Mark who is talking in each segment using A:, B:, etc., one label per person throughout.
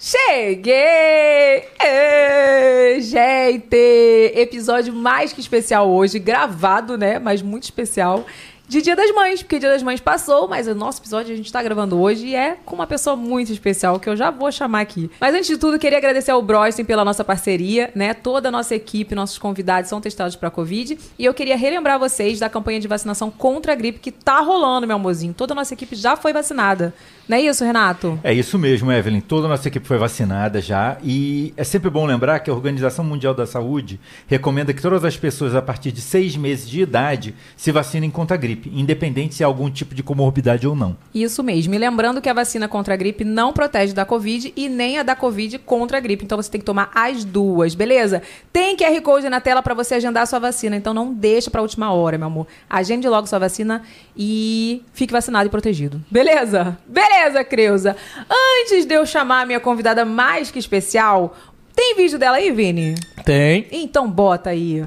A: Cheguei! Ê, gente! Episódio mais que especial hoje, gravado, né? Mas muito especial. De Dia das Mães, porque Dia das Mães passou, mas o nosso episódio a gente tá gravando hoje e é com uma pessoa muito especial que eu já vou chamar aqui. Mas antes de tudo, queria agradecer ao Broisten pela nossa parceria, né? Toda a nossa equipe, nossos convidados são testados para Covid. E eu queria relembrar vocês da campanha de vacinação contra a gripe que tá rolando, meu amorzinho. Toda a nossa equipe já foi vacinada. Não é isso, Renato?
B: É isso mesmo, Evelyn. Toda a nossa equipe foi vacinada já. E é sempre bom lembrar que a Organização Mundial da Saúde recomenda que todas as pessoas a partir de seis meses de idade se vacinem contra a gripe, independente se há algum tipo de comorbidade ou não.
A: Isso mesmo. E lembrando que a vacina contra a gripe não protege da Covid e nem a da Covid contra a gripe. Então você tem que tomar as duas, beleza? Tem QR Code na tela para você agendar a sua vacina. Então não deixa para a última hora, meu amor. Agende logo sua vacina e fique vacinado e protegido. Beleza? Beleza! Beleza, Creuza. Antes de eu chamar a minha convidada mais que especial, tem vídeo dela aí, Vini?
B: Tem.
A: Então bota aí.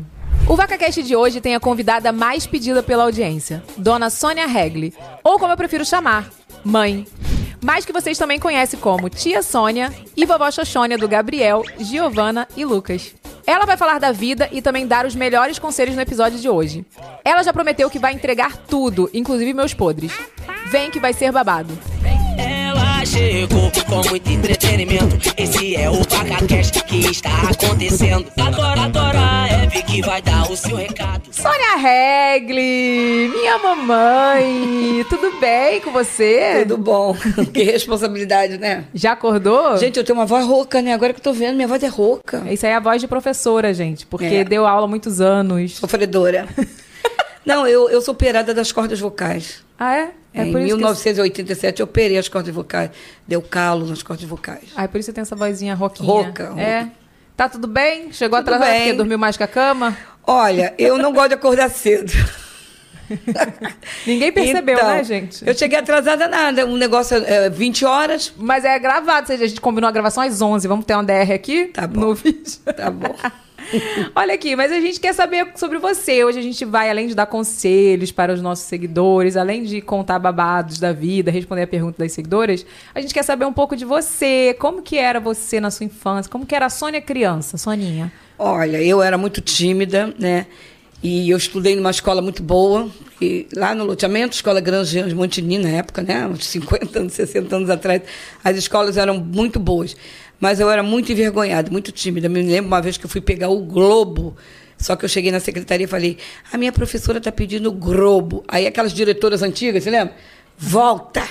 A: O VacaCast de hoje tem a convidada mais pedida pela audiência, Dona Sônia Regli, ou como eu prefiro chamar, mãe. Mas que vocês também conhecem como Tia Sônia e Vovó Xoxônia do Gabriel, Giovana e Lucas. Ela vai falar da vida e também dar os melhores conselhos no episódio de hoje. Ela já prometeu que vai entregar tudo, inclusive meus podres. Vem que vai ser babado.
C: Chegou com muito entretenimento. Esse é o PacaCast que está acontecendo. Agora, agora, é Eve que vai dar o seu recado.
A: Sônia Regli, minha mamãe, tudo bem com você?
D: Tudo bom. que responsabilidade, né?
A: Já acordou?
D: Gente, eu tenho uma voz rouca, né? Agora que eu tô vendo, minha voz é rouca.
A: Isso aí é a voz de professora, gente, porque
D: É.
A: deu aula há muitos anos.
D: Sofredora. Não, eu, eu sou operada das cordas vocais.
A: Ah, é? É
D: em
A: por isso que...
D: 1987 eu operei as cordas vocais. Deu calo nas cordas vocais.
A: Ah, por isso você tem essa vozinha roquinha.
D: Rouca, rouca.
A: É. Tá tudo bem? Chegou
D: Tudo
A: atrasado
D: bem.
A: porque dormiu mais que a cama?
D: Olha, eu não gosto de acordar cedo.
A: Ninguém percebeu,
D: Então,
A: né, gente?
D: Eu cheguei atrasada nada. Um negócio é 20 horas.
A: Mas é gravado, ou seja, a gente combinou a gravação às 11. Vamos ter uma DR aqui
D: Tá bom.
A: no vídeo.
D: Tá bom.
A: Olha aqui, mas a gente quer saber sobre você. Hoje a gente vai, além de dar conselhos para os nossos seguidores, além de contar babados da vida, responder a pergunta das seguidoras, a gente quer saber um pouco de você. Como que era você na sua infância? Como que era a Sônia criança, Soninha?
D: Olha, eu era muito tímida, né? E eu estudei numa escola muito boa, e lá no loteamento, Escola Grande de Montigny, na época, né? Uns 50 anos, 60 anos atrás, as escolas eram muito boas. Mas eu era muito envergonhada, muito tímida. Me lembro uma vez que eu fui pegar o Globo, só que eu cheguei na secretaria e falei: a minha professora está pedindo o Globo. Aí aquelas diretoras antigas, você lembra? Volta!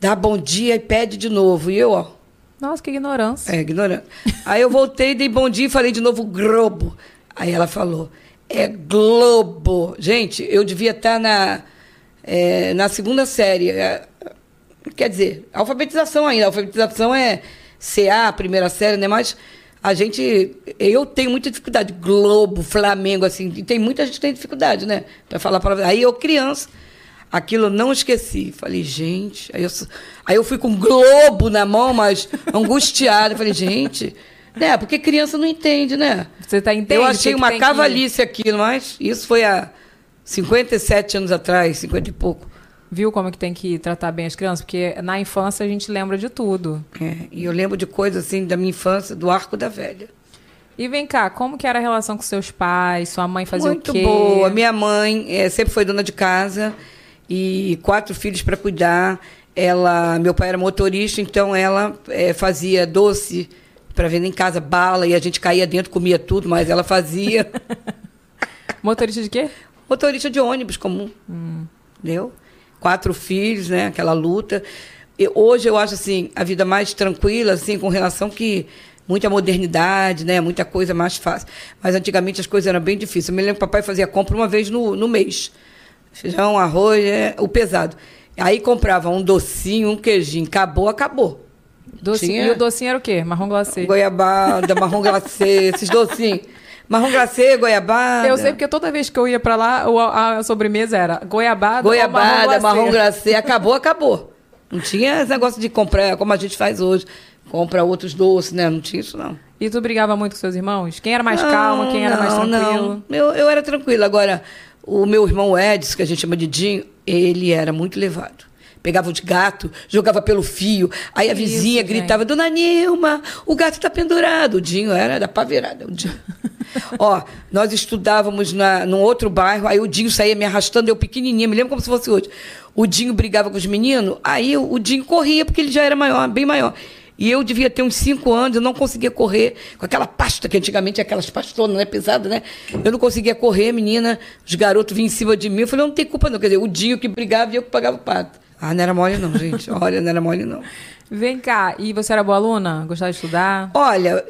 D: Dá bom dia e pede de novo. E eu, ó,
A: Nossa, que ignorância.
D: é, ignorante. Aí eu voltei, dei bom dia e falei de novo Globo. Aí ela falou, é Globo. Gente, eu devia estar na, é, na segunda série. É, quer dizer, alfabetização ainda. Alfabetização é CA, primeira série, né? Mas a gente. Eu tenho muita dificuldade. Globo, Flamengo, assim. E tem muita gente que tem dificuldade, né? Para falar para Aí eu, criança. Aquilo eu não esqueci. Falei, gente. Aí eu, aí eu fui com um globo na mão, mas angustiada. Falei, gente. Né? Porque criança não entende, né?
A: Você tá entendendo?
D: Eu achei
A: que
D: uma
A: que-
D: cavalice aquilo, mas isso foi há 57 anos atrás, 50 e pouco.
A: Viu como que tem que tratar bem as crianças? Porque na infância a gente lembra de tudo.
D: É, e eu lembro de coisas assim da minha infância, do Arco da Velha.
A: E vem cá, como que era a relação com seus pais? Sua mãe fazia
D: Muito
A: o quê?
D: boa. Minha mãe eh, sempre foi dona de casa e quatro filhos para cuidar. Ela, meu pai era motorista, então ela eh, fazia doce para vender em casa, bala e a gente caía dentro, comia tudo, mas ela fazia.
A: Motorista de quê?
D: motorista de ônibus comum, entendeu? Quatro filhos, né? Aquela luta. E hoje eu acho assim a vida mais tranquila, assim, com relação que muita modernidade, né? Muita coisa mais fácil. Mas antigamente as coisas eram bem difíceis. Eu me lembro que o papai fazia compra uma vez no, no mês. Feijão, arroz, é, o pesado. Aí comprava um docinho, um queijinho. Acabou, acabou.
A: Docinho.
D: Tinha-
A: E o docinho era o quê? Marrom glacê.
D: Goiabada, marrom glacê, esses docinhos. Marrom glacê, goiabada.
A: Eu sei porque toda vez que eu ia pra lá, a, sobremesa era goiabada,
D: Goiabada, marrom
A: glacê.
D: acabou, acabou. Não tinha esse negócio de comprar, como a gente faz hoje. Compra outros doces, né? Não tinha isso, não.
A: E tu brigava muito com seus irmãos? Quem era mais calma, quem era mais
D: não,
A: tranquilo?
D: Não. Eu, eu era tranquila. Agora, o meu irmão Edson, que a gente chama de Dinho, ele era muito levado. Pegava os gatos, jogava pelo fio. Aí a
A: Que
D: vizinha
A: isso,
D: gritava, Dona Nilma, o gato está pendurado. O Dinho era da pá virada. O Dinho. Ó, nós estudávamos na, num outro bairro, aí o Dinho saía me arrastando, eu pequenininha, me lembro como se fosse hoje. O Dinho brigava com os meninos, aí o, o Dinho corria, porque ele já era maior, bem maior. E eu devia ter uns cinco anos, eu não conseguia correr com aquela pasta, que antigamente é aquelas pastonas, né? Pesada, né? Eu não conseguia correr, menina, os garotos vinham em cima de mim. Eu falei, não tem culpa não. Quer dizer, o Dinho que brigava e eu que pagava o pato. Ah, não era mole não, gente. Olha, não era mole não.
A: Vem cá, e você era boa aluna? Gostava de estudar?
D: Olha,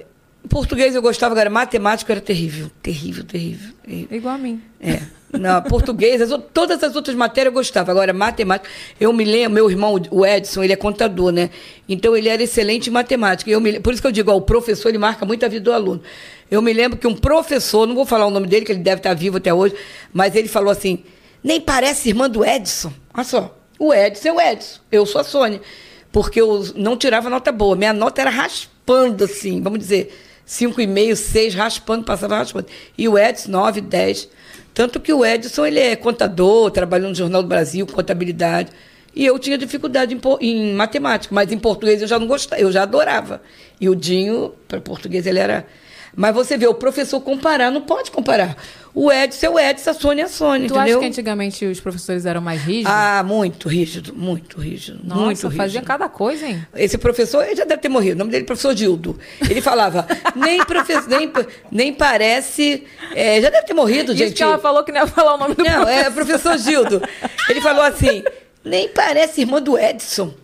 D: português eu gostava, agora matemática era terrível. Terrível, terrível. terrível.
A: Igual a mim.
D: É. Na português, as todas as outras matérias eu gostava. Agora, matemática, eu me lembro, meu irmão, o Edson, ele é contador, né? Então ele era excelente em matemática. Eu me, por isso que eu digo, ó, o professor ele marca muito a vida do aluno. Eu me lembro que um professor, não vou falar o nome dele, que ele deve estar vivo até hoje, mas ele falou assim: nem parece irmã do Edson. Olha só, o Edson é o Edson, eu sou a Sônia. Porque eu não tirava nota boa, minha nota era raspando, assim, vamos dizer, 5,5, 6, raspando, passava raspando. E o Edson, 9, 10. Tanto que o Edson, ele é contador, trabalhou no Jornal do Brasil, contabilidade. E eu tinha dificuldade em, em matemática, mas em português eu já não gostava, eu já adorava. E o Dinho, para português, ele era. Mas você vê, o professor comparar, não pode comparar. O Edson é o Edson, a Sônia é a Sônia,
A: Tu
D: entendeu?
A: acha que antigamente os professores eram mais rígidos?
D: Ah, muito rígido, muito rígido.
A: Nossa,
D: muito rígido.
A: fazia cada coisa, hein?
D: Esse professor, ele já deve ter morrido. O nome dele é professor Gildo. Ele falava, nem, profe- nem, nem parece. é, já deve ter morrido,
A: Isso
D: gente.
A: que ela falou que não ia falar o nome do
D: Não, é professor Gildo. Ele falou assim, nem parece irmã do Edson.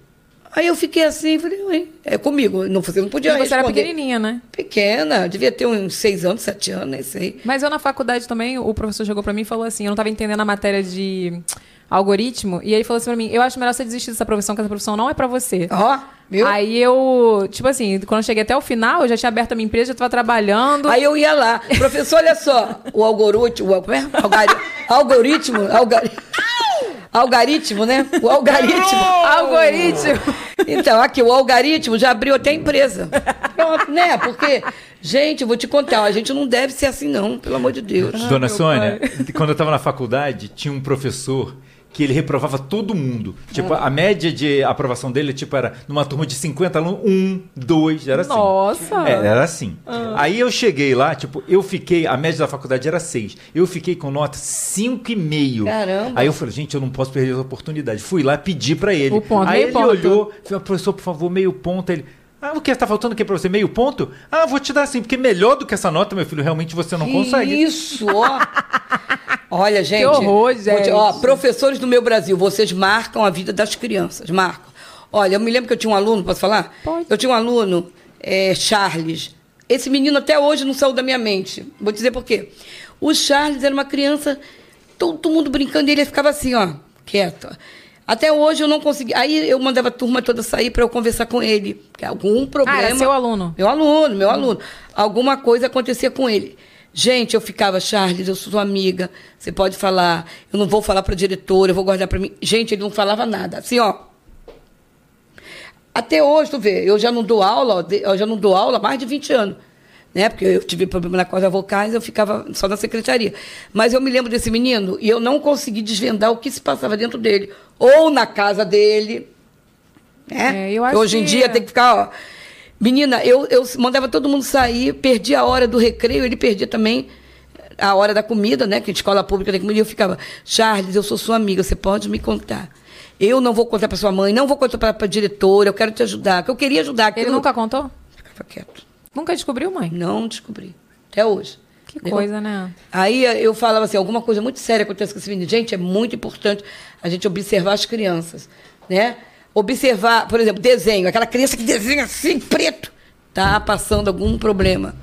D: Aí eu fiquei assim, falei, ué, é comigo. Não, você não podia
A: E você era
D: responder.
A: pequenininha, né?
D: Pequena, devia ter uns seis anos, sete anos, nem sei.
A: Mas eu na faculdade também, o professor chegou pra mim e falou assim, eu não tava entendendo a matéria de algoritmo, e aí falou assim pra mim, eu acho melhor você desistir dessa profissão, que essa profissão não é pra você.
D: Ó, viu? Aí,
A: Aí eu, tipo assim, quando eu cheguei até o final, eu já tinha aberto a minha empresa, já tava trabalhando.
D: eu ia lá, professor, olha só, o algoritmo, o, como é? Algari- algoritmo, algari- algoritmo, né? O algoritmo.
A: Algoritmo!
D: Então, aqui, o algoritmo já abriu até a empresa. Pronto, né? Porque, gente, eu vou te contar, a gente não deve ser assim, não, pelo amor de Deus.
B: Dona
A: meu
B: Sônia, quando eu estava na faculdade, tinha um professor que ele reprovava todo mundo. Tipo, a média de aprovação dele, tipo, era numa turma de 50 alunos, um, dois, era assim.
A: Nossa!
B: É, era assim. Aí eu cheguei lá, tipo, eu fiquei, a média da faculdade era 6. Eu fiquei com nota 5,5.
D: Caramba.
B: Aí eu falei, gente, eu não posso perder essa oportunidade. Fui lá pedir pra ele.
A: O ponto,
B: Aí ele
A: ponto.
B: olhou, falou, professor, por favor, meio ponto. Aí Ele, ah, o que? Tá faltando o que pra você? Meio ponto? Ah, vou te dar sim, porque melhor do que essa nota, meu filho, realmente você não
D: Que
B: consegue.
D: Isso, ó. Olha, gente.
A: horror,
D: vou te-
A: gente.
D: Ó, professores do meu Brasil, vocês marcam a vida das crianças, marcam. Olha, eu me lembro que eu tinha um aluno, posso falar?
A: Pode.
D: Eu tinha um aluno, é, Charles. Esse menino até hoje não saiu da minha mente. Vou dizer por quê. O Charles era uma criança, todo mundo brincando, e ele ficava assim, ó, quieto. Até hoje eu não consegui. Aí eu mandava a turma toda sair para eu conversar com ele. porque Algum problema.
A: Ah, era seu aluno?
D: Meu aluno, meu aluno. Alguma coisa acontecia com ele. Gente, eu ficava, Charles, eu sou sua amiga, você pode falar, eu não vou falar para a diretora, eu vou guardar para mim. Gente, ele não falava nada. Assim, ó. Até hoje, tu vê, eu já não dou aula, eu já não dou aula há mais de 20 anos. Né? Porque eu tive problema na corda vocais, eu ficava só na secretaria. Mas eu me lembro desse menino e eu não consegui desvendar o que se passava dentro dele. Ou na casa dele. Né?
A: É, eu acho
D: Hoje em
A: que-
D: dia tem que ficar, ó. Menina, eu, eu mandava todo mundo sair, perdia a hora do recreio, ele perdia também a hora da comida, né? Que escola pública tem comida, e eu ficava, Charles, eu sou sua amiga, você pode me contar. Eu não vou contar para sua mãe, não vou contar para a diretora, eu quero te ajudar, que eu queria ajudar.
A: Ele
D: aquilo-
A: nunca contou?
D: Ficava quieto.
A: Nunca descobriu, mãe?
D: Não descobri. Até hoje.
A: Que
D: Entendeu?
A: coisa, né?
D: Aí eh, eu falava assim, alguma coisa muito séria acontece com esse menino. Gente, é muito importante a gente observar as crianças, né? Observar, por exemplo, desenho. Aquela criança que desenha assim, preto, tá passando algum problema.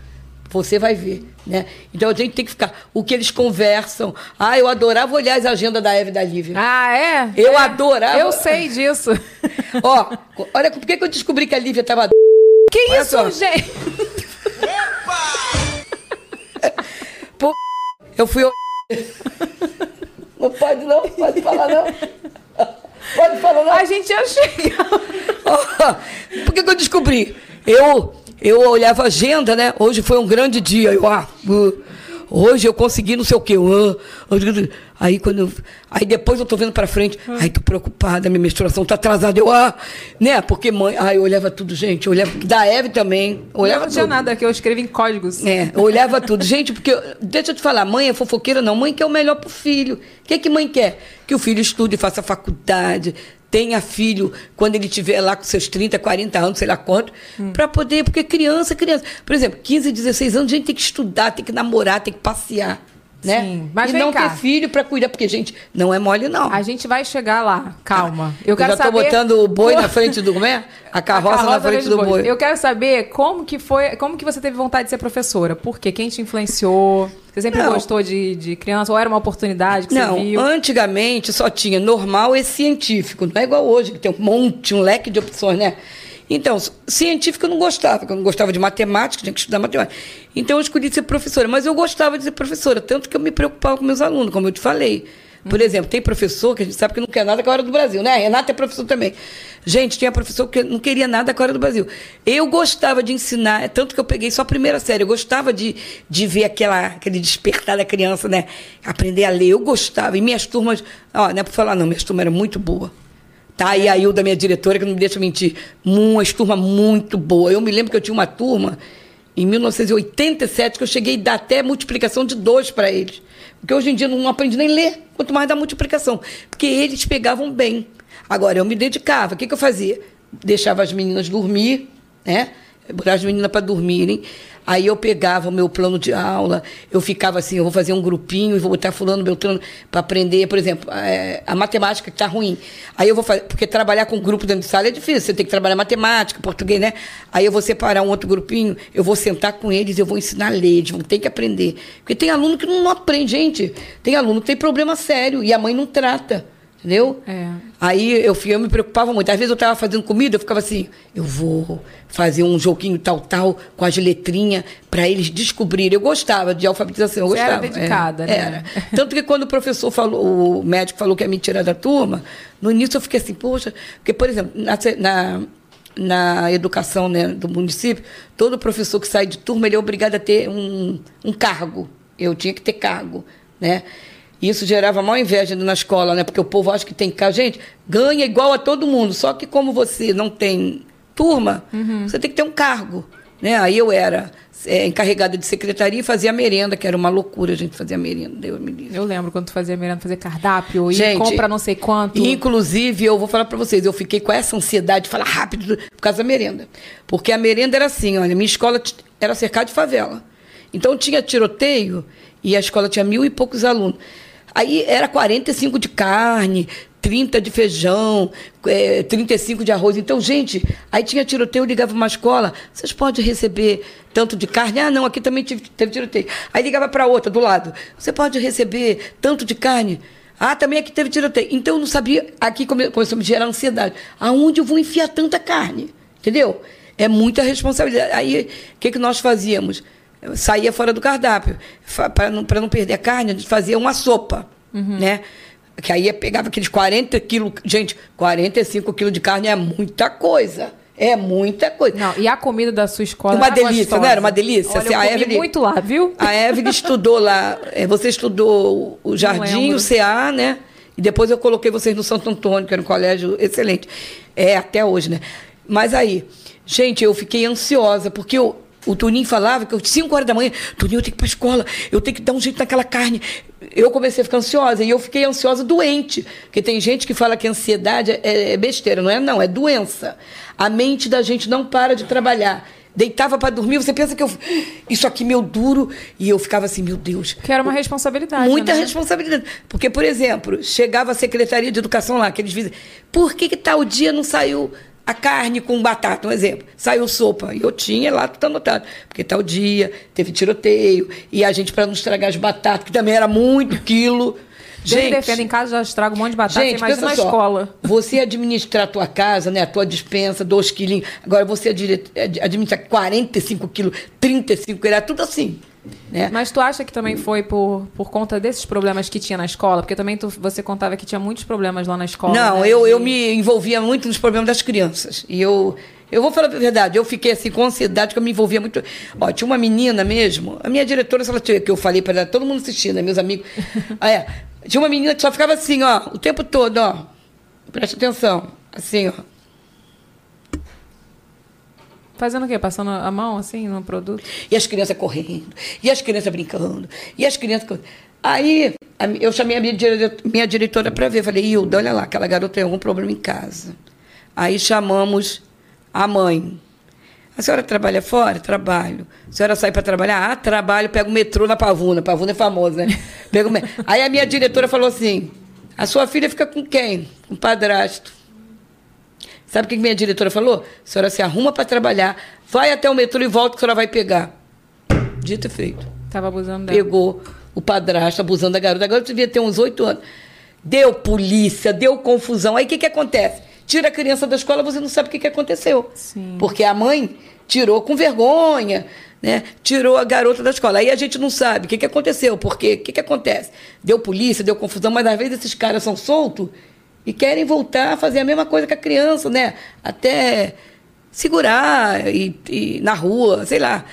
D: Você vai ver, né? Então a gente tem que ficar. O que eles conversam. Ah, eu adorava olhar as agendas da Eve e da Lívia.
A: Ah, é?
D: Eu
A: É.
D: adorava.
A: Eu sei disso.
D: Ó, olha, por que, que eu descobri que a Lívia tava.
A: Que
D: Olha
A: isso,
D: só.
A: gente?
D: Pô, eu fui. Não pode não, pode falar não. Pode falar não.
A: A gente ia chegar.
D: Por que, que eu descobri? Eu, eu olhava a agenda, né? Hoje foi um grande dia. Eu, ah, uh, hoje eu consegui não sei o quê. Aí quando eu, aí depois eu tô vendo para frente, ai, tô preocupada, minha menstruação tá atrasada. Eu, ah, né? Porque mãe, ai, eu olhava tudo, gente, eu olhava da Eve também, olhava
A: não tinha
D: tudo.
A: nada que eu escrevo em códigos.
D: É, eu olhava tudo. Gente, porque, deixa eu te falar, mãe é fofoqueira, não. Mãe quer o melhor pro filho. O que, que mãe quer? Que o filho estude, faça faculdade, tenha filho quando ele tiver lá com seus 30, 40 anos, sei lá quanto,
A: Hum.
D: pra poder, porque criança, criança. Por exemplo, 15, 16 anos, a gente tem que estudar, tem que namorar, tem que passear. Né?
A: Sim, mas
D: e não
A: cá.
D: ter filho pra cuidar, porque, gente, não é mole, não.
A: A gente vai chegar lá, calma. Eu
D: Eu
A: quero
D: já tô
A: saber...
D: botando o boi na frente do. Como é? A carroça,
A: A
D: na frente do
A: bois.
D: boi.
A: Eu quero saber como que foi, como que você teve vontade de ser professora? Por quê? Quem te influenciou? Você sempre
D: Não.
A: gostou de, de criança? Ou era uma oportunidade que
D: Não,
A: você viu?
D: antigamente só tinha normal e científico. Não é igual hoje, que tem um monte, um leque de opções, né? Então, científico eu não gostava, porque eu não gostava de matemática, tinha que estudar matemática. Então eu escolhi ser professora, mas eu gostava de ser professora, tanto que eu me preocupava com meus alunos, como eu te falei. Por exemplo, tem professor que a gente sabe que não quer nada com a hora do Brasil, né? Renata é professor também. Gente, tinha professor que não queria nada com a hora do Brasil. Eu gostava de ensinar, é tanto que eu peguei só a primeira série. Eu gostava de, de ver aquela, aquele despertar da criança, né? Aprender a ler. Eu gostava. E minhas turmas, ó, não é para falar não, minhas turmas eram muito boas. Tá? E a Hilda, minha diretora, que não me deixa mentir, uma turma muito boa. Eu me lembro que eu tinha uma turma em 1987 que eu cheguei a dar até multiplicação de dois para eles. Porque hoje em dia não aprendi nem ler, quanto mais dar multiplicação. Porque eles pegavam bem. Agora, eu me dedicava. O que, que eu fazia? Deixava as meninas dormir, né? Botava as meninas para dormirem. Aí eu pegava o meu plano de aula, eu ficava assim, eu vou fazer um grupinho e vou botar fulano, beltrano, para aprender, por exemplo, é, a matemática que está ruim. Aí eu vou fazer, porque trabalhar com grupo dentro de sala é difícil, você tem que trabalhar matemática, português, né? Aí eu vou separar um outro grupinho, eu vou sentar com eles, eu vou ensinar a ler, eles vão ter que aprender. Porque tem aluno que não aprende, gente. Tem aluno que tem problema sério e a mãe não trata. Entendeu?
A: É.
D: Aí eu, eu me preocupava muito. Às vezes eu estava fazendo comida, eu ficava assim, eu vou fazer um joguinho tal, tal, com as letrinhas, para eles descobrirem. Eu gostava de alfabetização, eu
A: Você era
D: gostava.
A: dedicada,
D: é,
A: né?
D: Era. Tanto que quando o professor falou, o médico falou que ia me tirar da turma, no início eu fiquei assim, poxa, porque, por exemplo, na, na, na educação né, do município, todo professor que sai de turma, ele é obrigado a ter um, um cargo. Eu tinha que ter cargo, né? Isso gerava maior inveja na escola, né? Porque o povo acha que tem cargo. Gente, ganha igual a todo mundo. Só que como você não tem turma, você tem que ter um cargo. Né? Aí eu era é, encarregada de secretaria e fazia merenda, que era uma loucura a gente fazia merenda. Deus me livre.
A: Eu lembro quando tu fazia merenda, fazer cardápio, e
D: Gente,
A: compra não sei quanto.
D: Inclusive, eu vou falar para vocês, eu fiquei com essa ansiedade de falar rápido por causa da merenda. Porque a merenda era assim, olha, minha escola era cercada de favela. Então tinha tiroteio e a escola tinha mil e poucos alunos. Aí era 45 de carne, 30 de feijão, eh, 35 de arroz. Então, gente, aí tinha tiroteio, ligava uma escola, vocês podem receber tanto de carne? Ah, não, aqui também tive, teve tiroteio. Aí ligava para outra, do lado, você pode receber tanto de carne? Ah, também aqui teve tiroteio. Então eu não sabia, aqui come- começou a me gerar ansiedade. Aonde eu vou enfiar tanta carne? Entendeu? É muita responsabilidade. Aí, o que, que nós fazíamos? Saía fora do cardápio. Para não, pra não perder a carne, a gente fazia uma sopa, né? Que aí pegava aqueles 40 quilos. Gente, 45 quilos de carne é muita coisa. É muita coisa.
A: Não, e a comida da sua escola
D: Uma
A: era
D: delícia,
A: gostosa.
D: não era uma delícia?
A: Olha,
D: Assim,
A: eu
D: a Evelyn-
A: muito lá, viu?
D: A Evelyn estudou lá. é, Você estudou o Jardim, o CA, né? E depois eu coloquei vocês no Santo Antônio, que era um colégio excelente. É, até hoje, né? Mas aí, gente, eu fiquei ansiosa, porque eu- o Toninho falava que eu, 5 horas da manhã, Toninho, eu tenho que ir para a escola, eu tenho que dar um jeito naquela carne. Eu comecei a ficar ansiosa e eu fiquei ansiosa doente. Porque tem gente que fala que ansiedade é, é besteira, não é? Não, é doença. A mente da gente não para de trabalhar. Deitava para dormir, você pensa que eu. Isso aqui meu duro. E eu ficava assim, meu Deus.
A: Que era uma responsabilidade.
D: Muita
A: né?
D: responsabilidade. Porque, por exemplo, chegava a Secretaria de Educação lá, que eles dizem, por que, que tal dia não saiu a carne com batata, um exemplo? Saiu sopa. E eu tinha lá, tudo anotado. Porque tal dia teve tiroteio, e a gente, para não estragar as batatas, que também era muito quilo.
A: Gente, defenda em casa, já estraga um monte de batata.
D: Gente, pensa
A: na
D: só,
A: escola.
D: Você administrar a tua casa, né, a tua dispensa, dois quilinhos. Agora você adire- ad- administra 45 quilos, 35, era tudo assim. Né?
A: Mas tu acha que também foi por, por conta desses problemas que tinha na escola? Porque também tu- você contava que tinha muitos problemas lá na escola.
D: Não,
A: né?
D: eu, eu me envolvia muito nos problemas das crianças. E eu, Eu vou falar a verdade, eu fiquei assim com ansiedade, que eu me envolvia muito. Ó, tinha uma menina mesmo, a minha diretora, se ela tinha, que eu falei para ela, todo mundo assistindo, né, meus amigos. Ah, é, tinha uma menina que só ficava assim, ó, o tempo todo, ó. Presta atenção, assim, ó.
A: Fazendo o quê? Passando a mão assim no produto?
D: E as crianças correndo, e as crianças brincando, e as crianças. Aí eu chamei a minha, minha diretora para ver. Falei, Hilda, olha lá, aquela garota tem algum problema em casa. Aí chamamos a mãe. A senhora trabalha fora? Trabalho. A senhora sai para trabalhar? Ah, trabalho, pego o metrô na Pavuna. Pavuna é famosa, né? Pego Aí a minha diretora falou assim: a sua filha fica com quem? Com o padrasto. Sabe o que minha diretora falou? A senhora se arruma para trabalhar, vai até o metrô e volta que a senhora vai pegar. Dito e feito.
A: Tava abusando dela.
D: Pegou o padrasto abusando da garota. A garota devia ter uns oito anos. Deu polícia, deu confusão. Aí o que, que acontece? Tira a criança da escola, você não sabe o que, que aconteceu.
A: Sim.
D: Porque a mãe tirou com vergonha, né? Tirou a garota da escola. Aí a gente não sabe o que, que aconteceu. Porque o que, que acontece? Deu polícia, deu confusão, mas às vezes esses caras são soltos e querem voltar a fazer a mesma coisa com a criança, né? Até segurar e, e na rua, sei lá.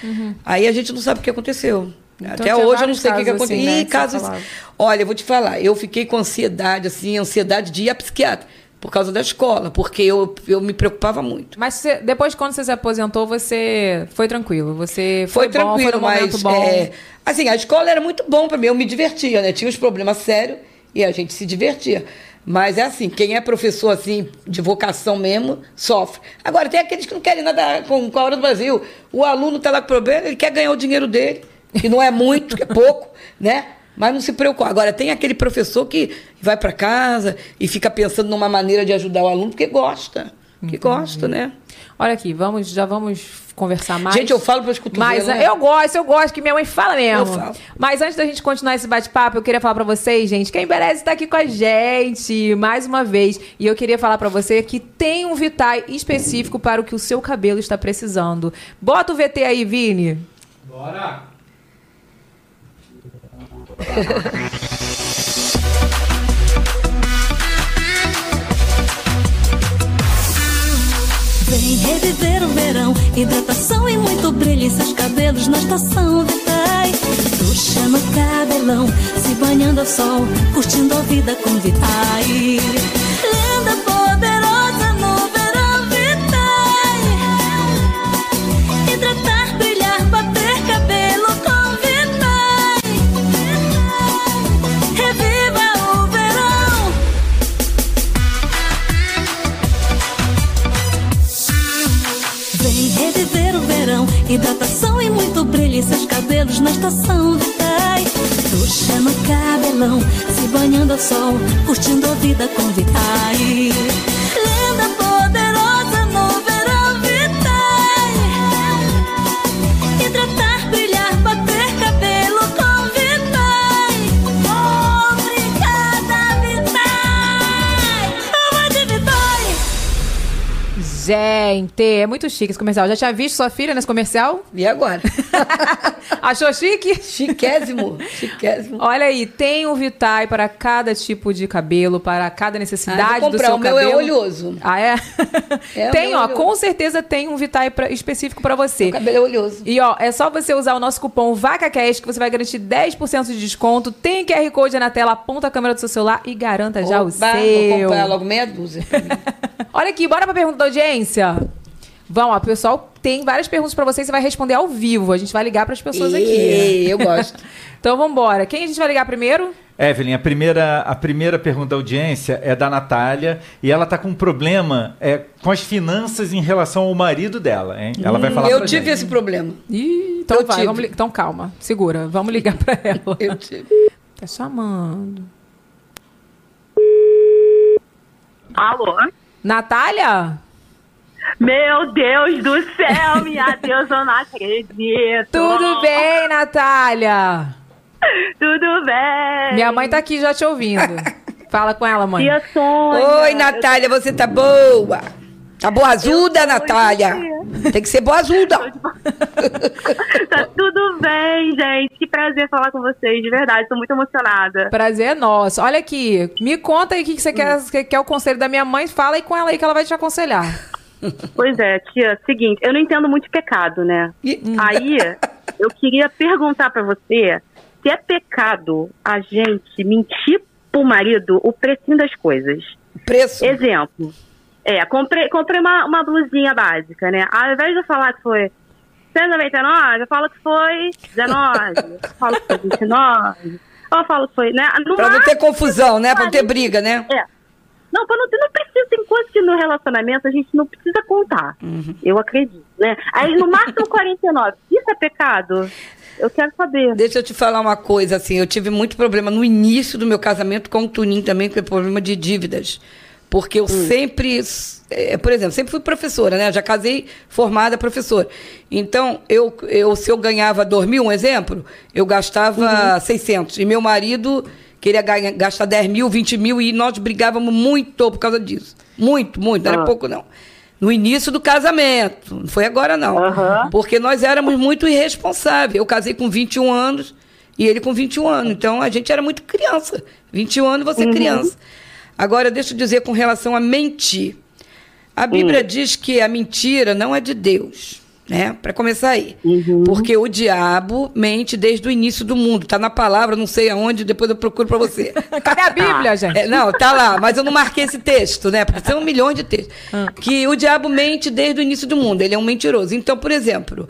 D: Aí a gente não sabe o que aconteceu.
A: Então
D: Até hoje eu não sei o que, que
A: casos
D: aconteceu.
A: assim, né,
D: Ih,
A: que
D: casos. Olha, eu vou te falar, eu fiquei com ansiedade, assim, ansiedade de ir a psiquiatra, por causa da escola, porque eu, eu me preocupava muito.
A: Mas você- depois, quando você se aposentou, você foi tranquilo? Você
D: Foi,
A: foi, bom,
D: tranquilo,
A: foi um momento
D: mas.
A: bom?
D: é, assim, a escola era muito bom para mim, eu me divertia, né? Tinha os problemas sérios e a gente se divertia. Mas é assim, quem é professor assim, de vocação mesmo, sofre. Agora, tem aqueles que não querem nada com, com a hora do Brasil. O aluno está lá com problema, ele quer ganhar o dinheiro dele, que não é muito, que é pouco, né? Mas não se preocupa. Agora, tem aquele professor que vai para casa e fica pensando numa maneira de ajudar o aluno, porque gosta. Que gosta, né?
A: Olha aqui, vamos, já vamos conversar mais.
D: Gente, eu falo para os cotovelos.
A: Mas
D: né?
A: eu gosto, eu gosto, que minha mãe fala mesmo.
D: Eu falo.
A: Mas antes da gente continuar esse bate-papo, eu queria falar pra vocês, gente, quem merece estar aqui com a gente mais uma vez. E eu queria falar pra você que tem um Vitae específico para o que o seu cabelo está precisando. Bota o VT aí, Vini.
E: Reviver o verão, hidratação e muito brilho em seus cabelos na estação Vitai. Ducha no cabelão, se banhando ao sol, curtindo a vida com Vitai. Hidratação e muito brilho em seus cabelos na estação Vitai. Ducha no cabelão, se banhando ao sol, curtindo a vida com Vitai.
A: Gente, é muito chique esse comercial. Já tinha visto sua filha nesse comercial?
D: E agora?
A: Achou chique?
D: Chiquésimo, chiquésimo.
A: Olha aí, tem um Vitae para cada tipo de cabelo, para cada necessidade
D: Ah, vou
A: do
D: comprar,
A: seu
D: o meu
A: cabelo.
D: é oleoso.
A: Ah, é?
D: É,
A: tem,
D: meu é
A: ó,
D: oleoso.
A: com certeza tem um Vitae pra- específico para você.
D: O cabelo é oleoso.
A: E ó, é só você usar o nosso cupom VACACAST que você vai garantir 10% de desconto. Tem QR Code na tela, aponta a câmera do seu celular e garanta já o seu.
D: Vou comprar logo meia dúzia.
A: Olha aqui, bora pra pergunta da audiência. Vamos, ó, pessoal, tem várias perguntas pra você, você vai responder ao vivo. A gente vai ligar pras pessoas aqui.
D: Ê, Eu gosto.
A: Então vambora. Quem a gente vai ligar primeiro?
B: Evelyn, a primeira, a primeira pergunta da audiência é da Natália e ela tá com um problema é, com as finanças em relação ao marido dela, hein? Ela vai falar
D: eu
B: pra
D: tive
B: gente.
D: esse problema.
A: Ih, então
D: Eu
A: vai,
D: tive.
A: vamos então calma, segura, vamos ligar pra ela.
D: Eu tive.
A: Tá chamando.
F: Alô?
A: Natália?
F: Meu Deus do céu, minha Deus, eu não acredito.
A: Tudo bem, Natália?
F: Tudo bem.
A: Minha mãe tá aqui já te ouvindo. Fala com ela, mãe.
F: Tia Sônia.
D: Oi, Natália, você tá boa? Tá boazuda, Natália? Tem que ser boazuda.
F: Tá tudo bem, gente. Que prazer falar com vocês, de verdade. Tô muito emocionada.
A: Prazer é nosso. Olha aqui, me conta aí o que, que você quer, que quer o conselho da minha mãe. Fala aí com ela aí que ela vai te aconselhar.
F: Pois é, tia, seguinte, eu não entendo muito pecado, né? Aí, eu queria perguntar pra você se é pecado a gente mentir pro marido o precinho das coisas.
D: Preço.
F: Exemplo. É, comprei, comprei uma, uma blusinha básica, né? Ao invés de eu falar que foi 199, eu falo que foi 19, eu falo que foi 29, eu falo que foi, né? No
D: Pra não ter confusão, né? Pra não ter briga, né?
F: É. Não, não, não precisa, tem coisas que no relacionamento a gente não precisa contar.
D: Uhum.
F: Eu acredito, né? Aí no máximo 49. Isso é pecado? Eu quero saber.
D: Deixa eu te falar uma coisa, assim, eu tive muito problema no início do meu casamento com o Tuninho também, com problema de dívidas. Porque eu sempre, eh, por exemplo, sempre fui professora, né? Já casei formada professora. Então, eu, eu, se eu ganhava 2 mil, um exemplo, eu gastava 600. E meu marido queria gastar 10 mil, 20 mil, e nós brigávamos muito por causa disso. Muito, muito, não era
F: Ah.
D: pouco não. No início do casamento, não foi agora não. Porque nós éramos muito irresponsáveis. Eu casei com 21 anos e ele com 21 anos. Então a gente era muito criança. 21 anos você é criança. Agora, deixa eu dizer com relação a mentir. A Bíblia diz que a mentira não é de Deus. Né? Para começar aí. Porque o diabo mente desde o início do mundo. Está na palavra, não sei aonde, depois eu procuro para você.
A: Cadê a Bíblia, gente?
D: É, não, tá lá, mas eu não marquei esse texto, né? Porque são milhões de textos. Que o diabo mente desde o início do mundo, ele é um mentiroso. Então, por exemplo,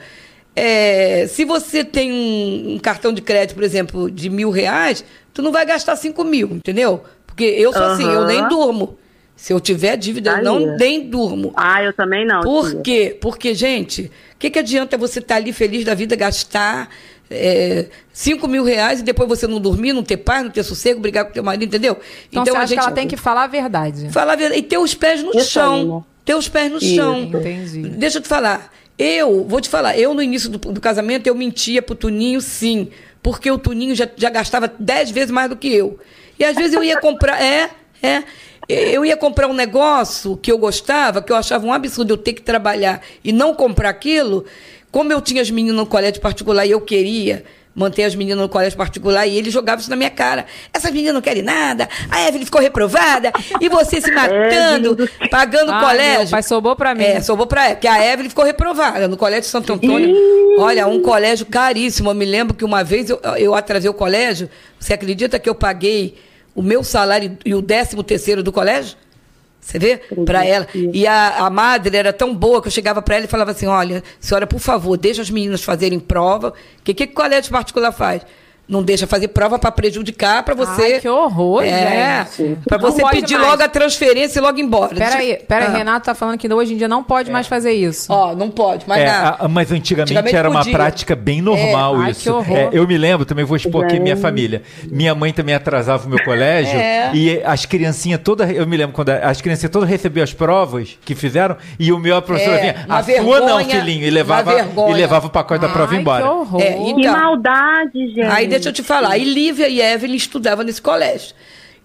D: é, se você tem um, um cartão de crédito, por exemplo, de mil reais, tu não vai gastar cinco mil, entendeu? Porque eu sou assim, eu nem durmo. Se eu tiver dívida, eu não
F: Aí.
D: nem durmo.
F: Ah, eu também não.
D: Por
F: tia.
D: quê? Porque, gente, o que, que adianta você estar ali feliz da vida, gastar é, 5 mil reais e depois você não dormir, não ter paz, não ter sossego, brigar com teu marido, entendeu?
A: Então, você acha que ela tem que falar a verdade.
D: Falar a verdade. E ter os pés no
F: Isso aí,
D: chão.
F: né?
D: Ter os pés no
F: Isso.
D: chão.
A: Entendi.
D: Deixa eu te falar. Eu, vou te falar, eu no início do, do casamento, eu mentia pro Tuninho, sim. Porque o Tuninho já, já gastava dez vezes mais do que eu. E às vezes eu ia comprar. É, é. Eu ia comprar um negócio que eu gostava, que eu achava um absurdo eu ter que trabalhar e não comprar aquilo. Como eu tinha as meninas no colégio particular e eu queria manter as meninas no colégio particular e ele jogava isso na minha cara. Essas meninas não querem nada, a Evelyn ficou reprovada e você se matando,
F: do
D: pagando
A: Ai,
D: colégio.
A: meu pai sobrou pra mim.
D: É, sobrou pra ela, porque a Evelyn ficou reprovada no Colégio Santo Antônio. Olha, um colégio caríssimo. Eu me lembro que uma vez eu, eu atrasei o colégio. Você acredita que eu paguei o meu salário e o décimo terceiro do colégio? Você vê? Pra ela. E a, a madre era tão boa que eu chegava pra ela e falava assim: olha, senhora, por favor, deixa as meninas fazerem prova. O que, que o colégio particular faz? Não deixa fazer prova pra prejudicar, pra você.
A: Ai, que horror,
D: é,
A: gente.
D: Pra
A: Não
D: você pedir
A: mais.
D: logo a transferência e logo ir embora.
A: Peraí, peraí,
D: Ah.
A: Renato tá falando que hoje em dia não pode mais fazer isso.
D: Ó, não pode, mas
B: É,
D: na-
B: a- mas antigamente,
D: Antigamente
B: era uma
D: podia.
B: prática bem normal
A: É, ai,
B: isso.
A: que horror.
B: É, eu me lembro, também vou expor aqui minha família. Minha mãe também atrasava o meu colégio
D: É.
B: e as criancinhas todas, eu me lembro quando as criancinhas todas recebiam as provas que fizeram e o meu a professora
D: É,
B: vinha,
D: uma
B: a sua não,
D: vergonha,
B: filhinho, e
D: uma
B: levava
D: vergonha.
B: e levava o pacote da prova
A: Ai,
B: embora.
A: que horror.
D: É,
F: Que
D: Então.
F: maldade, gente.
D: Aí deixa eu te falar, aí Lívia e Evelyn estudavam nesse colégio.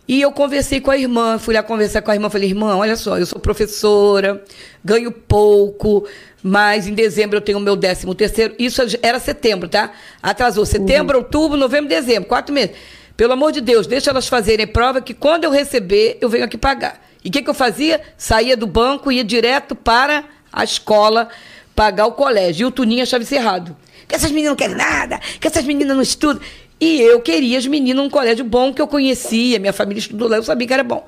D: E eu conversei com a irmã, fui lá conversar com a irmã, falei, irmã, olha só, eu sou professora, ganho pouco, mas em dezembro eu tenho o meu décimo terceiro. Isso era setembro, tá? Atrasou setembro, outubro, novembro, dezembro, quatro meses. Pelo amor de Deus, deixa elas fazerem prova que quando eu receber, eu venho aqui pagar. E o que, que eu fazia? Saía do banco, ia direto para a escola pagar o colégio. E o Tuninho achava isso errado. Que essas meninas não querem nada, que essas meninas não estudam. E eu queria as meninas num colégio bom que eu conhecia, minha família estudou lá, eu sabia que era bom.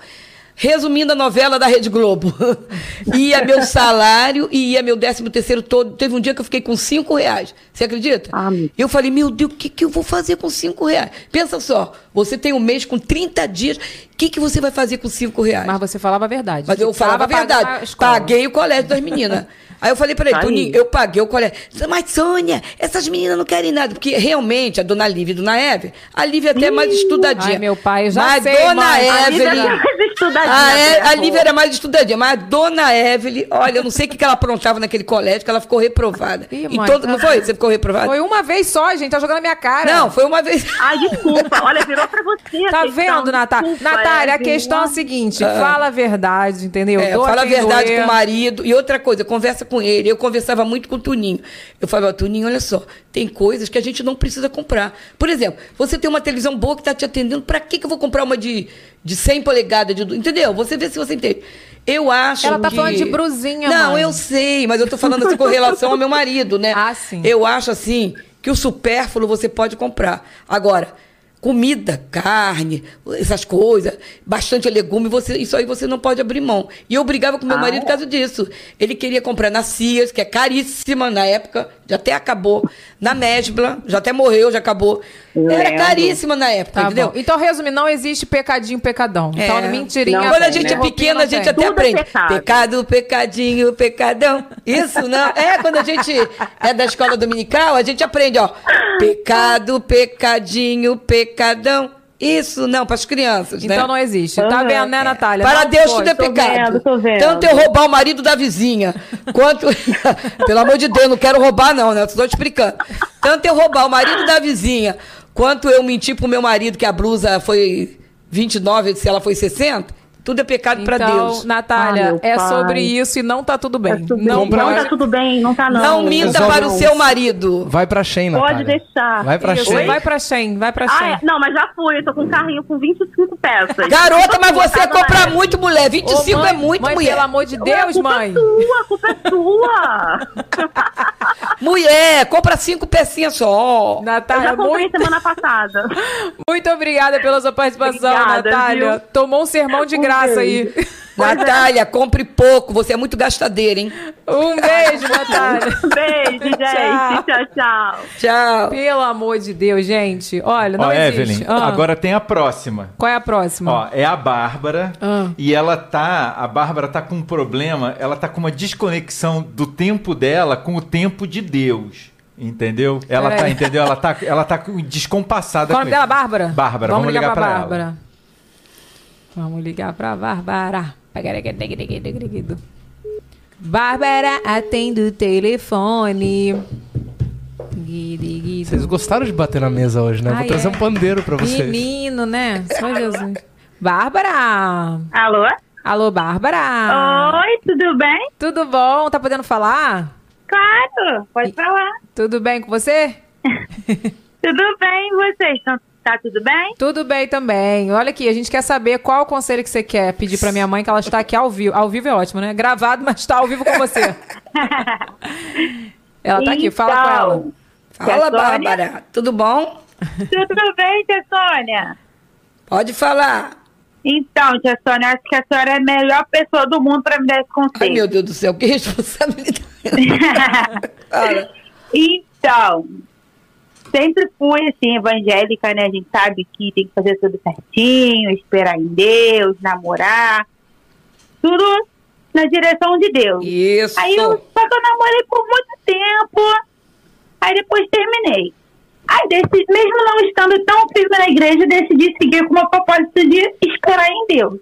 D: Resumindo a novela da Rede Globo, ia meu salário e ia meu décimo terceiro todo. Teve um dia que eu fiquei com cinco reais. Você acredita?
F: Ah,
D: eu falei, meu Deus, o que, que eu vou fazer com cinco reais? Pensa só, você tem um mês com 30 dias, o que, que você vai fazer com cinco reais?
A: Mas você falava a verdade.
D: Mas eu falava a verdade. Paguei o colégio das meninas. Aí eu falei pra ele,
F: Aí.
D: Toninho, eu paguei o colégio. Mas, Sônia, essas meninas não querem nada. Porque realmente, a dona Lívia e a dona Eve, a Lívia até é mais estudadinha.
A: Ai, meu pai, eu já
D: mas
A: sei,
D: dona
A: mãe.
F: A Lívia
D: Evelyn.
F: é mais estudadinha.
D: A, E- a. Lívia era mais estudadinha, mas a dona Evelyn, olha, eu não sei o que que ela aprontava naquele colégio, que ela ficou reprovada.
A: Ih,
D: e
A: mãe,
D: todo,
A: tá-
D: não foi? Você ficou reprovada?
A: Foi uma vez só, gente. Tá jogando na minha cara.
D: Não, foi uma vez.
F: Ai, desculpa. Olha, virou pra você.
A: Tá
F: questão.
A: vendo, Natália?
F: Desculpa,
A: Natália, a
F: Evelyn.
A: quesão é a seguinte: fala a verdade, entendeu?
D: É, fala a verdade
A: doer.
D: com o marido. E outra coisa, conversa com ele. Eu conversava muito com o Tuninho. Eu falava, Tuninho, olha só, tem coisas que a gente não precisa comprar. Por exemplo, você tem uma televisão boa que está te atendendo, para que, que eu vou comprar uma de, de 100 polegadas? De, entendeu? Você vê se você entende. Eu acho
A: Ela tá
D: que...
A: falando de brusinha,
D: Não,
A: mãe.
D: eu sei, mas eu tô falando assim com relação ao meu marido, né?
A: Ah, sim.
D: Eu acho assim que o supérfluo você pode comprar. Agora, comida, carne, essas coisas, bastante legume, você, isso aí você não pode abrir mão. E eu brigava com meu
F: Ah,
D: marido
F: é?
D: por causa disso. Ele queria comprar na Cias, que é caríssima na época, já até acabou. Na Mesbla, já até morreu, já acabou. Era caríssima na época,
A: Tá
D: entendeu?
A: bom. Então, resumindo, não existe pecadinho, pecadão. Então,
D: É.
A: mentirinha.
F: Não
D: Quando a gente
F: né?
D: é pequena, a gente até
F: Tudo é
D: aprende.
F: pecado.
D: Pecado, pecadinho, pecadão. Isso não. É, quando a gente é da escola dominical, a gente aprende, ó. Pecado, pecadinho, pecadão. Isso não, para as crianças, né?
A: Então não existe. Tá
F: Aham.
A: vendo, né, Natália?
D: Para
A: Não
D: Deus tudo é
F: tô
D: pecado.
F: vendo, tô vendo.
D: Tanto eu roubar o marido da vizinha, quanto. Pelo amor de Deus, não quero roubar, não, né? Estou te explicando. Tanto eu roubar o marido da vizinha, quanto eu mentir pro meu marido que a blusa foi 29, se ela foi 60, tudo é pecado para
A: Então,
D: Deus.
A: Natália,
F: Ah,
A: é
F: pai.
A: sobre isso e não tá tudo bem.
F: Tá tudo
A: não
F: bem. não
A: pode.
F: tá tudo bem, não tá não.
D: Não minta
G: Resolve
D: para o seu marido.
G: Vai pra
F: Pode
G: Natália.
F: deixar.
G: Vai pra Shein.
A: vai pra Shen, vai pra
F: Ah,
A: Shen.
F: é? Não, mas já fui. Eu tô com um carrinho com 25 peças.
D: Garota, mas você compra muito, mulher. 25
A: Ô, mãe,
D: é muito,
A: mãe,
D: mulher.
A: pelo amor de
F: Ué,
A: Deus,
F: a culpa
A: mãe.
F: É sua, a culpa é sua.
D: Mulher, compra cinco pecinhas só.
F: Eu
A: Natália,
F: já comprei
A: muito,
F: semana passada.
A: muito obrigada pela sua participação,
F: Obrigada,
A: Natália.
F: viu?
A: Tomou um sermão de
F: Um
A: graça aí.
D: Natália, compre pouco. Você é muito gastadeira, hein?
A: Um beijo, Natália.
F: Beijo, gente.
A: Tchau.
F: Tchau, tchau.
D: Tchau.
A: Pelo amor de Deus, gente. Olha, não
B: Ó,
A: existe.
B: Evelyn,
A: Ah,
B: agora tem a próxima.
A: Qual é a próxima?
B: Ó, é a Bárbara.
A: Ah.
B: E ela tá. A Bárbara tá com um problema. Ela tá com uma desconexão do tempo dela com o tempo de Deus. Entendeu? Ela tá, entendeu? Ela tá, ela tá com- descompassada.
A: Qual é o nome dela? Bárbara?
B: Bárbara, vamos, ligar, pra, ela.
A: Bárbara. Vamos ligar pra Bárbara. Bárbara, atende o telefone.
G: Vocês gostaram de bater na mesa hoje, né?
A: Ai,
G: Vou trazer
A: é.
G: um pandeiro pra vocês.
A: Menino, né? Só Jesus. Bárbara!
F: Alô?
A: Alô, Bárbara!
F: Oi, tudo bem?
A: Tudo bom? Tá podendo falar?
F: Claro, pode falar.
A: Tudo bem com você?
F: Tudo bem, e vocês? Tão- Tá tudo bem?
A: Tudo bem também. Olha aqui, a gente quer saber qual o conselho que você quer pedir pra minha mãe, que ela está aqui ao vivo. Ao vivo é ótimo, né? Gravado, mas está ao vivo com você. Ela tá aqui, fala com ela.
F: Então,
D: Fala? Bárbara. Tudo bom?
F: Tudo bem, tia Sônia?
D: Pode falar.
F: Então, tia Sônia, acho que a senhora é a melhor pessoa do mundo para me dar esse
D: Ai,
F: conselho.
D: meu Deus do céu, que responsabilidade.
F: Então, sempre fui assim, evangélica, né? A gente sabe que tem que fazer tudo certinho, esperar em Deus, namorar, tudo na direção de Deus.
D: Isso.
F: Aí eu, só que eu namorei por muito tempo, aí depois terminei. Aí, desse, mesmo não estando tão firme na igreja, decidi seguir com uma propósito de esperar em Deus.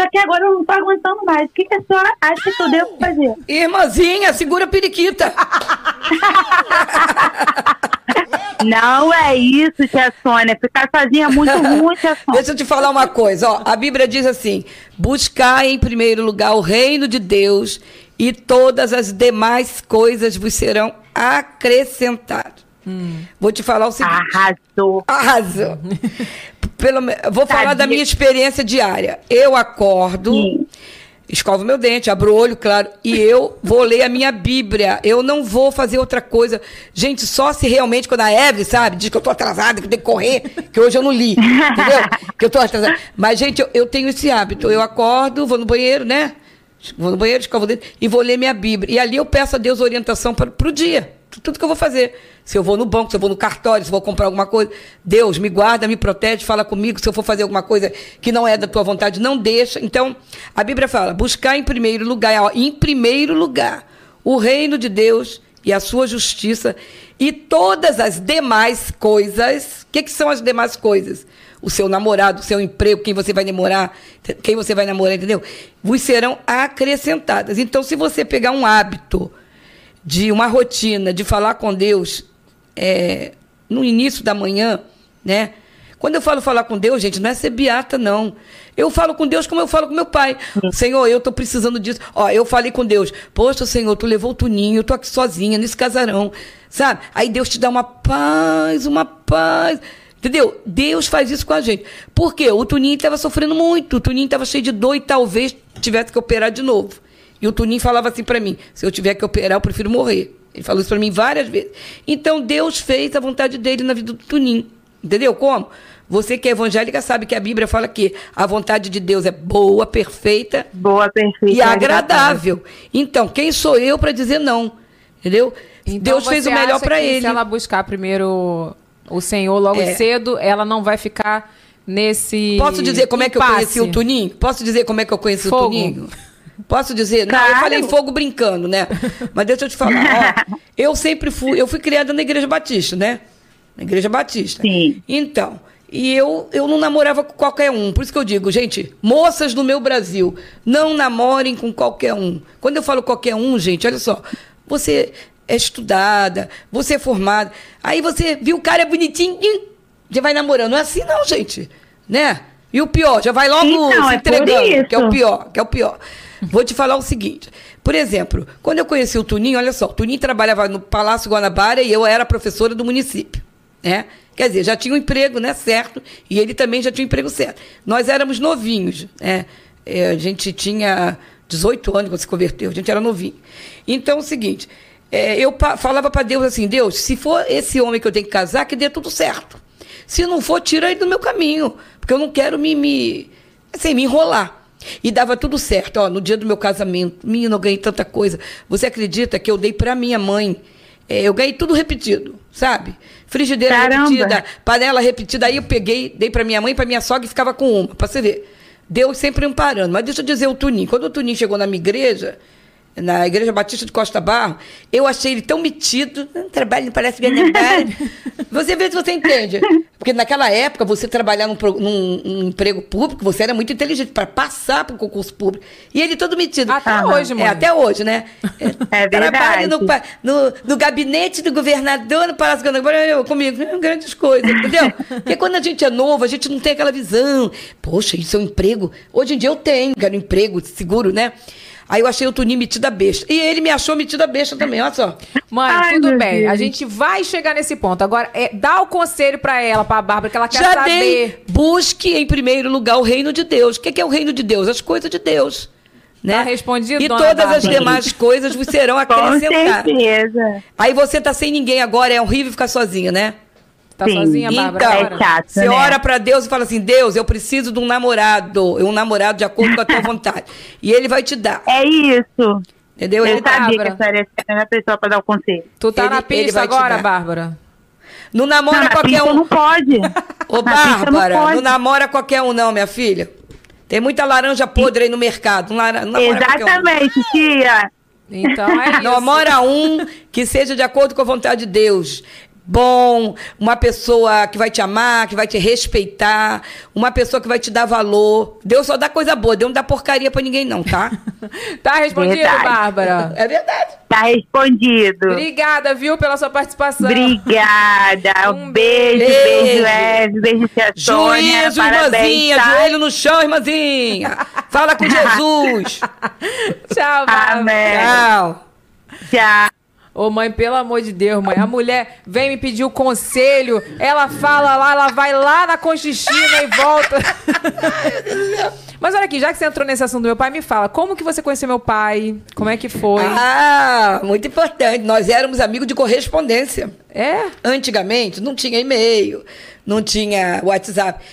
F: Só que agora eu não tô aguentando mais. O que, que a senhora acha que eu devo fazer?
D: Irmãzinha, segura a periquita.
F: Não é isso, tia Sônia. Ficar sozinha é muito ruim, tia Sônia.
D: Deixa eu te falar uma coisa, ó. A Bíblia diz assim: buscar em primeiro lugar o reino de Deus e todas as demais coisas vos serão acrescentadas. Vou te falar o seguinte.
F: Arrasou.
D: Arrasou. Pelo, vou falar
F: Tadinha.
D: da minha experiência diária. Eu acordo,
F: Sim.
D: Escovo meu dente, abro o olho, claro, e eu vou ler a minha Bíblia. Eu não vou fazer outra coisa. Gente, só se realmente, quando a Eve, sabe, diz que eu tô atrasada, que eu tenho que correr, que hoje eu não li, entendeu? Que eu tô atrasada. Mas, gente, eu, eu tenho esse hábito. Eu acordo, vou no banheiro, né? Vou no banheiro, escovo o dente e vou ler minha Bíblia. E ali eu peço a Deus orientação para o dia. Tudo que eu vou fazer. Se eu vou no banco, se eu vou no cartório, se eu vou comprar alguma coisa. Deus, me guarda, me protege, fala comigo. Se eu for fazer alguma coisa que não é da tua vontade, não deixa. Então, a Bíblia fala: buscar em primeiro lugar, ó, em primeiro lugar, o reino de Deus e a sua justiça e todas as demais coisas. O que, que são as demais coisas? O seu namorado, o seu emprego, quem você vai namorar, quem você vai namorar, entendeu? Vos serão acrescentadas. Então, se você pegar um hábito de uma rotina de falar com Deus é, no início da manhã, né? Quando eu falo falar com Deus, gente, não é ser beata, não. Eu falo com Deus como eu falo com meu pai. Senhor, eu tô precisando disso. Ó, eu falei com Deus. Poxa, Senhor, tu levou o Tuninho, eu tô aqui sozinha nesse casarão. Sabe? Aí Deus te dá uma paz, uma paz. Entendeu? Deus faz isso com a gente. Por quê? O Tuninho estava sofrendo muito. O Tuninho estava cheio de dor e talvez tivesse que operar de novo. E o Tuninho falava assim para mim: se eu tiver que operar, eu prefiro morrer. Ele falou isso para mim várias vezes. Então Deus fez a vontade dele na vida do Tuninho. Entendeu como? Você que é evangélica sabe que a Bíblia fala que a vontade de Deus é boa, perfeita
F: Boa, perfeita.
D: e agradável. Então, quem sou eu para dizer não? Entendeu?
A: Então
D: Deus fez o melhor para ele.
A: Se ela buscar primeiro o Senhor logo
D: É.
A: cedo, ela não vai ficar nesse.
D: Posso dizer como é que eu
A: impasse.
D: conheci o Tuninho? Posso dizer como é que eu conheci
A: Fogo.
D: o Tuninho? Posso dizer? Não, eu
F: Claro.
D: falei fogo brincando, né? Mas deixa eu te falar. ó, eu sempre fui, eu fui criada na Igreja Batista, né? Na Igreja Batista.
F: Sim.
D: Então, e eu, eu não namorava com qualquer um. Por isso que eu digo, gente, moças do meu Brasil, não namorem com qualquer um. Quando eu falo qualquer um, gente, olha só, você é estudada, você é formada, aí você viu o cara é bonitinho, já vai namorando. Não é assim não, gente, né? E o pior, já vai logo
F: Então,
D: se
F: é
D: entregando, que é o pior, que é o pior. Vou te falar o seguinte. Por exemplo, quando eu conheci o Tuninho, olha só, o Tuninho trabalhava no Palácio Guanabara e eu era professora do município, né? Quer dizer, já tinha um emprego, né, certo, e ele também já tinha um emprego certo. Nós éramos novinhos, né? É, a gente tinha 18 anos quando se converteu, a gente era novinho. Então, é o seguinte, é, eu falava para Deus assim, Deus, se for esse homem que eu tenho que casar, que dê tudo certo. Se não for, tira ele do meu caminho, porque eu não quero me, me, assim, me enrolar. E dava tudo certo. Ó, no dia do meu casamento, menino, eu ganhei tanta coisa. Você acredita que eu dei para minha mãe? É, eu ganhei tudo repetido, sabe? Frigideira
F: Caramba.
D: repetida, panela repetida. Aí eu peguei, dei para minha mãe, para minha sogra e ficava com uma, para você ver. Deus sempre amparando. Mas deixa eu dizer o Tuninho. Quando o Tuninho chegou na minha igreja, na Igreja Batista de Costa Barro, eu achei ele tão metido. Trabalho não parece ganhar Você vê se você entende. Porque naquela época, você trabalhar num, num- num emprego público, você era muito inteligente para passar para o concurso público. E ele todo metido.
A: Até
F: Aham.
A: hoje, mãe.
D: É, até hoje, né?
F: É
D: Trabalho no,
F: verdade.
D: no, no gabinete do governador, no Palácio do Governador, comigo, é, grandes coisas, entendeu? Porque quando a gente é novo, a gente não tem aquela visão. Poxa, isso é um emprego. Hoje em dia eu tenho, quero um emprego seguro, né? Aí eu achei o Tuninho metida besta. E ele me achou metida besta também, olha só.
A: Mãe,
F: Ai,
A: tudo bem.
F: Deus.
A: A gente vai chegar nesse ponto. Agora, é, dá o conselho pra ela, pra Bárbara, que ela quer
D: Já
A: saber.
D: dei. Busque em primeiro lugar o reino de Deus. O que é, que é o reino de Deus? As coisas de Deus. Né?
A: Tá respondido,
D: E
A: dona
D: todas as
A: Bárbara?
D: demais coisas vos serão
F: Com
D: acrescentadas.
F: certeza.
D: Aí você tá sem ninguém agora, é horrível ficar sozinha, né?
A: Tá
F: Sim.
A: sozinha, Bárbara?
D: Então?
F: É chato,
D: Você
F: né?
D: ora pra Deus e fala assim: Deus, eu preciso de um namorado, um namorado de acordo com a tua vontade. E ele vai te dar.
F: É isso.
D: Entendeu?
F: Eu
D: Ele tá-
F: sabia
A: Bárbara.
F: que essa era a pessoa para dar o conselho.
A: Tu tá
D: Ele-
A: na pista agora. Bárbara?
D: Não
F: Não,
D: namora
F: na
D: qualquer um.
F: não pode.
D: Ô, Bárbara,
F: não
D: não,
F: pode.
D: namora qualquer um, não, minha filha. Tem muita laranja podre aí no mercado. Não, não qualquer um.
F: Exatamente, tia.
A: Então é isso.
D: Namora um que seja de acordo com a vontade de Deus. Bom, uma pessoa que vai te amar, que vai te respeitar, uma pessoa que vai te dar valor. Deus só dá coisa boa, Deus não dá porcaria pra ninguém, não, tá?
A: Tá respondido,
F: Verdade.
A: Bárbara?
D: É verdade.
F: Tá respondido.
A: Obrigada, viu, pela sua participação.
F: Obrigada.
A: Um
F: beijo,
D: beijo.
F: beijo, Eve. Beijo, tia Sônia.
D: Juízo,
F: Parabéns,
D: irmãzinha,
F: tá?
D: joelho no chão, irmãzinha. Fala com Jesus.
A: Tchau, Bárbara.
F: Amém.
D: Tchau.
F: Tchau.
A: Ô, mãe, pelo amor de Deus, mãe. A mulher vem me pedir o conselho. Ela fala lá, ela vai lá na Conchichina e volta. Mas olha aqui, já que você entrou nesse assunto do meu pai, me fala, como que você conheceu meu pai? Como é que foi?
D: Ah, muito importante. Nós éramos amigos de correspondência.
A: É?
D: Antigamente não tinha e-mail, não tinha WhatsApp.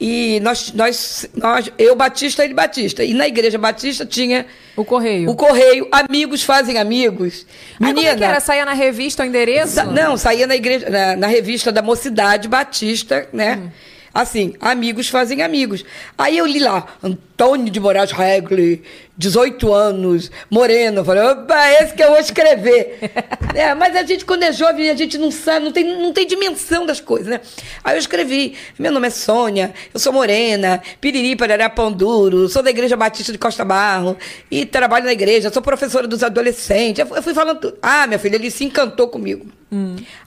D: E nós, nós, nós, eu Batista, ele Batista. E na igreja Batista tinha
A: O correio.
D: o correio, amigos fazem amigos.
A: Aí, como é que
D: Menina,
A: era? Saía na revista o endereço?
D: Sa- não, saía na igreja, na, na revista da Mocidade Batista, né?
A: Hum.
D: Assim, amigos fazem amigos. Aí eu li lá, Antônio de Moraes Regli, 18 anos, moreno. Eu falei, opa, esse que eu vou escrever. É, mas a gente, quando é jovem, a gente não sabe, não tem, não tem dimensão das coisas, né? Aí eu escrevi, meu nome é Sônia, eu sou morena, piriri, parará, pão duro, sou da Igreja Batista de Costa Barro e trabalho na igreja, sou professora dos adolescentes. Eu fui- falando tudo. Ah, minha filha, ele se encantou comigo.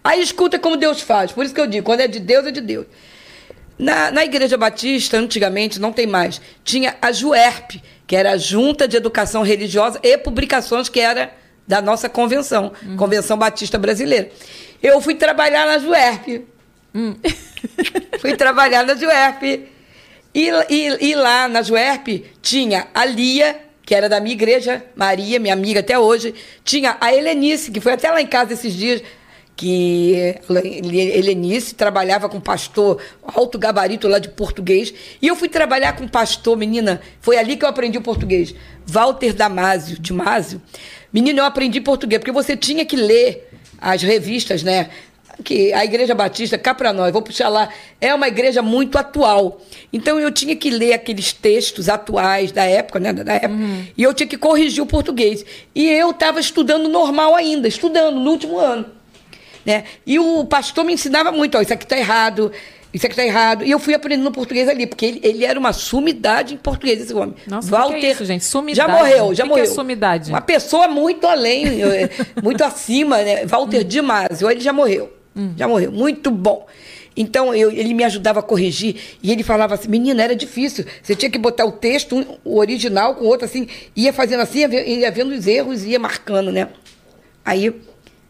D: Aí escuta como Deus faz. Por isso que eu digo, quando é de Deus, é de Deus. Na, na Igreja Batista, antigamente, não tem mais, tinha a JUERP, que era a Junta de Educação Religiosa e Publicações, que era da nossa convenção, Convenção Batista Brasileira. Eu fui trabalhar na JUERP. Fui trabalhar na Juerp. E, e, e lá na Juerp tinha a Lia, que era da minha igreja, Maria, minha amiga até hoje. Tinha a Helenice, que foi até lá em casa esses dias, que Helenice trabalhava com pastor alto gabarito lá de português. E eu fui trabalhar com pastor, menina, foi ali que eu aprendi o português. Walter Damásio, de Másio. Menina, eu aprendi português, porque você tinha que ler as revistas, né? que a Igreja Batista, cá para nós, vou puxar lá, é uma igreja muito atual. Então eu tinha que ler aqueles textos atuais da época, né? Da época, E eu tinha que corrigir o português. E eu estava estudando normal ainda, estudando no último ano. Né? E o pastor me ensinava muito, ó, isso aqui está errado, isso aqui está errado. E eu fui aprendendo português ali, porque ele, ele era uma sumidade em português, esse homem.
A: Nossa, o que que é isso, gente? Sumidade.
D: Já morreu, já
A: que que
D: morreu.
A: é sumidade?
D: Uma pessoa muito além, eh, muito acima, né? Walter
A: Hum.
D: Ele já morreu. Já morreu. Muito bom. Então, eu- ele me ajudava a corrigir e ele falava assim: menina, era difícil. Você tinha que botar o texto, um- o original, com o outro assim, ia fazendo assim, ia, ve- ia vendo os erros ia marcando, né? Aí,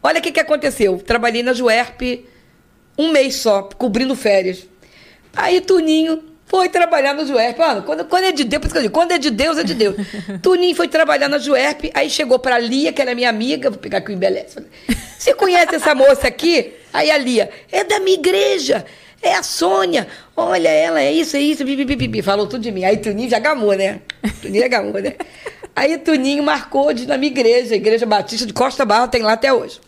D: olha o que, que aconteceu. Trabalhei na Juerp um mês só, cobrindo férias. Aí Tuninho foi trabalhar no Juerp. Mano, quando, quando é de Deus, por isso que eu digo, quando é de Deus, é de Deus. Tuninho foi trabalhar na Juerp, aí chegou pra Lia, que era minha amiga, vou pegar aqui o embeleze. Falei, Você conhece essa moça aqui? Aí a Lia, é da minha igreja. É a Sônia. Olha, ela é isso, é isso. Bi, bi, bi, bi, bi. Falou tudo de mim. Aí Tuninho já gamou, né? Tuninho já gamou, né? Aí Tuninho marcou de, na minha igreja, a Igreja Batista de Costa Barra, tem lá até hoje.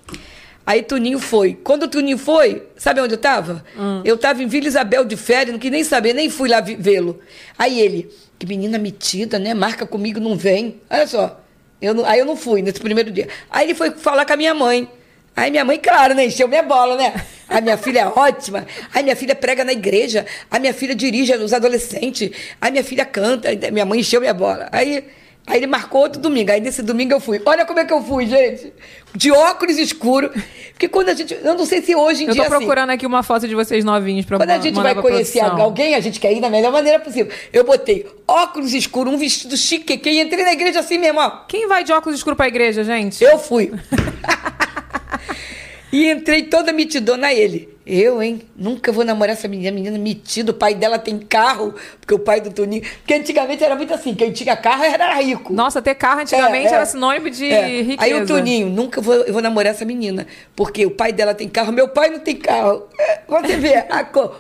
D: Aí Tuninho foi. Quando o Tuninho foi, sabe onde eu estava? Eu estava em Vila Isabel de férias, não quis nem saber, nem fui lá vê-lo. Aí ele, que menina metida, né? Marca comigo, não vem. Olha só. Eu não- aí eu não fui nesse primeiro dia. Aí ele foi falar com a minha mãe. Aí minha mãe, claro, né? Encheu minha bola, né? A minha filha é ótima. Aí minha filha prega na igreja. A minha filha dirige os adolescentes. Aí minha filha canta. Minha mãe encheu minha bola. Aí, aí ele marcou outro domingo. Aí nesse domingo eu fui. Olha como é que eu fui, gente. De óculos escuro. Porque quando a gente. Eu não sei se hoje em
A: Eu
D: dia.
A: tô
D: assim,
A: procurando aqui uma foto de vocês novinhos pra
D: quando a gente vai conhecer
A: produção.
D: alguém, a gente quer ir da melhor maneira possível. Eu botei óculos escuros, um vestido chique, e entrei na igreja assim mesmo, ó.
A: Quem vai de óculos escuros pra igreja, gente?
D: Eu fui. e entrei toda metidona a ele. Eu, hein? Nunca vou namorar essa menina, menina metida. O pai dela tem carro, porque o pai do Toninho. Porque antigamente era muito assim: quem tinha carro era rico.
A: Nossa, ter carro antigamente
D: É, é.
A: era sinônimo de
D: É.
A: riqueza.
D: Aí o Toninho, nunca vou, eu vou namorar essa menina, porque o pai dela tem carro, meu pai não tem carro. É, Você vê,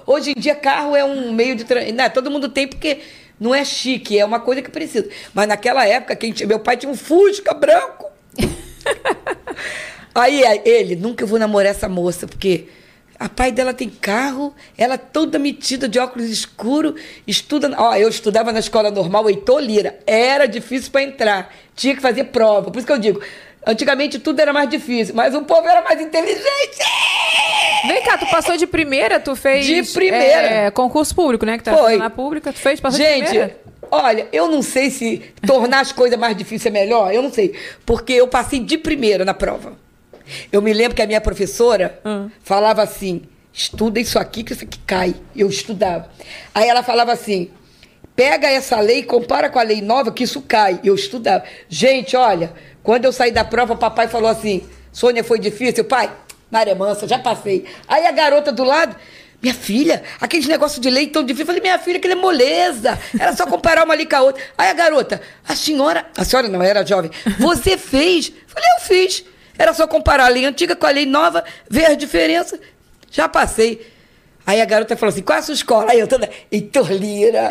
D: hoje em dia carro é um meio de... Tra... Não, todo mundo tem porque não é chique, é uma coisa que precisa. Mas naquela época, quem tinha, meu pai tinha um Fusca branco. Aí é, ele, nunca vou namorar essa moça, porque a pai dela tem carro, ela toda metida de óculos escuros, estuda. Ó, eu estudava na escola normal, Heitor Lira. Era difícil para entrar, tinha que fazer prova. Por isso que eu digo, antigamente tudo era mais difícil, mas o povo era mais inteligente.
A: Vem cá, tu passou de primeira, tu fez...
D: De primeira.
A: é, concurso público, né? Que tá
D: Foi.
A: na pública, tu fez, passou de
D: Gente,
A: primeira.
D: olha, eu não sei se tornar as coisas mais difíceis é melhor, eu não sei. Porque eu passei de primeira na prova. Eu me lembro que a minha professora falava assim: estuda isso aqui, que isso aqui cai. Eu estudava. Aí ela falava assim: pega essa lei e compara com a lei nova, que isso cai. Eu estudava. Gente, olha, quando eu saí da prova, papai falou assim: Sônia, foi difícil? Pai, Maria Mansa, já passei. Aí a garota do lado. Minha filha, aqueles negócios de lei tão difícil. Eu falei, minha filha, aquilo é moleza. Era só comparar uma ali com a outra. Aí a garota, a senhora, a senhora não era jovem, você fez? Eu falei, eu fiz. Era só comparar a lei antiga com a lei nova, ver a diferença. Já passei. Aí a garota falou assim: qual é a sua escola? Aí eu toda, Heitor Lira,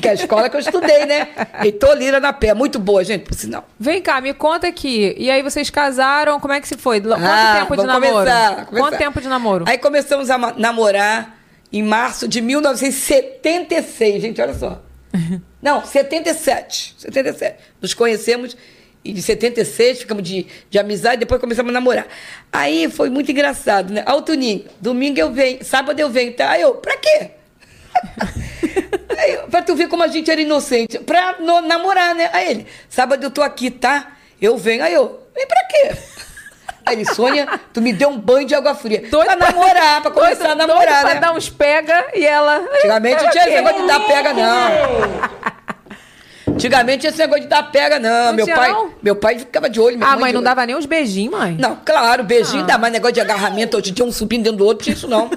D: que é a escola que eu estudei, né? Heitor Lira na pé, muito boa, gente, por sinal.
A: Vem cá, me conta aqui. E aí vocês casaram, como é que se foi? Quanto
D: Ah,
A: tempo de namoro?
D: começar, começar.
A: Quanto tempo de namoro?
D: Aí começamos a namorar em março de 1976, gente, olha só. Não, 77. 77. Nos conhecemos e de 76, ficamos de, de amizade, depois começamos a namorar. Aí foi muito engraçado, né? Ao Tuninho, domingo eu venho, sábado eu venho, tá? Aí eu, pra quê? Aí, pra tu ver como a gente era inocente. Pra no- namorar, né? Aí ele, sábado eu tô aqui, tá? Eu venho. Aí eu, vem pra quê? Aí ele, Sônia, tu me deu um banho de água fria.
A: Doido
D: pra namorar, pra começar a
A: Doido
D: namorar,
A: pra
D: né?
A: dar uns pega e ela...
D: Antigamente não tinha esse negócio de dar pega, não. Antigamente tinha esse negócio de dar pega, não.
A: Não
D: meu,
A: tinha,
D: pai,
A: não?
D: meu pai ficava de olho.
A: Ah, mãe, não
D: olho.
A: dava nem uns beijinhos, mãe?
D: Não, claro, beijinho
A: Ah.
D: dá, mas negócio de agarramento, hoje em dia um subindo dentro do outro, tinha isso não.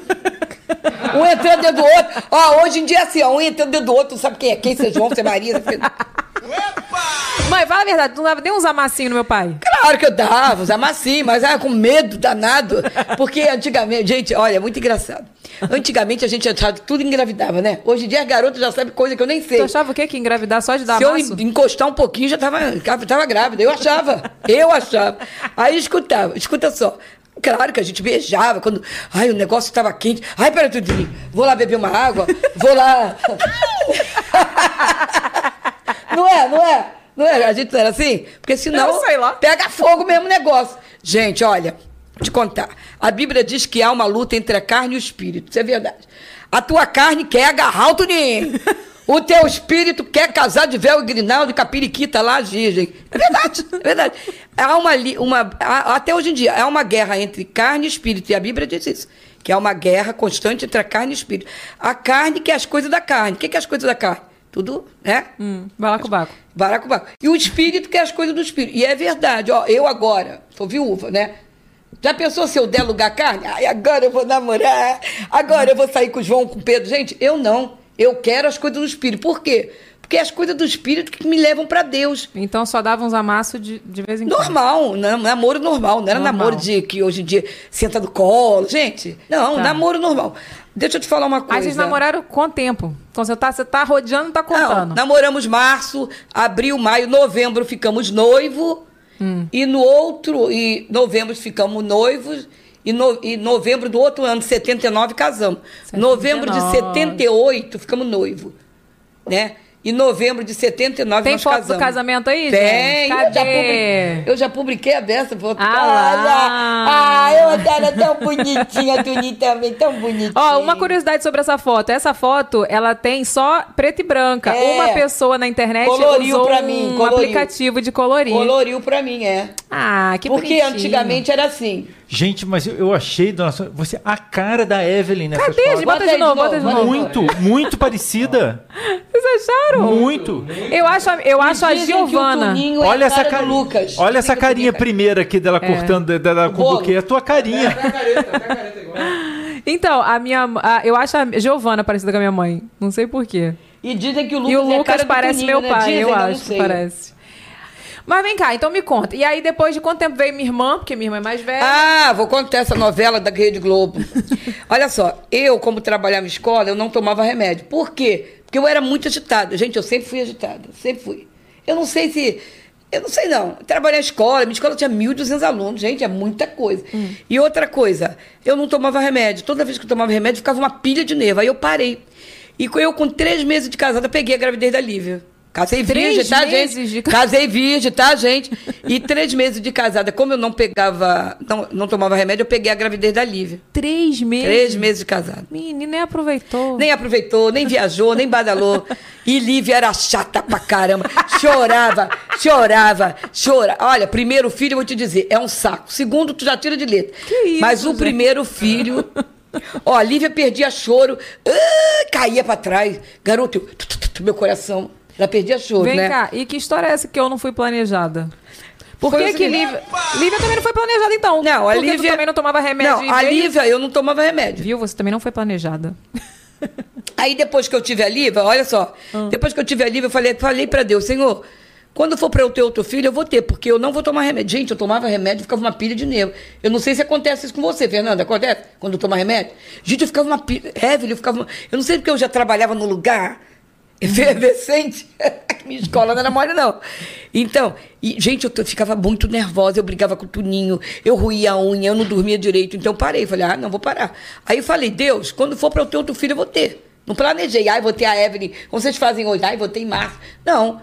D: Um entrando dentro do outro. Ó, hoje em dia é assim, ó, um entrando dentro do outro, não sabe quem é quem, se é João, se é Maria. se é-
A: Mãe, fala a verdade, tu não dava nem uns amassinhos no meu pai.
D: Claro que eu dava, usava assim, mas era com medo danado. Porque antigamente, gente, olha, é muito engraçado. Antigamente a gente achava que tudo engravidava, né? Hoje em dia as garotas já sabem coisa que eu nem sei.
A: Tu achava o quê? Que engravidar só de dar
D: Se eu
A: amasso?
D: en- encostar um pouquinho, já tava, tava grávida. Eu achava. Eu achava. Aí escutava, escuta só. Claro que a gente beijava quando. Ai, o negócio tava quente. Ai, pera, Tudinho. Vou lá beber uma água. Vou lá. não é, não é? Não é? A gente não era assim? Porque senão. Pega fogo mesmo o negócio. Gente, olha, vou te contar. A Bíblia diz que há uma luta entre a carne e o espírito. Isso é verdade. A tua carne quer agarrar o Tuninho. O teu espírito quer casar de véu e grinaldo, capiriquita lá, virgem. É verdade, é verdade. Há uma, uma, até hoje em dia, há uma guerra entre carne e espírito. E a Bíblia diz isso. Que há uma guerra constante entre a carne e o espírito. A carne quer as coisas da carne. O que que é as coisas da carne? Tudo, né?
A: Hum, balacobaco.
D: Baracobaco. E o espírito quer as coisas do espírito. E é verdade, ó, eu agora, sou viúva, né? Já pensou se eu der lugar à carne? Ai, agora eu vou namorar, agora eu vou sair com o João, com o Pedro. Gente, eu não. Eu quero as coisas do espírito. Por quê? Porque é as coisas do espírito que me levam para Deus.
A: Então só dava uns amassos de, de vez em quando.
D: Normal, nam- namoro normal. Não era
A: Normal.
D: namoro de que hoje em dia senta no colo. Gente, não,
A: Tá.
D: namoro normal. Deixa eu te falar uma coisa.
A: Aí vocês namoraram quanto tempo? Então você tá, você tá rodeando, tá contando.
D: Não, namoramos março, abril, maio, novembro ficamos noivo.
A: Hum.
D: E no outro, e novembro ficamos noivos. E, no, e novembro do outro ano, 79, casamos.
A: 79.
D: Novembro de 78, ficamos noivo. Né? E novembro de 79
A: Tem
D: nós
A: foto do casamento aí,
D: Tem,
A: gente?
D: eu já,
A: Cadê?
D: publiquei, eu já publiquei a dessa foto.
A: Ah lá.
D: Ah, eu era tão bonitinha, Tuni também, tão bonitinha.
A: Ó, uma curiosidade sobre essa foto. Essa foto, ela tem só preto e branca.
D: É.
A: Uma pessoa na internet
D: Coloriu
A: usou
D: pra mim,
A: um
D: coloriu.
A: aplicativo de colorir.
D: Coloriu pra mim, é.
A: Ah, que
D: Porque
A: bonitinho.
D: antigamente era assim.
B: Gente, mas eu, eu achei, dona Sônia, você a cara da Evelyn nessa
A: Cadê?
B: foto.
A: Bota, de novo, bota de novo.
B: Muito, muito parecida.
A: Vocês acharam?
B: Muito.
A: Eu acho, a- eu acho a Giovana.
D: É
B: Olha
D: a
B: essa
D: cara. Lucas.
B: Olha essa carinha
D: é-
B: primeira aqui dela cortando dela com o buquê. É a tua carinha.
A: Então, a minha. a- eu acho a Giovana parecida com a minha mãe. Não sei porquê.
D: E dizem que o Lucas,
A: E o
D: é a
A: Lucas
D: cara do
A: parece meu
D: né?
A: pai,
D: Dizem,
A: eu acho que parece. Mas vem cá, então me conta. E aí, depois de quanto tempo veio minha irmã? Porque minha irmã é mais velha.
D: Ah, vou contar essa novela da Rede Globo. Olha só, eu, como trabalhava em escola, eu não tomava remédio. Por quê? Porque eu era muito agitada. Gente, eu sempre fui agitada. Sempre fui. Eu não sei se. Eu não sei, não. Trabalhei na escola, minha escola tinha 1.200 alunos. Gente, é muita coisa. E outra coisa, eu não tomava remédio. Toda vez que eu tomava remédio, ficava uma pilha de nervo. Aí eu parei. E eu, com três meses de casada, peguei a gravidez da Lívia. Casei
A: Três
D: virgem, tá, gente?
A: de ca-
D: Casei virgem, tá, gente? E três meses de casada. Como eu não pegava, não, não tomava remédio, eu peguei a gravidez da Lívia.
A: Três meses.
D: Três meses de casada.
A: Menina, nem aproveitou.
D: Nem aproveitou, nem viajou, nem badalou. E Lívia era chata pra caramba. Chorava, chorava, chora. Olha, primeiro filho, eu vou te dizer, é um saco. Segundo, tu já tira de letra.
A: Que isso,
D: Mas o
A: gente?
D: primeiro filho. Ó, a Lívia perdia choro, ah, caía pra trás. Garoto, eu- meu coração. Ela perdia choro,
A: Vem
D: né?
A: cá, e que história é essa que eu não fui planejada? Por que que Lívia... Lívia também não foi planejada, então?
D: Não, a
A: Porque tu
D: Lívia.
A: também não tomava remédio
D: Não,
A: e
D: a
A: veio-
D: Lívia, eu não tomava remédio.
A: Viu? Você também não foi planejada.
D: Aí depois que eu tive a Lívia, olha só,
A: Ah.
D: depois que eu tive a Lívia, eu falei, falei para Deus, Senhor, quando for para eu ter outro filho, eu vou ter, porque eu não vou tomar remédio. Gente, eu tomava remédio, ficava uma pilha de nervo. Eu não sei se acontece isso com você, Fernanda, acontece? Quando eu tomar remédio? Gente, eu ficava uma pilha, Evelyn, eu ficava, uma- eu não sei porque eu já trabalhava num lugar efervescente, minha escola não era mole não. Então, e, gente, eu ficava muito nervosa, eu brigava com o Tuninho, eu ruía a unha, eu não dormia direito, então eu parei, falei, ah, não, vou parar. Aí eu falei, Deus, quando for para eu ter outro filho, eu vou ter. Não planejei, ai, vou ter a Evelyn, como vocês fazem hoje, ai, vou ter em março. Não.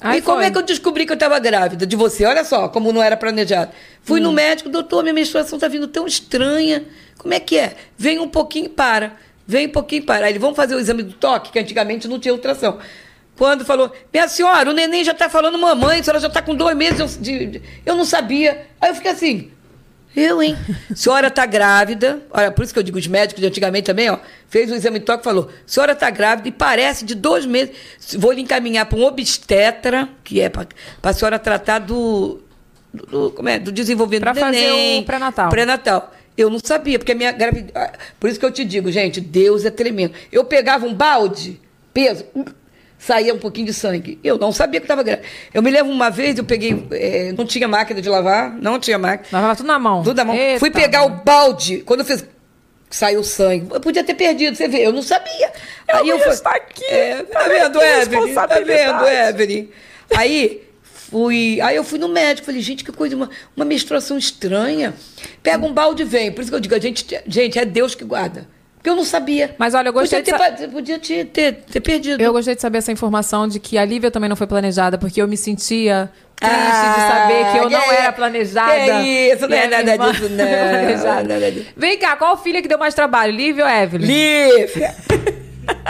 A: Aí
D: e como
A: foi.
D: é que eu descobri que eu estava grávida de você? Olha só, como não era planejado. Fui
A: Hum.
D: no médico, doutor, minha menstruação está vindo tão estranha. Como é que é? Vem um pouquinho e para. Vem um pouquinho e para. Aí eles vão fazer o exame do toque, que antigamente não tinha ultrassom. Quando falou, minha senhora, o neném já está falando mamãe, a senhora já está com dois meses de, de- Eu não sabia. Aí eu fiquei assim, eu, hein? Senhora está grávida. Olha, por isso que eu digo os médicos de antigamente também, ó. Fez o exame de toque e falou: senhora está grávida e parece de dois meses. Vou lhe encaminhar para um obstetra, que é para a senhora tratar do. do- como é? Do desenvolvimento
A: Pra
D: do
A: fazer
D: neném.
A: o pré-natal.
D: Pré-natal. Eu não sabia, porque a minha gravidez. Por isso que eu te digo, gente, Deus é tremendo. Eu pegava um balde, peso, hum, saía um pouquinho de sangue. Eu não sabia que estava grávida. Eu me lembro uma vez, eu peguei. eh, não tinha máquina de lavar, não tinha máquina.
A: Lavava tudo na mão.
D: Tudo na mão.
A: Eita,
D: Fui pegar
A: mano.
D: o balde. Quando eu fiz. Saiu sangue. Eu podia ter perdido, você vê. Eu não sabia.
A: Eu
D: Aí eu fui-
A: estar aqui.
D: É, tá
A: Olha
D: vendo, Evelyn? Tá vendo, Evelyn? Aí fui. Aí eu fui no médico. Falei, gente, que coisa, uma, uma menstruação estranha. Pega um balde e vem. Por isso que eu digo, a gente, gente, é Deus que guarda. Porque eu não sabia.
A: Mas olha, eu gostei
D: podia
A: de
D: ter, pa- Podia te- ter, ter perdido.
A: Eu gostei de saber essa informação de que a Lívia também não foi planejada, porque eu me sentia triste de
D: Ah,
A: saber que eu não
D: que-
A: era planejada.
D: que isso, não
A: E
D: é
A: a minha
D: nada disso, não.
A: planejada.
D: Nada disso.
A: Vem cá, qual filha que deu mais trabalho, Lívia ou Evelyn?
D: Lívia!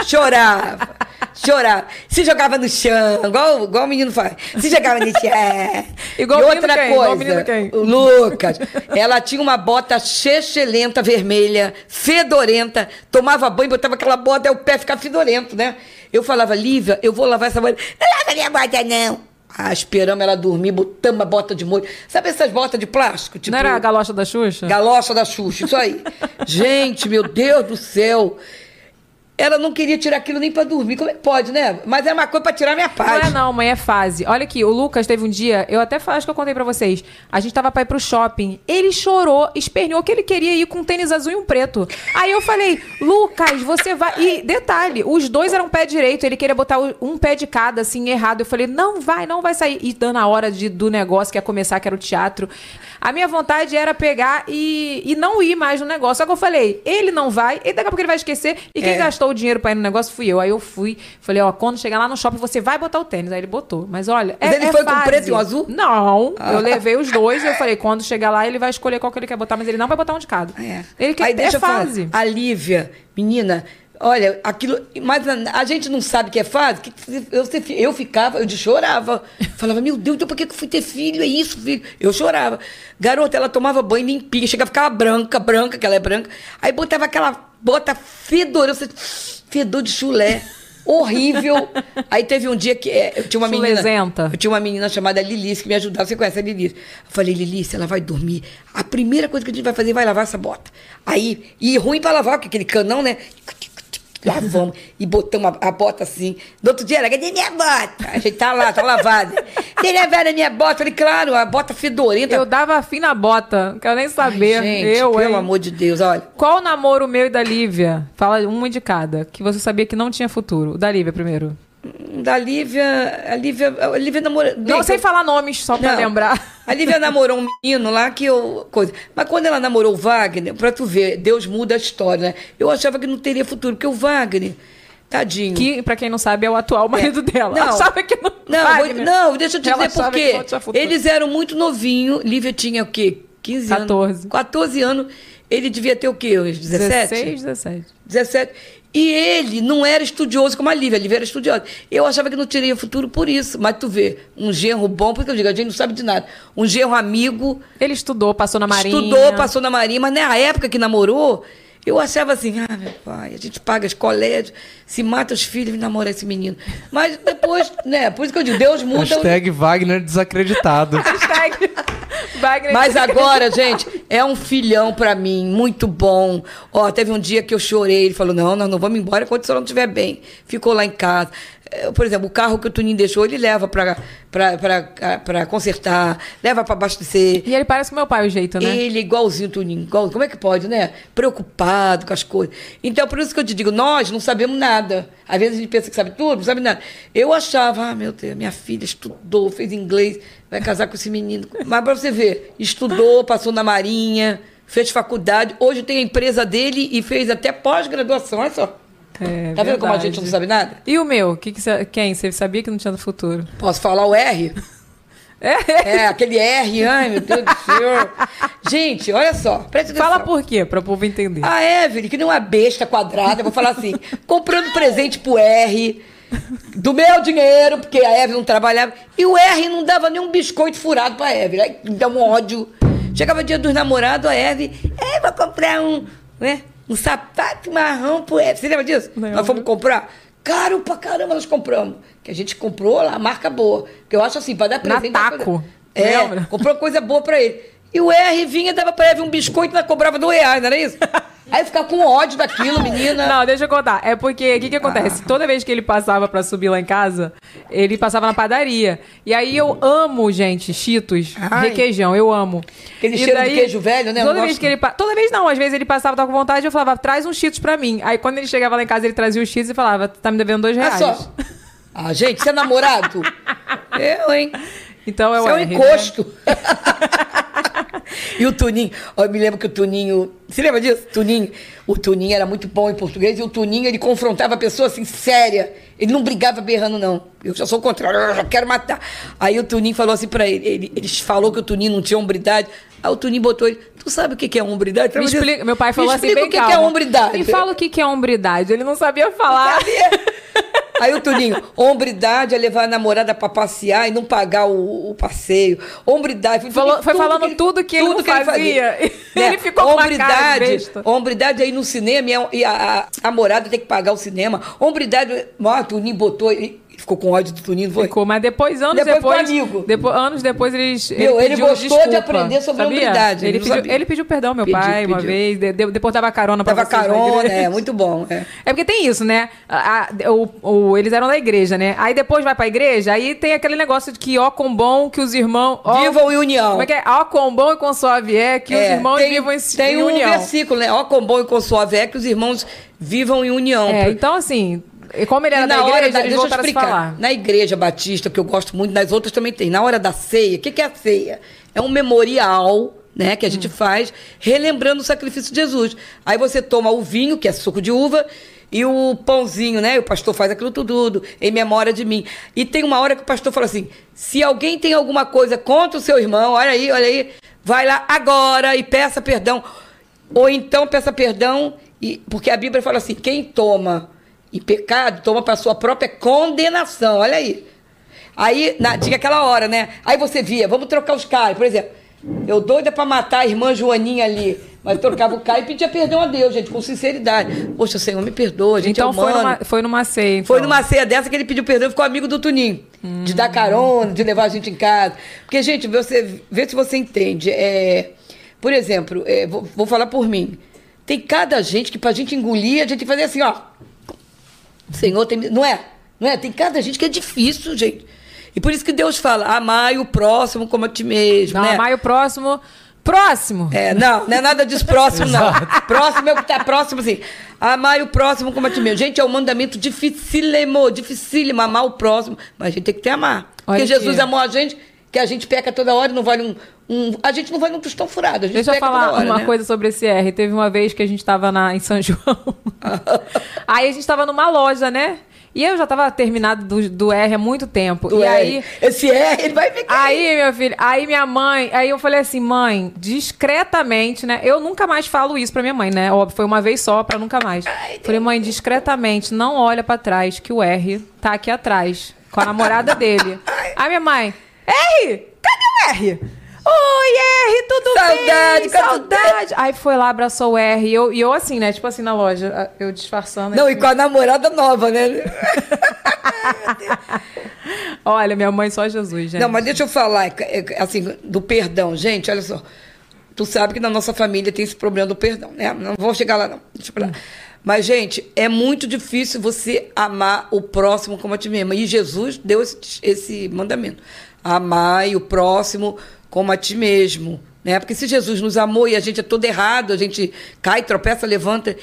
D: Chorava, chorava. Se jogava no chão, igual, igual o menino faz. Se jogava no chão.
A: Igual
D: e outra
A: quem? Igual
D: coisa,
A: quem?
D: o Lucas, ela tinha uma bota chechelenta, vermelha, fedorenta, tomava banho, botava aquela bota, aí o pé ficava fedorento, né? Eu falava, Lívia, eu vou lavar essa bota. Não lava minha bota, não. Ah, esperamos ela dormir, botamos a bota de molho. Sabe essas botas de plástico? Tipo,
A: Não era a galocha da Xuxa?
D: Galocha da Xuxa, isso aí. Gente, meu Deus do céu. Ela não queria tirar aquilo nem pra dormir. Como é que pode, né? Mas era uma coisa pra tirar minha
A: Não
D: paz.
A: é não, mãe, é fase. Olha aqui, o Lucas teve um dia, eu até acho que eu contei pra vocês. A gente tava pra ir pro shopping. Ele chorou, esperneou que ele queria ir com um tênis azul e um preto. Aí eu falei, Lucas, você vai. E detalhe, os dois eram pé direito, ele queria botar um pé de cada, assim, errado. Eu falei, não vai, não vai sair. E dando a hora de, do negócio que ia começar, que era o teatro. A minha vontade era pegar e, e não ir mais no negócio. Só que eu falei, ele não vai, e daqui a pouco ele vai esquecer. E quem
D: É.
A: gastou o dinheiro pra ir no negócio fui eu. Aí eu fui, falei, ó, quando chegar lá no shopping, você vai botar o tênis. Aí ele botou. Mas olha.
D: Mas
A: é,
D: ele
A: é
D: foi com
A: fase.
D: preto e um azul?
A: Não. Eu levei os dois e eu falei, quando chegar lá, ele vai escolher qual que ele quer botar, mas ele não vai botar um de cada.
D: É.
A: Ele quer
D: Aí
A: é
D: deixa eu
A: fase.
D: falar. A Lívia, menina, olha, aquilo. Mas a, a gente não sabe que é fase. Que eu, eu ficava, eu chorava. Falava, meu Deus, por que eu fui ter filho? É isso, filho. Eu chorava. Garota, ela tomava banho limpinha, chegava, ficava branca, branca, que ela é branca. Aí botava aquela bota fedorenta, fedor de chulé. Horrível. Aí teve um dia que é, eu tinha uma menina.
A: Chulezenta.
D: Eu tinha uma menina chamada Lilice que me ajudava. Você conhece a Lilice? Eu falei, Lilice, ela vai dormir. A primeira coisa que a gente vai fazer vai lavar essa bota. Aí, e ruim pra lavar, porque aquele canão, né? Lavamos e botamos a, a bota assim. No outro dia, ela, cadê minha bota? A gente tá lá, tá lavada. Você lavaram a minha bota? Eu falei, claro, a bota fedorenta.
A: Eu dava fim na bota, não quero nem
D: Ai,
A: saber.
D: gente,
A: eu,
D: pelo
A: hein?
D: amor de Deus, olha.
A: Qual o namoro meu e da Lívia? Fala uma de cada, que você sabia que não tinha futuro. O da Lívia primeiro.
D: Da Lívia, a Lívia, a Lívia namorou.
A: Não, sem falar nomes, só pra
D: Não.
A: lembrar.
D: A Lívia namorou um menino lá que eu. Coisa. Mas quando ela namorou o Wagner, pra tu ver, Deus muda a história, né? Eu achava que não teria futuro, porque o Wagner, tadinho.
A: Que, pra quem não sabe, é o atual marido dela.
D: Não.
A: Achava que não.
D: Não,
A: Wagner.
D: não, deixa eu te dizer por quê. Eles eram muito novinhos. Lívia tinha o quê? 15 anos.
A: 14.
D: 14 anos. Ele devia ter o quê? Uns 17?
A: 16, 17.
D: 17. E ele não era estudioso como a Lívia. A Lívia era estudiosa. Eu achava que não teria futuro por isso. Mas tu vê, um genro bom, porque eu digo, a gente não sabe de nada. Um genro amigo,
A: Ele estudou, passou na Marinha.
D: estudou, passou na Marinha, mas na época que namorou, eu achava assim, ah, meu pai, a gente paga os colégios, se mata os filhos e namora esse menino. Mas depois, né, por isso que eu digo, Deus muda. o-
G: Hashtag Wagner desacreditado.
A: Hashtag Wagner.
D: Mas agora, gente, é um filhão pra mim, muito bom. Ó, teve um dia que eu chorei, ele falou: não, nós não vamos embora enquanto o senhor não estiver bem. Ficou lá em casa. Eh, Por exemplo, o carro que o Tuninho deixou, ele leva pra consertar, leva pra abastecer.
A: E ele parece com meu pai, o jeito, né?
D: Ele igualzinho o Tuninho, igual, como é que pode, né? Preocupado com as coisas. Então, por isso que eu te digo, nós não sabemos nada. Às vezes a gente pensa que sabe tudo, não sabe nada. Eu achava, ah, meu Deus, minha filha estudou, fez inglês, vai casar com esse menino. Mas pra você ver, estudou, passou na Marinha, fez faculdade, hoje tem a empresa dele e fez até pós-graduação, olha só.
A: É,
D: tá vendo como a gente não sabe nada?
A: E o meu? Que que cê- quem? Você sabia que não tinha futuro?
D: Posso falar o R?
A: É.
D: É, aquele R, ai meu Deus do céu. Gente, olha só, presta atenção.
A: Fala por quê, pra o povo entender.
D: A Evelyn, que nem uma besta quadrada, eu vou falar assim, comprando presente pro R, do meu dinheiro, porque a Evelyn não trabalhava, e o R não dava nenhum biscoito furado pra Evelyn. Aí dá um ódio. Chegava dia dos namorados, a Evelyn, é, vou comprar um, né, um sapato marrom pro Evelyn. Você lembra disso?
A: Lembro.
D: Nós fomos comprar. Caro pra caramba nós compramos. Que a gente comprou lá, marca boa. Porque eu acho assim, pra dar presente...
A: Taco.
D: É,
A: Lembra?
D: comprou coisa boa pra ele. E o R vinha, dava pra Eve um biscoito e cobrava dois reais, não era isso? Aí eu ficava com ódio daquilo, menina.
A: Não, deixa eu contar. É porque o que, que acontece?
D: Ah.
A: Toda vez que ele passava pra subir lá em casa, ele passava na padaria. E aí eu amo, gente, Cheetos,
D: Ai.
A: requeijão, eu amo.
D: Aquele
A: E
D: cheiro de queijo velho, né?
A: Toda vez que ele Toda vez não, às vezes ele passava, tava com vontade, eu falava, traz um Cheetos pra mim. Aí quando ele chegava lá em casa, ele trazia os Cheetos e falava, tá me devendo dois
D: Olha
A: reais.
D: só. Ah, gente, você é namorado? eu, hein?
A: Então é o
D: Você é
A: R, né?
D: encosto. e o Tuninho, eu me lembro que o Tuninho. Você lembra disso? Tuninho. O Tuninho era muito bom em português e o Tuninho ele confrontava a pessoa assim, séria. Ele não brigava berrando, não. Eu já sou o contrário, eu já quero matar. Aí o Tuninho falou assim pra ele, ele, falou que o Tuninho não tinha hombridade. Aí o Tuninho botou ele, tu sabe o que é hombridade?
A: Me explica- meu pai falou
D: Me
A: assim,
D: explica
A: bem
D: o que,
A: calmo.
D: que é hombridade.
A: Me fala o que, que é hombridade. Ele não sabia falar.
D: Aí o Tuninho, hombridade é levar a namorada pra passear e não pagar o, o passeio. Hombridade.
A: Falou- foi
D: tudo
A: falando tudo que ele fazia.
D: Né?
A: Ele ficou com uma cara de
D: hombridade,
A: besta.
D: hombridade é ir no cinema e a, a- a namorada tem que pagar o cinema. Hombridade, ó, o Tuninho botou, ele ficou com ódio do Tuninho, não foi?
A: Ficou, mas depois, anos
D: Depois
A: depois.
D: amigo.
A: depois- anos depois, eles.
D: Meu, ele
A: pediu
D: gostou
A: desculpa,
D: de aprender sobre
A: sabia?
D: hombridade,
A: Ele pediu, ele pediu perdão, meu
D: Pediu,
A: pai, uma
D: pediu.
A: vez. de- de- depois dava carona pra vocês na
D: carona, é, muito bom. É.
A: É porque tem isso, né? A- a- o, o- eles eram da igreja, né? Aí depois vai pra igreja, aí tem aquele negócio de que ó com bom que os irmãos. Ó,
D: Vivam em união.
A: Como é que é? Ó com bom e com suave é que os
D: É,
A: irmãos
D: tem,
A: vivam em,
D: tem
A: em
D: um
A: união.
D: versículo, né? Ó, com bom e com suave é que os irmãos vivam em união.
A: É, então assim, e como ele era
D: E
A: da
D: na hora
A: igreja,
D: da,
A: eles
D: deixa eu explicar.
A: falar.
D: Na igreja batista, que eu gosto muito, nas outras também tem. Na hora da ceia, o que, que é a ceia? É um memorial, né, que a
A: Hum.
D: gente faz, relembrando o sacrifício de Jesus. Aí você toma o vinho, que é suco de uva, e o pãozinho, né? O pastor faz aquilo tudo em memória de mim. E tem uma hora que o pastor fala assim: se alguém tem alguma coisa contra o seu irmão, olha aí, olha aí, vai lá agora e peça perdão. Ou então peça perdão, e, porque a Bíblia fala assim: quem toma em pecado, toma para sua própria condenação. Olha aí. Aí, na, tinha aquela hora, né? Aí você via, vamos trocar os caras. Por exemplo, eu doida para matar a irmã Joaninha ali. Mas trocava o cara e pedia perdão a Deus, gente, com sinceridade. Poxa, Senhor, me perdoa, a gente
A: Então
D: é
A: foi
D: humano.
A: numa, foi numa ceia. Então.
D: Foi numa ceia dessa que ele pediu perdão e ficou amigo do Tuninho. De dar carona, de levar a gente em casa. Porque, gente, você vê se você entende. É, por exemplo, é, vou, vou falar por mim. Tem cada gente que pra gente engolir, a gente tem que fazer assim, ó. Senhor, tem, não é? Não é? Tem cada gente que é difícil, gente. E por isso que Deus fala, amai o próximo como a ti mesmo,
A: Não,
D: né?
A: maio próximo. Próximo!
D: É, não, não é nada disso próximo, não. próximo é o que tá próximo, assim. Amar o próximo como a ti mesmo. Gente, é um mandamento dificílimo, dificílimo amar o próximo, mas a gente tem que ter amar.
A: Olha
D: Porque Jesus amou a gente, que a gente peca toda hora e não vale um, um- A gente não vale um tostão furado,
A: Deixa eu falar
D: hora,
A: uma
D: né?
A: coisa sobre esse R. Teve uma vez que a gente tava na, em São João. aí a gente tava numa loja, né? E eu já tava terminado do, do R há muito tempo.
D: Do
A: e
D: R.
A: aí.
D: Esse R, ele vai ficar.
A: Aí, meu filho, aí minha mãe, aí eu falei assim, mãe, discretamente, né? Eu nunca mais falo isso pra minha mãe, né? Óbvio, foi uma vez só pra nunca mais. falei, mãe, discretamente, não olha pra trás, que o R tá aqui atrás, com a namorada dele. Aí minha mãe, R, cadê o R? Oi, R, tudo
D: Saudade,
A: bem?
D: quanto
A: Saudade. Aí foi lá, abraçou o R. E eu, e eu assim, né? Tipo assim, na loja, eu disfarçando.
D: Não,
A: assim.
D: e com a namorada nova, né?
A: Olha, minha mãe só Jesus, gente.
D: Não, mas deixa eu falar, é, é, assim, do perdão. Gente, olha só. Tu sabe que na nossa família tem esse problema do perdão, né? Não vou chegar lá, não. Deixa pra lá. Mas, gente, é muito difícil você amar o próximo como a ti mesma. E Jesus deu esse, esse mandamento. Amai o próximo como a ti mesmo. Né? Porque se Jesus nos amou e a gente é todo errado, a gente cai, tropeça, levanta.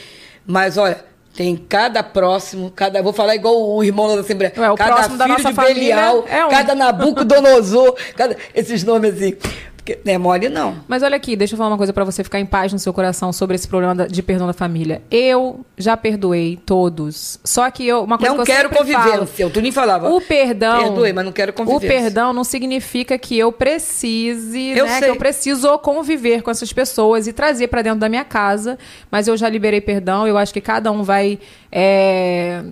D: Mas, olha, tem cada próximo, cada. Vou falar igual o irmão lá da Assembleia.
A: Ué,
D: cada filho de
A: família
D: Belial,
A: é um.
D: cada Nabucodonosor, cada, esses nomes assim. Porque não é mole, não.
A: Mas olha aqui, deixa eu falar uma coisa pra você ficar em paz no seu coração sobre esse problema de perdão da família. Eu já perdoei todos. Só que eu, uma coisa
D: Não
A: que eu
D: quero
A: sempre falo,
D: convivência. O Tuninho falava.
A: O perdão.
D: Perdoe, mas não quero
A: O
D: convivência.
A: perdão não significa que eu precise,
D: Eu
A: né?
D: sei.
A: Que eu preciso conviver com essas pessoas e trazer pra dentro da minha casa. Mas eu já liberei perdão. Eu acho que cada um vai. é,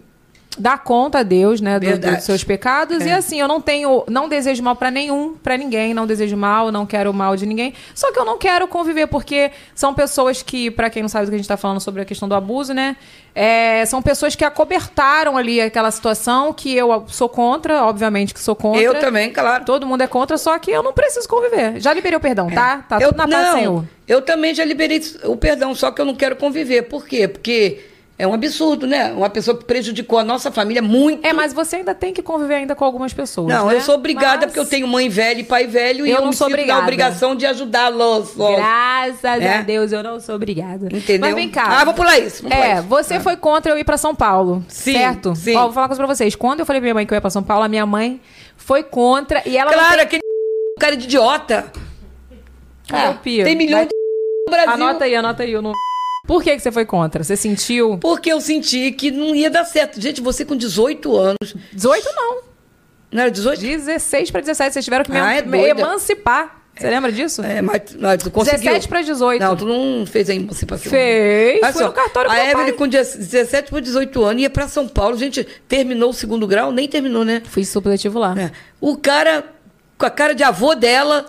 A: dá conta a Deus, né, do- dos seus pecados. E
D: É.
A: assim, eu não tenho, não desejo mal pra nenhum, pra ninguém, não desejo mal, não quero mal de ninguém. Só que eu não quero conviver porque são pessoas que, pra quem não sabe do que a gente tá falando sobre a questão do abuso, né, é, são pessoas que acobertaram ali aquela situação que eu sou contra, obviamente que sou contra.
D: Eu também, claro.
A: Todo mundo é contra, só que eu não preciso conviver. Já liberei o perdão, tá? Tá
D: eu,
A: tudo na paz
D: não,
A: Senhor.
D: Eu também já liberei o perdão, só que eu não quero conviver. Por quê? Porque é um absurdo, né? Uma pessoa que prejudicou a nossa família muito.
A: É, mas você ainda tem que conviver ainda com algumas pessoas.
D: Não,
A: né?
D: eu sou obrigada
A: Mas-
D: porque eu tenho mãe velha e pai velho e
A: Eu
D: eu,
A: não
D: me
A: sou obrigada.
D: na obrigação de ajudá-los.
A: Graças
D: É?
A: a Deus, eu não sou obrigada.
D: Entendeu?
A: Mas vem cá.
D: Ah, vou pular isso. vou pular
A: É,
D: isso.
A: você foi contra eu ir pra São Paulo,
D: Sim,
A: certo?
D: sim.
A: Ó, vou falar uma coisa pra vocês. Quando eu falei pra minha mãe que eu ia pra São Paulo, a minha mãe foi contra e ela...
D: Claro,
A: tem-
D: aquele cara de idiota.
A: Pio.
D: Tem milhões de no Brasil.
A: Anota aí, anota aí. Eu não... Por que, que você foi contra? Você sentiu?
D: Porque eu senti que não ia dar certo. Gente, você com 18 anos.
A: 18 não.
D: Não era 18?
A: 16 pra 17. Vocês tiveram que me,
D: Ah, é
A: me emancipar. Você lembra disso?
D: É, mas, mas tu conseguiu.
A: 17 pra 18.
D: Não, tu não fez a emancipação.
A: Fez.
D: Olha
A: Fui
D: só,
A: no cartório
D: A Evelyn com 17 por 18 anos ia pra São Paulo. Gente, terminou o segundo grau? Nem terminou, né?
A: Fui supletivo lá.
D: É. O cara com a cara de avô dela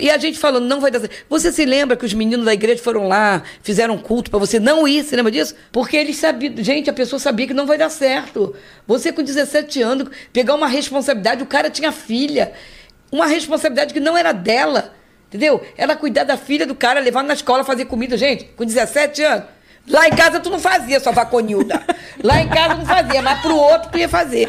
D: e a gente falando, não vai dar certo. Você se lembra que os meninos da igreja foram lá, fizeram culto pra você não ir? Você lembra disso? Porque eles sabiam, gente, a pessoa sabia que não vai dar certo. Você com 17 anos, pegar uma responsabilidade, o cara tinha filha, uma responsabilidade que não era dela. Entendeu? Ela cuidar da filha do cara, levar na escola, fazer comida. Gente, com 17 anos. Lá em casa tu não fazia, sua vaconilda. Lá em casa não fazia, mas pro outro tu ia fazer.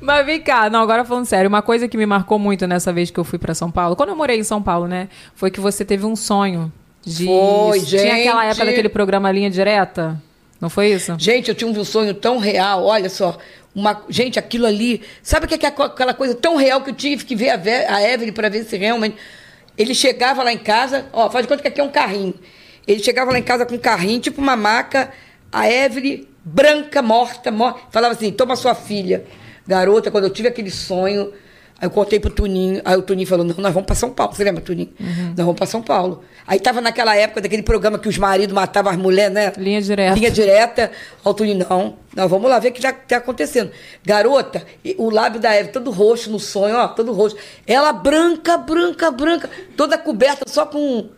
A: Mas vem cá, não, agora falando sério, uma coisa que me marcou muito nessa vez que eu fui pra São Paulo, quando eu morei em São Paulo, né, foi que você teve um sonho de
D: Foi,
A: tinha aquela
D: gente.
A: época daquele programa Linha Direta? Não foi isso?
D: Gente, eu tinha um sonho tão real, olha só. Uma, gente, aquilo ali. Sabe o que é aquela- coisa tão real que eu tive que ver a, a Evelyn para ver se realmente. Ele chegava lá em casa, ó, faz de conta que aqui é um carrinho. Ele chegava lá em casa com um carrinho, tipo uma maca, a Evelyn, branca, morta, morta, falava assim: toma sua filha. Garota, quando eu tive aquele sonho, aí eu contei pro Tuninho, aí o Tuninho falou: não, nós vamos para São Paulo. Você lembra, Tuninho? Nós vamos para São Paulo. Aí tava naquela época daquele programa que os maridos matavam as mulheres, né?
A: Linha direta.
D: Linha direta. Ao Tuninho, não. Não, vamos lá ver o que já tá acontecendo. Garota, o lábio da Eve todo roxo no sonho, ó, todo roxo. Ela branca, branca, branca, toda coberta só com,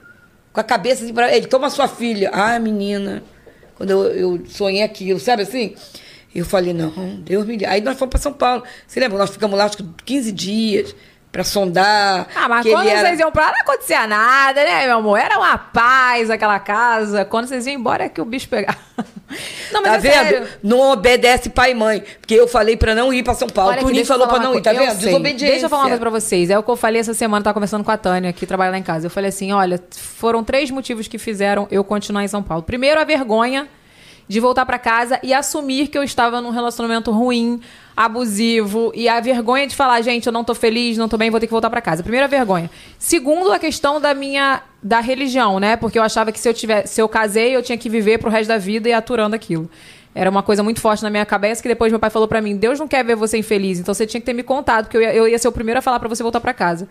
D: com a cabeça assim pra ele. Toma sua filha. Ah, menina. Quando eu, eu sonhei aquilo, sabe assim? Eu falei, não, Deus me livre. Aí nós fomos para São Paulo. Você lembra? Nós ficamos lá acho que 15 dias para sondar.
A: Ah, mas quando
D: era-
A: vocês iam pra lá não acontecia nada, né, meu amor? Era uma paz aquela casa. Quando vocês iam embora é que o bicho pegava. Não, mas
D: Tá
A: é
D: vendo?
A: sério.
D: Não obedece pai e mãe. Porque eu falei pra não ir pra São Paulo.
A: Olha
D: Tuninho falou pra não ir, tá.
A: Eu
D: vendo?
A: sei.
D: Desobediência.
A: Deixa eu falar uma coisa pra vocês. É o que eu falei essa semana, tava conversando com a Tânia, que trabalha lá em casa. Eu falei assim: olha, foram três motivos que fizeram eu continuar em São Paulo. Primeiro, a vergonha de voltar pra casa e assumir que eu estava num relacionamento ruim, abusivo, e a vergonha de falar, gente, eu não tô feliz, não tô bem, vou ter que voltar pra casa. Primeira vergonha. Segundo, a questão da minha da religião, né? Porque eu achava que se eu tiver, se eu casei, eu tinha que viver pro resto da vida e aturando aquilo. Era uma coisa muito forte na minha cabeça que depois meu pai falou pra mim: Deus não quer ver você infeliz, então você tinha que ter me contado, porque eu ia, eu ia ser o primeiro a falar pra você voltar pra casa.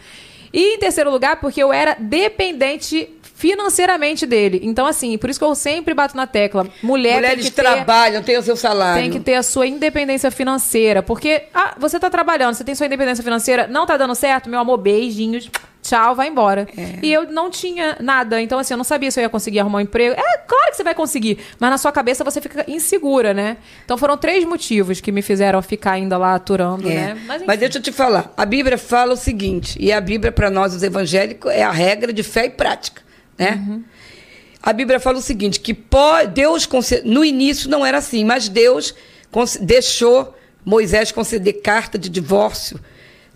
A: E em terceiro lugar, porque eu era dependente financeiramente dele. Então, assim, por isso que eu sempre bato na tecla: mulher tem
D: Mulheres
A: que ter-
D: trabalham, têm o seu salário.
A: tem que ter a sua independência financeira. Porque ah, você tá trabalhando, você tem sua independência financeira, não tá dando certo, meu amor, beijinhos, tchau, vai embora.
D: É.
A: E eu não tinha nada. Então, assim, eu não sabia se eu ia conseguir arrumar um emprego. É claro que você vai conseguir, mas na sua cabeça você fica insegura, né? Então foram três motivos que me fizeram ficar ainda lá aturando,
D: É.
A: né?
D: Mas,
A: enfim.
D: deixa eu te falar. A Bíblia fala o seguinte, e a Bíblia, para nós, os evangélicos, é a regra de fé e prática. Né?
A: Uhum.
D: A Bíblia fala o seguinte: que Deus, no início não era assim, mas Deus deixou Moisés conceder carta de divórcio.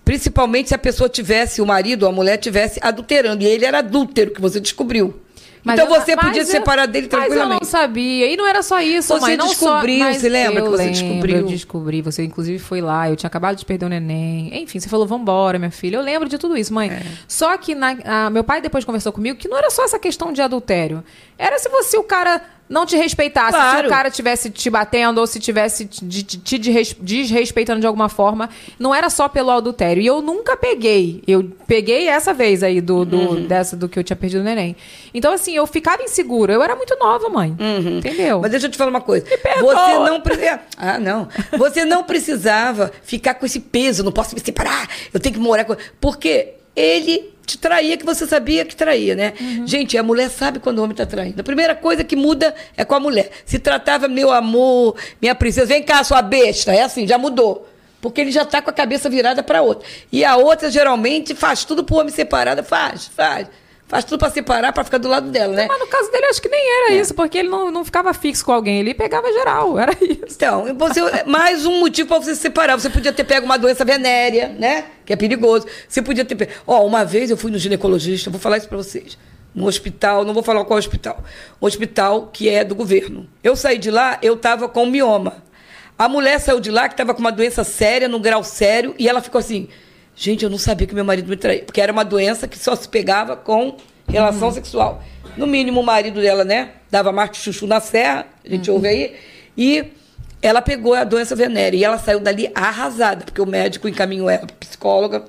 D: Principalmente se a pessoa tivesse, o marido ou a mulher tivesse adulterando. E ele era adúltero, que você descobriu.
A: Mas
D: então
A: eu-
D: você podia
A: eu-
D: se separar dele
A: Mas eu
D: tranquilamente.
A: não sabia. E não era só isso,
D: Você
A: mãe.
D: Descobriu,
A: só,
D: você lembra que você
A: lembro,
D: descobriu?
A: Eu descobri. Você, inclusive, foi lá. Eu tinha acabado de perder o neném. Enfim, você falou, vambora, minha filha. Eu lembro de tudo isso, mãe.
D: É.
A: Só que na- a- meu pai depois conversou comigo que não era só essa questão de adultério. Era se você, o cara não te respeitasse, se
D: Claro.
A: o cara tivesse te batendo ou se tivesse te, te- te desres- desrespeitando de alguma forma, não era só pelo adultério. E eu nunca peguei. Eu peguei essa vez aí do, do
D: Uhum.
A: dessa do que eu tinha perdido o neném. Então assim, eu ficava insegura. Eu era muito nova, mãe. Entendeu?
D: Mas deixa eu te falar uma coisa. Você não precisa. Ah, não. Você não precisava ficar com esse peso, não posso me separar, eu tenho que morar com. Porque ele te traía que você sabia que traía, né?
A: Uhum.
D: Gente, a mulher sabe quando o homem tá traindo. A primeira coisa que muda é com a mulher. Se tratava meu amor, minha princesa, vem cá, sua besta. É assim, já mudou. Porque ele já tá com a cabeça virada para outra. E a outra geralmente faz tudo pro homem separado, faz, faz. Faz tudo para separar, para ficar do lado dela, né?
A: Mas no caso dele, acho que nem era isso, porque ele não, não ficava fixo com alguém, ele pegava geral, era isso.
D: Então, você, mais um motivo para você se separar. Você podia ter pego uma doença venérea, né? Que é perigoso. Você podia ter pego. Ó, uma vez eu fui no ginecologista, vou falar isso para vocês. No hospital, não vou falar qual hospital. Um hospital que é do governo. Eu saí de lá, eu estava com mioma. A mulher saiu de lá que estava com uma doença séria, num grau sério, e ela ficou assim: gente, eu não sabia que meu marido me traía. Porque era uma doença que só se pegava com relação sexual. No mínimo, o marido dela, né? Dava marca chuchu na serra, a gente ouve aí. E ela pegou a doença venérea e ela saiu dali arrasada, porque o médico encaminhou ela, a psicóloga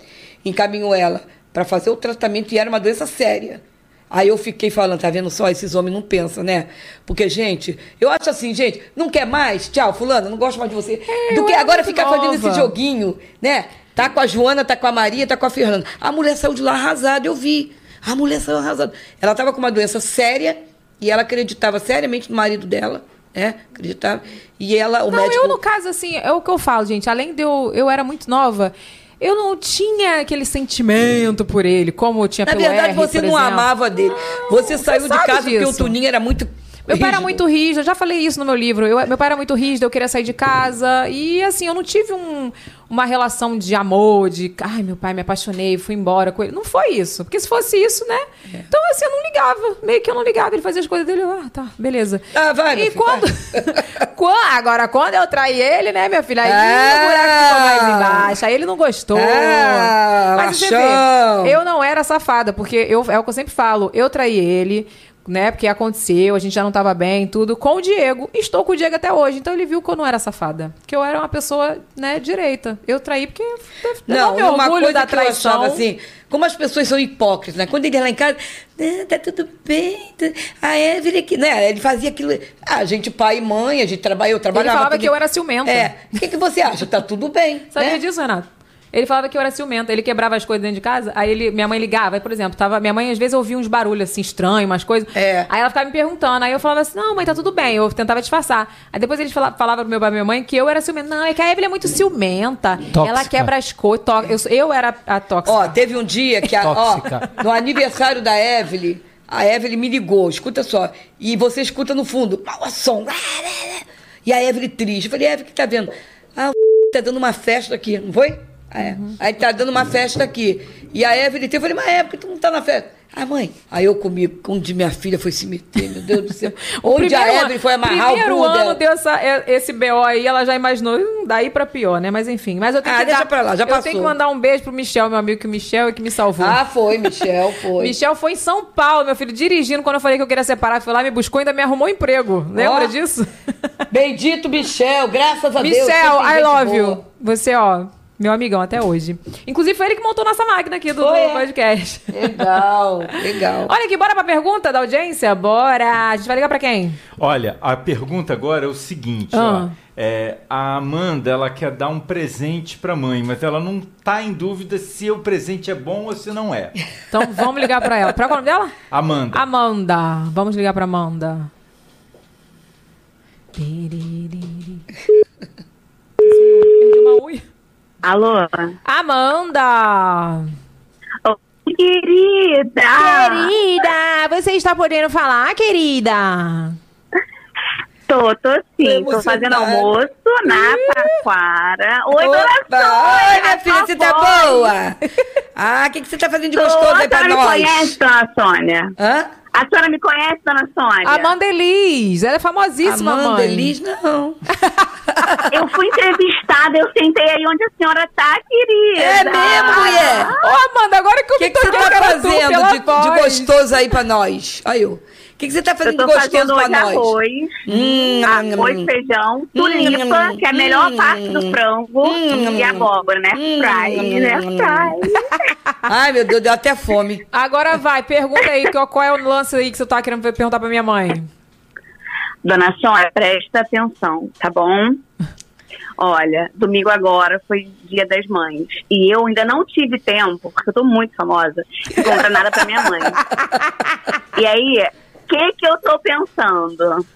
D: encaminhou ela para fazer o tratamento e era uma doença séria. Aí eu fiquei falando, tá vendo só? Esses homens não pensam, né? Porque, gente, eu acho assim, gente, não quer mais? Tchau, fulano, não gosto mais de você. Do
A: eu
D: que agora ficar fazendo esse
A: nova.
D: joguinho, né? Tá com a Joana, tá com a Maria, tá com a Fernanda. A mulher saiu de lá arrasada, eu vi. A mulher saiu arrasada. Ela tava com uma doença séria e ela acreditava seriamente no marido dela, né? Acreditava. E ela, o
A: Não,
D: médico.
A: eu no caso, assim, é o que eu falo, gente. Além de eu, eu era muito nova, eu não tinha aquele sentimento por ele, como eu tinha
D: Na
A: pelo
D: verdade,
A: R,
D: você não
A: exemplo.
D: amava dele. Você
A: você
D: saiu de
A: sabe
D: casa porque o
A: disso.
D: Tuninho era muito.
A: Meu pai era muito rígido, eu já falei isso no meu livro. Eu- meu pai era muito rígido, eu queria sair de casa. E assim, eu não tive um- uma relação de amor, de ai, meu pai, me apaixonei, fui embora com ele. Não foi isso. Porque se fosse isso, né?
D: É.
A: Então, assim, eu não ligava. Meio que eu não ligava. Ele fazia as coisas dele, ah, tá, beleza.
D: Ah, vai,
A: E quando. Qua- Agora, quando eu traí ele, né, minha filha? Aí
D: Ah!
A: o buraco ficou mais embaixo. Aí ele não gostou.
D: Ah,
A: Mas você vê, eu não era safada, porque eu, é o que eu sempre falo. Eu traí ele, né? Porque aconteceu, a gente já não tava bem, tudo, com o Diego. Estou com o Diego até hoje. Então ele viu que eu não era safada. Que eu era uma pessoa, né, direita. Eu traí porque.
D: Não,
A: meu
D: uma
A: orgulho
D: coisa
A: da
D: que eu
A: traição.
D: achava assim, como as pessoas são hipócritas, né? Quando ele ia lá em casa, "Ah, tá tudo bem, tá- a Evelyn aqui, né? Ele fazia aquilo, ah, a gente pai e mãe, a gente trabalha, eu trabalhava.
A: falava
D: todo
A: que eu era ciumenta.
D: É, o que, que você acha? Tá tudo bem,
A: Sabia
D: né?
A: disso, Renato? Ele falava que eu era ciumenta, ele quebrava as coisas dentro de casa, aí ele, minha mãe ligava, aí, por exemplo, tava, minha mãe às vezes ouvia uns barulhos assim estranhos, umas coisas.
D: É.
A: Aí ela ficava me perguntando, aí eu falava assim: "Não, mãe, tá tudo bem". Eu tentava disfarçar. Aí depois eles falavam falava pro meu pai e minha mãe que eu era ciumenta. Não, é que a Evelyn é muito ciumenta.
G: Tóxica.
A: Ela quebra as coisas, eu, eu era a tóxica.
D: Ó, teve um dia que, a, ó,
G: Tóxica.
D: no aniversário da Evelyn, a Evelyn me ligou, escuta só, e você escuta no fundo, mau som. E a Evelyn triste. Eu falei, Evelyn, o que tá vendo? Ah, o tá dando uma festa aqui, não foi? É. Aí tá dando uma festa aqui. E a Evelyn eu falei, mas é, porque tu não tá na festa? Ah, mãe. Aí eu comi, onde minha filha foi se meter, meu Deus do céu. Onde a
A: primeiro
D: Evelyn
A: ano-
D: foi amarrar o
A: primeiro ano
D: dela.
A: deu essa, é, esse BO aí, ela já imaginou, hum, daí pra pior, né? Mas enfim. Mas eu tenho
D: Ah,
A: que
D: deixa
A: dar,
D: pra lá, já
A: Eu
D: passou.
A: tenho que mandar um beijo pro Michel, meu amigo, que o Michel é que me salvou.
D: Ah, foi, Michel, foi.
A: Michel foi em São Paulo, meu filho, dirigindo quando eu falei que eu queria separar. Foi lá, me buscou e ainda me arrumou um emprego. Lembra
D: Ó.
A: disso?
D: Bendito Michel, graças a Deus.
A: Michel, I love
D: boa.
A: you. Você, ó, meu amigão até hoje. Inclusive, foi ele que montou nossa máquina aqui do,
D: Foi,
A: do
D: é.
A: podcast.
D: Legal, legal.
A: Olha aqui, bora pra pergunta da audiência? Bora! A gente vai ligar pra quem?
B: Olha, a pergunta agora é o seguinte,
A: Ah.
B: ó. É, a Amanda, ela quer dar um presente pra mãe, mas ela não tá em dúvida se o presente é bom ou se não é.
A: Então vamos ligar pra ela. Pra qual é o nome dela?
B: Amanda.
A: Amanda. Vamos ligar pra Amanda. Perdi uma unha.
F: Alô?
A: Amanda!
F: Querida!
A: Querida, você está podendo falar, querida?
F: Tô, tô sim.
D: Tô
F: Tô fazendo almoço na Taquara. Oi, dona
D: Opa!
F: Sônia!
D: Oi, minha filha, você tá boa? Ah, o que, que você tá fazendo de
F: Tô,
D: gostoso aí
F: a
D: pra
F: senhora me
D: nós?
F: conhece, dona Sônia?
D: Hã?
F: A senhora me conhece, dona Sônia?
A: Amanda Elis, ela é famosíssima,
D: Amanda
A: mãe.
D: Elis, não.
F: Eu fui entrevistada, eu sentei aí onde a senhora tá, querida.
D: É mesmo, mulher?
A: Ô, Amanda, agora que eu
D: O que,
A: me
D: que você tá fazendo de, de gostoso aí pra nós? Olha eu. O que, que você tá
F: Eu
D: fazendo
F: tô
D: gostoso
F: hoje
D: nós?
F: arroz,
D: Hum,
F: arroz,
D: hum,
F: feijão, tulipa,
D: hum,
F: que é a melhor
D: hum,
F: parte do frango,
D: hum,
F: e abóbora, né?
D: hum,
F: Fry, né? Fry.
D: Ai, meu Deus, deu até fome.
A: Agora vai, pergunta aí qual, qual é o lance aí que você tá querendo perguntar pra minha mãe.
F: Dona Sônia, presta atenção, tá bom? Olha, domingo agora foi dia das mães. E eu ainda não tive tempo, porque eu tô muito famosa, de comprar nada pra minha mãe. E aí, que que eu tô pensando?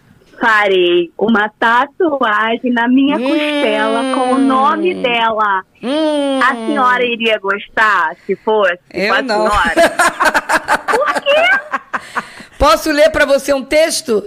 F: Farei uma tatuagem na minha costela com o nome dela.
D: Hum,
F: A senhora iria gostar se fosse?
D: Eu
F: com a
D: não.
F: senhora? Por quê?
D: Posso ler pra você um texto?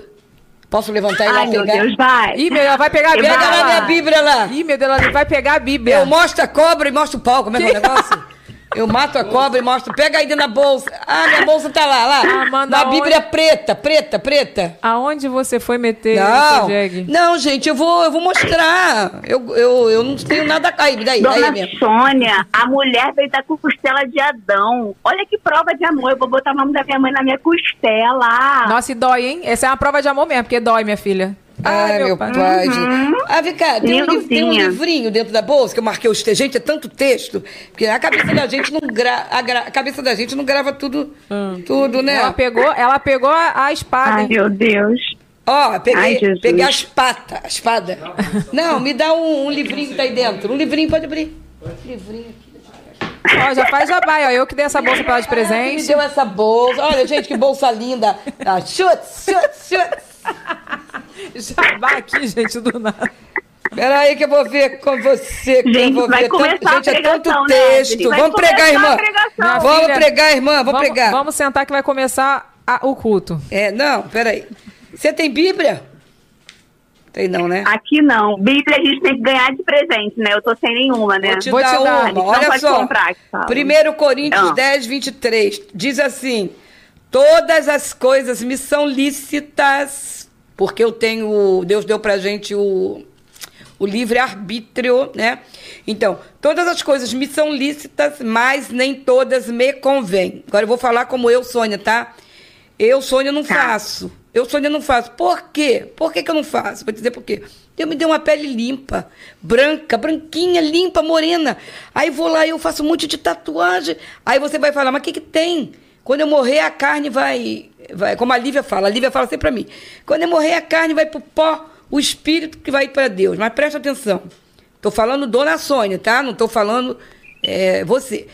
D: Posso levantar e lá
F: Ai, meu
D: pegar?
F: Deus, vai.
A: Ih, meu, ela vai pegar a Bíblia.
D: Pega lá
A: lá.
D: minha Bíblia lá.
A: Ih, meu Deus, ela vai pegar a Bíblia.
D: Eu mostro a cobra e mostro o pau. Como é que é o negócio? Eu mato a cobra e mostro. Pega aí dentro da bolsa. Ah, minha bolsa tá lá, lá.
A: Ah, manda
D: Na
A: onde?
D: Bíblia preta, preta, preta.
A: Aonde você foi meter
D: Não,
A: o Jeg?
D: não, gente, eu vou, eu vou mostrar. Eu, eu, eu não tenho nada. Aí, daí,
F: Dona
D: daí.
F: Sônia, a mulher veio da costela de Adão. Olha que prova de amor. Eu vou botar o nome da minha mãe na minha costela.
A: Nossa, e dói, hein? Essa é uma prova de amor mesmo, porque dói, minha filha.
D: Ai, meu pai. gente. Ah, vem cá, tem um, li- tem um livrinho dentro da bolsa que eu marquei os textos. Gente, é tanto texto, porque a cabeça da gente não gra... a, gra- a cabeça da gente não grava tudo, tudo, né?
A: Ela pegou, ela pegou a, espada.
F: Ai,
A: hein?
F: meu Deus.
D: Ó, peguei,
F: Ai, Jesus.
D: peguei a espada, a espada. Não, me dá um, um livrinho que tá aí dentro. Um livrinho, pode abrir. Livrinho aqui.
A: Ó, já faz jabá, ó. Eu que dei essa bolsa pra ela de
D: Ah, que me
A: presente.
D: deu essa bolsa. Olha, gente, que bolsa linda. Ah, chutz, chutz, chutz.
A: Jabá aqui, gente, do nada.
D: Peraí que eu vou ver com você. Que
F: Gente,
D: eu vou
F: vai
D: ver
F: começar
D: tanto, gente,
F: a
D: é tanto
F: né,
D: texto.
F: Vai
D: vamos pregar, irmã.
A: Minha
D: Vamos
A: filha,
D: pregar, irmã. Vamos,
A: vamos,
D: pregar.
A: Vamos sentar que vai começar a- o culto.
D: É, não, peraí. Você tem Bíblia? Tem não, né?
F: Aqui não. Bíblia a gente tem que ganhar de presente, né? Eu tô sem nenhuma, né?
D: Vou te
A: Vou te
D: dar
A: dar.
F: A
D: uma.
F: gente não
D: Olha
F: pode
D: só.
F: comprar, fala.
D: 1 Coríntios
F: Ah.
D: 10, 23. Diz assim: Todas as coisas me são lícitas, porque eu tenho. Deus deu pra gente o, o livre-arbítrio, né? Então, todas as coisas me são lícitas, mas nem todas me convêm. Agora eu vou falar como eu, Sônia, tá? Eu, Sônia, não
F: Tá.
D: faço. Eu, Sônia, não faço. Por quê? Por que, que eu não faço? Vou dizer por quê. Deus me deu uma pele limpa, branca, branquinha, limpa, morena. Aí vou lá e eu faço um monte de tatuagem. Aí você vai falar, mas o que, que tem? Quando eu morrer, a carne vai, vai. Como a Lívia fala, a Lívia fala sempre pra mim. Quando eu morrer, a carne vai pro pó, o espírito que vai para Deus. Mas presta atenção. Tô falando Dona Sônia, tá? Não tô falando é, você.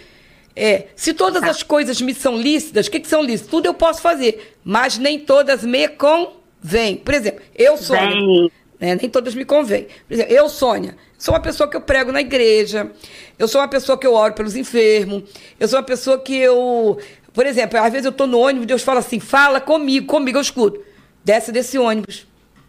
D: É, se todas as coisas me são lícitas, o que, que são lícitas? Tudo eu posso fazer, mas nem todas me convêm. Por exemplo, eu, Sônia, né, nem todas me convêm. Por exemplo, eu, Sônia, sou uma pessoa que eu prego na igreja, eu sou uma pessoa que eu oro pelos enfermos, eu sou uma pessoa que eu. Por exemplo, às vezes eu tô no ônibus, Deus fala assim: fala comigo, comigo eu escuto. Desce desse ônibus.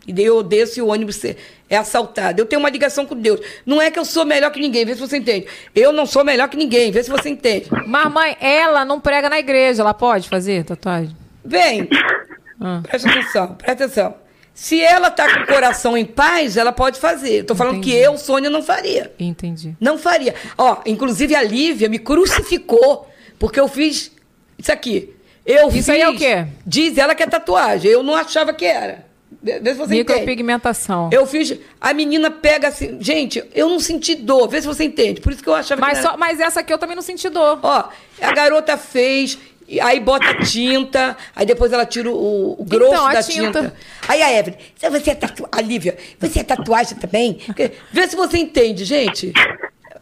D: E daí eu desço e o ônibus é- assaltado. Eu tenho uma ligação com Deus. Não é que eu sou melhor que ninguém, vê se você entende. Eu não sou melhor que ninguém, vê se você entende.
A: Mas, mãe, ela não prega na igreja. Ela pode fazer tatuagem?
D: Bem,
A: Ah.
D: presta atenção, presta atenção. Se ela tá com o coração em paz, ela pode fazer. Tô falando que eu, Sônia, não faria.
A: Entendi.
D: Não faria. Ó, inclusive a Lívia me crucificou porque eu fiz isso aqui. Eu
A: Isso
D: fiz,
A: aí é o quê?
D: Diz ela que é tatuagem. Eu não achava que era. Vê se você entende.
A: Micropigmentação.
D: Eu fiz. A menina pega assim. Gente, eu não senti dor. Vê se você entende. Por isso que eu achava
A: Mas,
D: que era.
A: só, mas essa aqui eu também não senti dor.
D: Ó, a garota fez, aí bota tinta, aí depois ela tira o, o grosso
A: Então,
D: da
A: tinta.
D: tinta. Aí a Evelyn, você é tatuagem. A Lívia, você é tatuagem também? Vê se você entende, gente.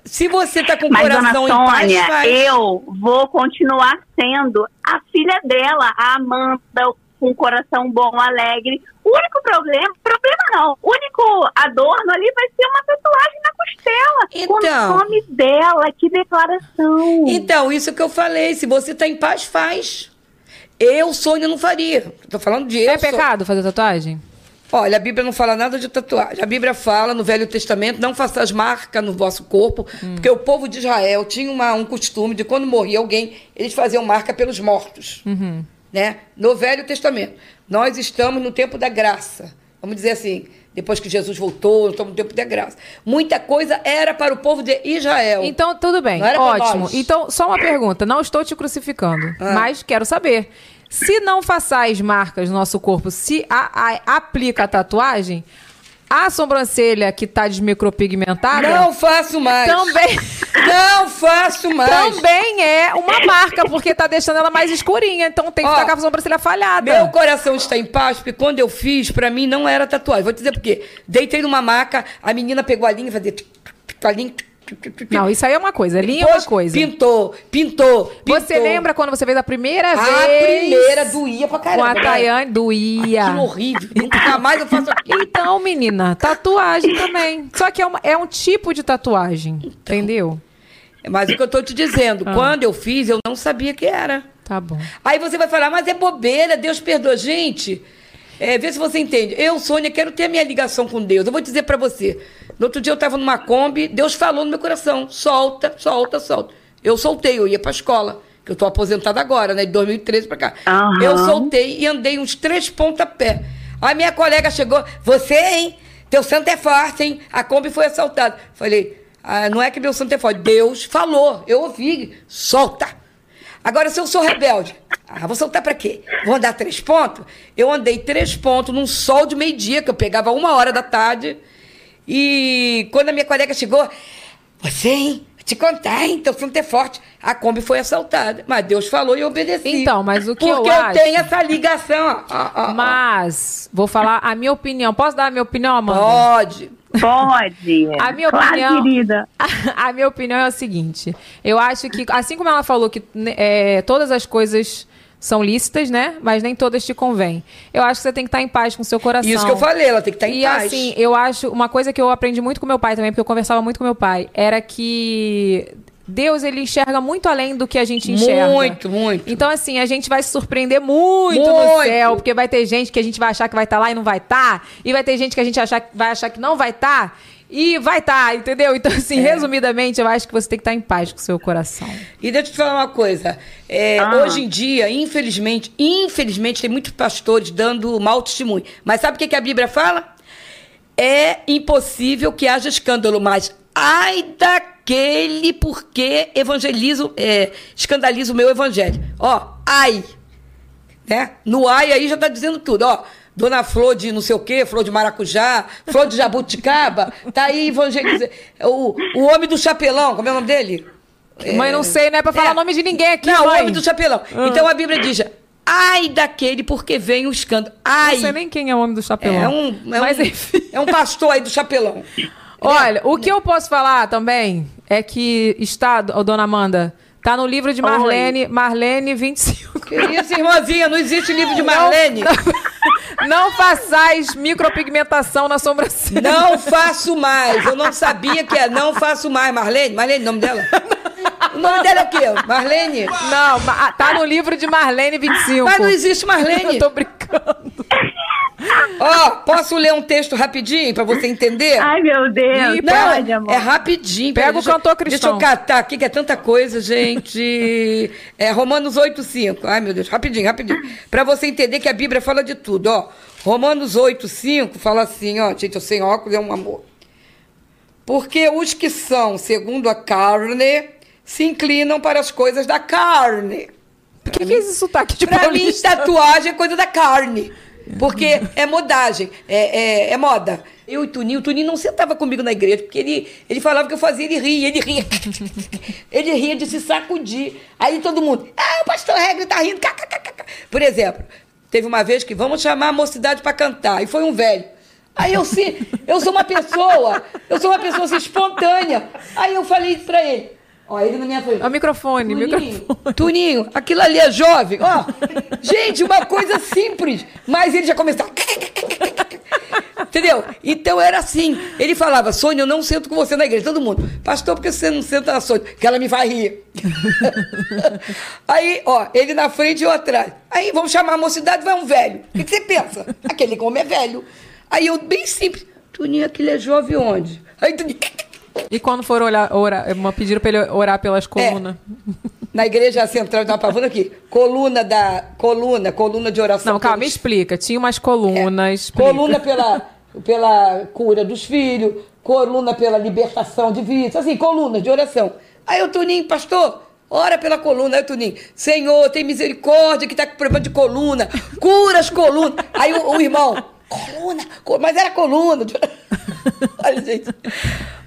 D: Se você tá com o coração
F: dona
D: em paz,
F: Sônia,
D: faz.
F: eu vou continuar sendo a filha dela, a Amanda, com um coração bom, alegre. O único problema, problema não, o único adorno ali vai ser uma tatuagem na costela.
D: Então.
F: Com o nome dela, que declaração.
D: Então, isso que eu falei. Se você tá em paz, faz. Eu, Sônia, não faria. Tô falando de eu.
A: É pecado fazer tatuagem?
D: Olha, a Bíblia não fala nada de tatuagem. A Bíblia fala no Velho Testamento, não faças marca no vosso corpo, porque o povo de Israel tinha uma- um costume de quando morria alguém, eles faziam marca pelos mortos. Né? No Velho Testamento. Nós estamos no tempo da graça. Vamos dizer assim, depois que Jesus voltou, estamos no tempo da graça. Muita coisa era para o povo de Israel.
A: Então, tudo bem. Ótimo. Então, só uma pergunta. Não estou te crucificando,
D: Ah.
A: mas quero saber. Se não façais marcas no nosso corpo, se a- a- aplica a tatuagem, a sobrancelha que tá desmicropigmentada
D: Não faço mais.
A: também,
D: Não faço mais.
A: também é uma marca, porque tá deixando ela mais escurinha. Então tem que
D: Ó,
A: ficar com a sobrancelha falhada.
D: Meu coração está em paz, porque quando eu fiz, pra mim não era tatuagem. Vou te dizer por quê. Deitei numa maca, a menina pegou a linha e fazia... a linha,
A: Não, isso aí é uma coisa. Linha é uma coisa.
D: Pintou, pintou, pintou.
A: Você lembra quando você fez a primeira
D: A
A: vez?
D: primeira doía pra
A: Com
D: caramba.
A: a
D: né?
A: Tayane, doía.
D: Aquilo horrível. Nunca mais eu faço aquilo.
A: Então, menina, tatuagem também. Só que é, uma- é um tipo de tatuagem,
D: Então.
A: entendeu?
D: Mas o que eu tô te dizendo,
A: Ah.
D: quando eu fiz, eu não sabia que era.
A: Tá bom.
D: Aí você vai falar, mas é bobeira, Deus perdoa. Gente, é, vê se você entende. Eu, Sônia, quero ter a minha ligação com Deus. Eu vou dizer pra você. No outro dia eu tava numa Kombi, Deus falou no meu coração: solta, solta, solta. Eu soltei, eu ia pra escola. Que eu tô aposentada agora, né? De 2013 pra cá.
F: Aham.
D: Eu soltei e andei uns três pontapé. Aí minha colega chegou, você, hein? Teu santo é forte, hein? A Kombi foi assaltada. Falei, ah, não é que meu santo é forte. Deus falou, eu ouvi. Solta. Agora, se eu sou rebelde, ah, vou soltar pra quê? Vou andar três pontos? Eu andei três pontos num sol de meio-dia, que eu pegava uma hora da tarde. E quando a minha colega chegou, você, hein? Vou te contar, hein? Teu santo é forte. A Kombi foi assaltada. Mas Deus falou e eu obedeci.
A: Então, mas o que
D: Porque
A: eu
D: eu,
A: acho-
D: tenho essa ligação. ó, ó, ó.
A: Mas, vou falar a minha opinião. Posso dar a minha opinião, Amanda?
D: Pode.
F: Pode.
A: A minha
F: claro,
A: opinião.
F: querida.
A: A minha opinião é o seguinte: eu acho que, assim como ela falou que né, é, todas as coisas são lícitas, né? Mas nem todas te convêm. Eu acho que você tem que estar em paz com o seu coração.
D: Isso que eu falei, ela tem que estar em
A: e
D: paz.
A: assim, eu acho. Uma coisa que eu aprendi muito com meu pai também, porque eu conversava muito com meu pai, era que. Deus, ele enxerga muito além do que a gente enxerga.
D: Muito, muito.
A: Então, assim, a gente vai se surpreender muito, no
D: Muito.
A: céu, porque vai ter gente que a gente vai achar que vai estar lá e não vai estar, e vai ter gente que a gente achar, vai achar que não vai estar, e vai estar, entendeu? Então, assim,
D: É.
A: resumidamente, eu acho que você tem que estar em paz com o seu coração.
D: E deixa eu te falar uma coisa. É,
F: Ah.
D: Hoje em dia, infelizmente, infelizmente, tem muitos pastores dando mau testemunho. Mas sabe o que, que a Bíblia fala? É impossível que haja escândalo, mas ai daquele porque evangelizo, é, escandaliza o meu evangelho. Ó, ai. Né? No ai aí já tá dizendo tudo, ó. Dona Flor de não sei o quê, Flor de Maracujá, Flor de Jabuticaba, tá aí evangelizando. O, o homem do chapelão, como é o nome dele?
A: Mãe, não sei, não é pra falar
D: É.
A: o nome de ninguém aqui,
D: Não,
A: mãe.
D: o homem do chapelão. Então a Bíblia diz: ai daquele porque vem o escândalo. Ai.
A: Não sei nem quem é o homem do chapelão.
D: É um, é,
A: Mas,
D: um,
A: enfim.
D: é um pastor aí do chapelão.
A: Olha, o que eu posso falar também é que está, ô, dona Amanda, tá no livro de. Marlene, Marlene 25.
D: Que isso, irmãzinha? Não existe livro de Marlene.
A: Não façais micropigmentação na sobrancelha.
D: Não faço mais. Eu não sabia que é. Não faço mais. Marlene? Marlene, o nome dela? O nome dela é o quê? Marlene?
A: Não, ma- tá no livro de Marlene 25.
D: Mas não existe Marlene.
A: Eu tô brincando.
D: Ó, posso ler um texto rapidinho pra você entender?
F: Ai, meu Deus.
A: Ih,
F: pode,
D: Não,
F: amor.
D: é rapidinho.
A: Pega o
D: deixa eu-
A: cantor
D: Deixa
A: cristão.
D: eu catar aqui, que é tanta coisa, gente. É Romanos 8,5. Ai, meu Deus, rapidinho, rapidinho. Pra você entender que a Bíblia fala de tudo, ó. Romanos 8,5 fala assim, ó. Gente, eu sem óculos é um amor. Porque os que são segundo a carne se inclinam para as coisas da carne.
A: Por que, que é esse sotaque de
D: Pra mim, tatuagem é coisa da carne. Porque é modagem, é, é, é moda. Eu e Tuninho, o Tuninho não sentava comigo na igreja, porque ele, ele falava que eu fazia, ele ria, ele ria. ele ria de se sacudir. Aí todo mundo, ah, o pastor Regre tá rindo. Por exemplo, teve uma vez que vamos chamar a mocidade para cantar, e foi um velho. Aí eu, se, eu sou uma pessoa, eu sou uma pessoa assim, espontânea. Aí eu falei pra ele, ó, ele na minha frente.
A: É o microfone,
D: Tuninho,
A: microfone.
D: Tuninho, aquilo ali é jovem. Ó, gente, uma coisa simples. Mas ele já começava. Entendeu? Então era assim. Ele falava, Sônia, eu não sento com você na igreja. Todo mundo, pastor, por que você não senta na Sônia? Que ela me vai rir. Aí, ó, ele na frente e eu atrás. Aí, vamos chamar a mocidade, vai um velho. O que, que você pensa? Aquele homem é velho. Aí eu, bem simples. Tuninho, aquele é jovem onde? Aí Tuninho.
A: E quando for olhar, orar, uma- pediram pra ele orar pelas colunas.
D: Na igreja central da Pavuna aqui, coluna da coluna, coluna de oração.
A: Não, calma, me explica. Tinha umas colunas. explica.
D: coluna pela pela cura dos filhos, coluna pela libertação de vícios, assim, colunas de oração. Aí o Toninho, pastor, Ora pela coluna. Aí o Tuninho, Senhor, tem misericórdia que tá com problema de coluna. Cura as colunas. Aí o, o irmão, coluna, co- mas era coluna. Olha, gente.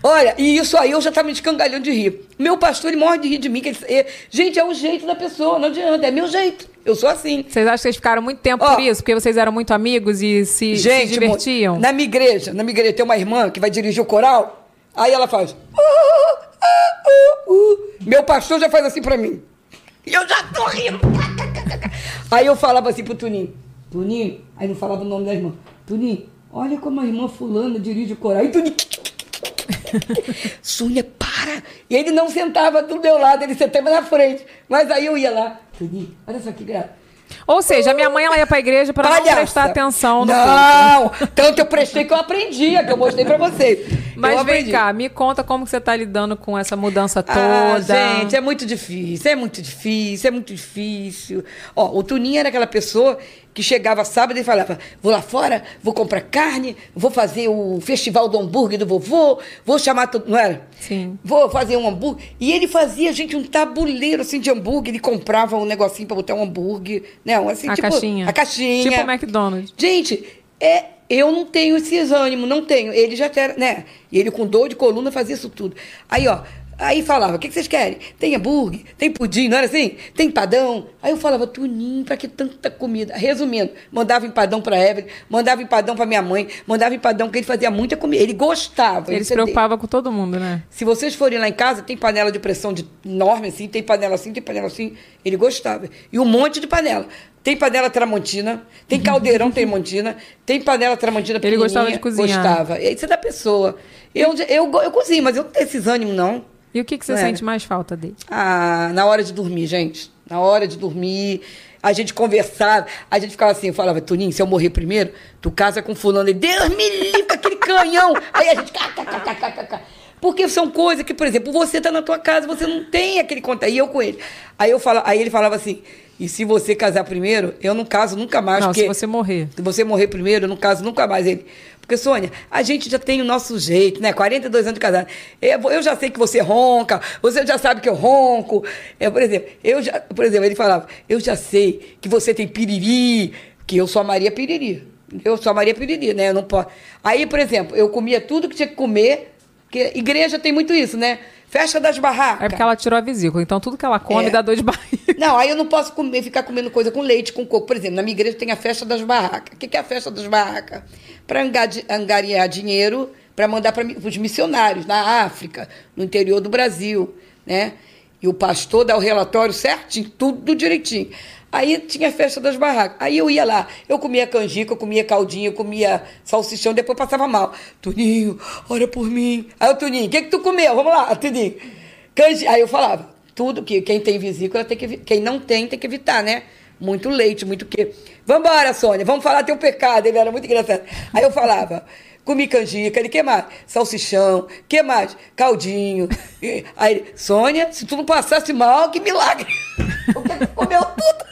D: Olha, e isso aí eu já tava me escangalhando de rir. Meu pastor, ele morre de rir de mim. Que ele, gente, é o jeito da pessoa, não adianta, é meu jeito. Eu sou assim.
A: Vocês acham que vocês ficaram muito tempo
D: Ó.
A: por isso? Porque vocês eram muito amigos e se, se
D: Gente,
A: divertiam?
D: mo- na minha igreja, na minha igreja tem uma irmã que vai dirigir o coral, aí ela faz. "Uh, uh, uh, uh". Meu pastor já faz assim pra mim. E eu já tô rindo. Aí eu falava assim pro Tuninho, Tuninho, aí não falava o nome da irmã. Tuninho, olha como a irmã fulana dirige o coral. E Tuninho. Sônia, para! E ele não sentava do meu lado, ele sentava na frente. Mas aí eu ia lá. Tuninho, olha só que graça.
A: Ou seja, a minha mãe ela ia pra igreja pra não
D: Palhaça.
A: prestar atenção no culto.
D: Não! Tanto eu prestei que eu aprendia, que eu mostrei pra vocês.
A: Mas
D: eu
A: vem
D: aprendi.
A: cá, me conta como que você tá lidando com essa mudança toda.
D: Ah, gente, é muito difícil, é muito difícil, é muito difícil. Ó, o Tuninho era aquela pessoa que chegava sábado e falava: vou lá fora, vou comprar carne, vou fazer o festival do hambúrguer do vovô, vou chamar todo. Não era?
A: Sim.
D: Vou fazer um hambúrguer. E ele fazia, gente, um tabuleiro assim de hambúrguer. Ele comprava um negocinho pra botar um hambúrguer. Não, assim,
A: a
D: tipo.
A: caixinha.
D: A caixinha.
A: Tipo o McDonald's.
D: Gente, é, eu não tenho esses ânimos, não tenho. Ele já era, né? E ele com dor de coluna fazia isso tudo. Aí, ó, aí falava, o que, que vocês querem? Tem hambúrguer, tem pudim, não era assim? Tem empadão. Aí eu falava, Tuninho, pra que tanta comida? Resumindo, mandava empadão pra Evelyn, mandava empadão pra minha mãe, mandava empadão, porque ele fazia muita comida. Ele gostava.
A: Ele
D: isso
A: se
D: dele.
A: preocupava com todo mundo, né?
D: Se vocês forem lá em casa, tem panela de pressão de enorme assim, tem panela assim, tem panela assim. Ele gostava. E um monte de panela. Tem panela tramontina, tem caldeirão tramontina, tem panela tramontina
A: Ele gostava de cozinhar.
D: Gostava. Isso é da pessoa. Eu, eu, eu cozinho, mas eu não tenho esses ânimos, não.
A: E o que, que você
D: É.
A: sente mais falta dele?
D: Ah, na hora de dormir, gente. Na hora de dormir, a gente conversava, a gente ficava assim, eu falava, Tuninho, se eu morrer primeiro, tu casa com fulano. Ele, Deus me livre, aquele canhão. Aí a gente. Porque são coisas que, por exemplo, você tá na tua casa, você não tem aquele contato. E eu com ele. Aí, eu fala, aí ele falava assim, e se você casar primeiro, eu não caso nunca mais.
A: não,
D: porque
A: se você morrer.
D: se você morrer primeiro, eu não caso nunca mais ele. Porque, Sônia, a gente já tem o nosso jeito, né? 42 anos de casado. Eu, eu já sei que você ronca, você já sabe que eu ronco. Eu, por exemplo, eu já, por exemplo, ele falava, eu já sei que você tem piriri, que eu sou a Maria Piriri. Eu sou a Maria Piriri, né? Eu não posso. Aí, por exemplo, eu comia tudo que tinha que comer, porque igreja tem muito isso, né? Festa das barracas.
A: É porque ela tirou a vesícula. Então tudo que ela come
D: É.
A: dá dor de barriga.
D: Não, aí eu não posso comer, ficar comendo coisa com leite, com coco. Por exemplo, na minha igreja tem a festa das barracas. O que é a festa das barracas? Para angariar dinheiro para mandar para os missionários na África, no interior do Brasil, né? E o pastor dá o relatório certinho, tudo direitinho. Aí tinha a festa das barracas. Aí eu ia lá, eu comia canjica, eu comia caldinho, eu comia salsichão, depois passava mal. Tuninho, ora por mim. Aí o Tuninho, o que que tu comeu? Vamos lá, Tuninho. Canji... Aí eu falava, tudo que quem tem vesícula tem que quem não tem tem que evitar, né? Muito leite, muito que. Vambora, Sônia, vamos falar teu pecado. Ele era muito engraçado. Aí eu falava, comi canjica, ele, que mais? Salsichão, que mais? Caldinho. Aí Sônia, se tu não passasse mal, que milagre. Tu comeu tudo.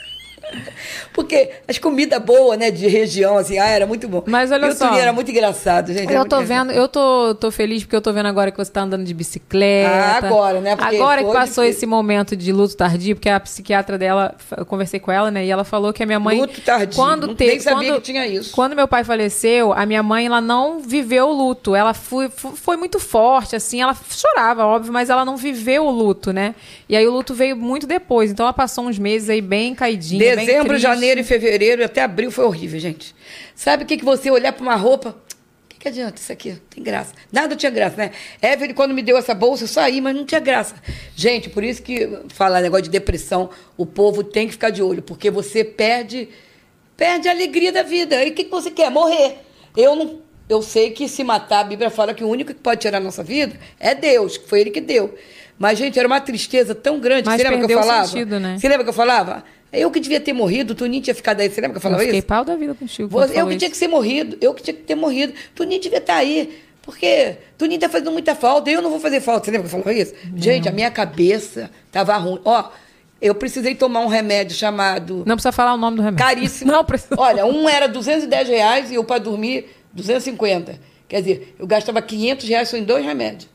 D: Porque as comidas boas, né, de região, assim, ah, era muito bom.
A: Mas olha
D: e o
A: só.
D: Tuninho era muito engraçado, gente.
A: Eu tô vendo, eu tô, tô feliz porque eu tô vendo agora que você tá andando de bicicleta.
D: Ah, agora, né? Porque
A: agora que passou
D: difícil.
A: esse momento de luto tardio, porque a psiquiatra dela, eu conversei com ela, né? E ela falou que a minha mãe.
D: Luto tardio,
A: Quando
D: não-
A: teve,
D: nem sabia
A: quando,
D: que tinha isso.
A: Quando meu pai faleceu, a minha mãe, ela não viveu o luto. Ela foi, foi, muito forte, assim. Ela chorava, óbvio, mas ela não viveu o luto, né? E aí o luto veio muito depois. Então ela passou uns meses aí bem caidinha. bem
D: Dezembro, janeiro e fevereiro, até abril foi horrível, gente. Sabe o que, que você olhar para uma roupa? O que, que adianta isso aqui? Tem graça. Nada tinha graça, né? Evelyn, quando me deu essa bolsa, eu saí, mas não tinha graça. Gente, por isso que falar negócio de depressão, o povo tem que ficar de olho, porque você perde, perde a alegria da vida. E o que, que você quer? Morrer. Eu não. Eu sei que se matar, a Bíblia fala que o único que pode tirar a nossa vida é Deus, que foi Ele que deu. Mas, gente, era uma tristeza tão grande.
A: Mas
D: você lembra que eu falava?
A: sentido, né?
D: Você lembra que eu falava? Eu que devia ter morrido, o Tuninho tinha ficado aí. Você lembra que eu
A: Eu
D: falava
A: fiquei
D: isso?
A: pau da vida contigo.
D: Você- eu que tinha
A: isso.
D: que ser morrido, eu que tinha que ter morrido. Tuninho devia estar aí. Porque Tuninho tá fazendo muita falta, eu não vou fazer falta. Você lembra que eu falava isso? Gente, a minha cabeça tava ruim. Ó, eu precisei tomar um remédio chamado.
A: Não precisa falar o nome do remédio.
D: Caríssimo.
A: Não precisa.
D: Olha, um era 210 reais e eu para dormir 250. Quer dizer, eu gastava 500 reais só em dois remédios.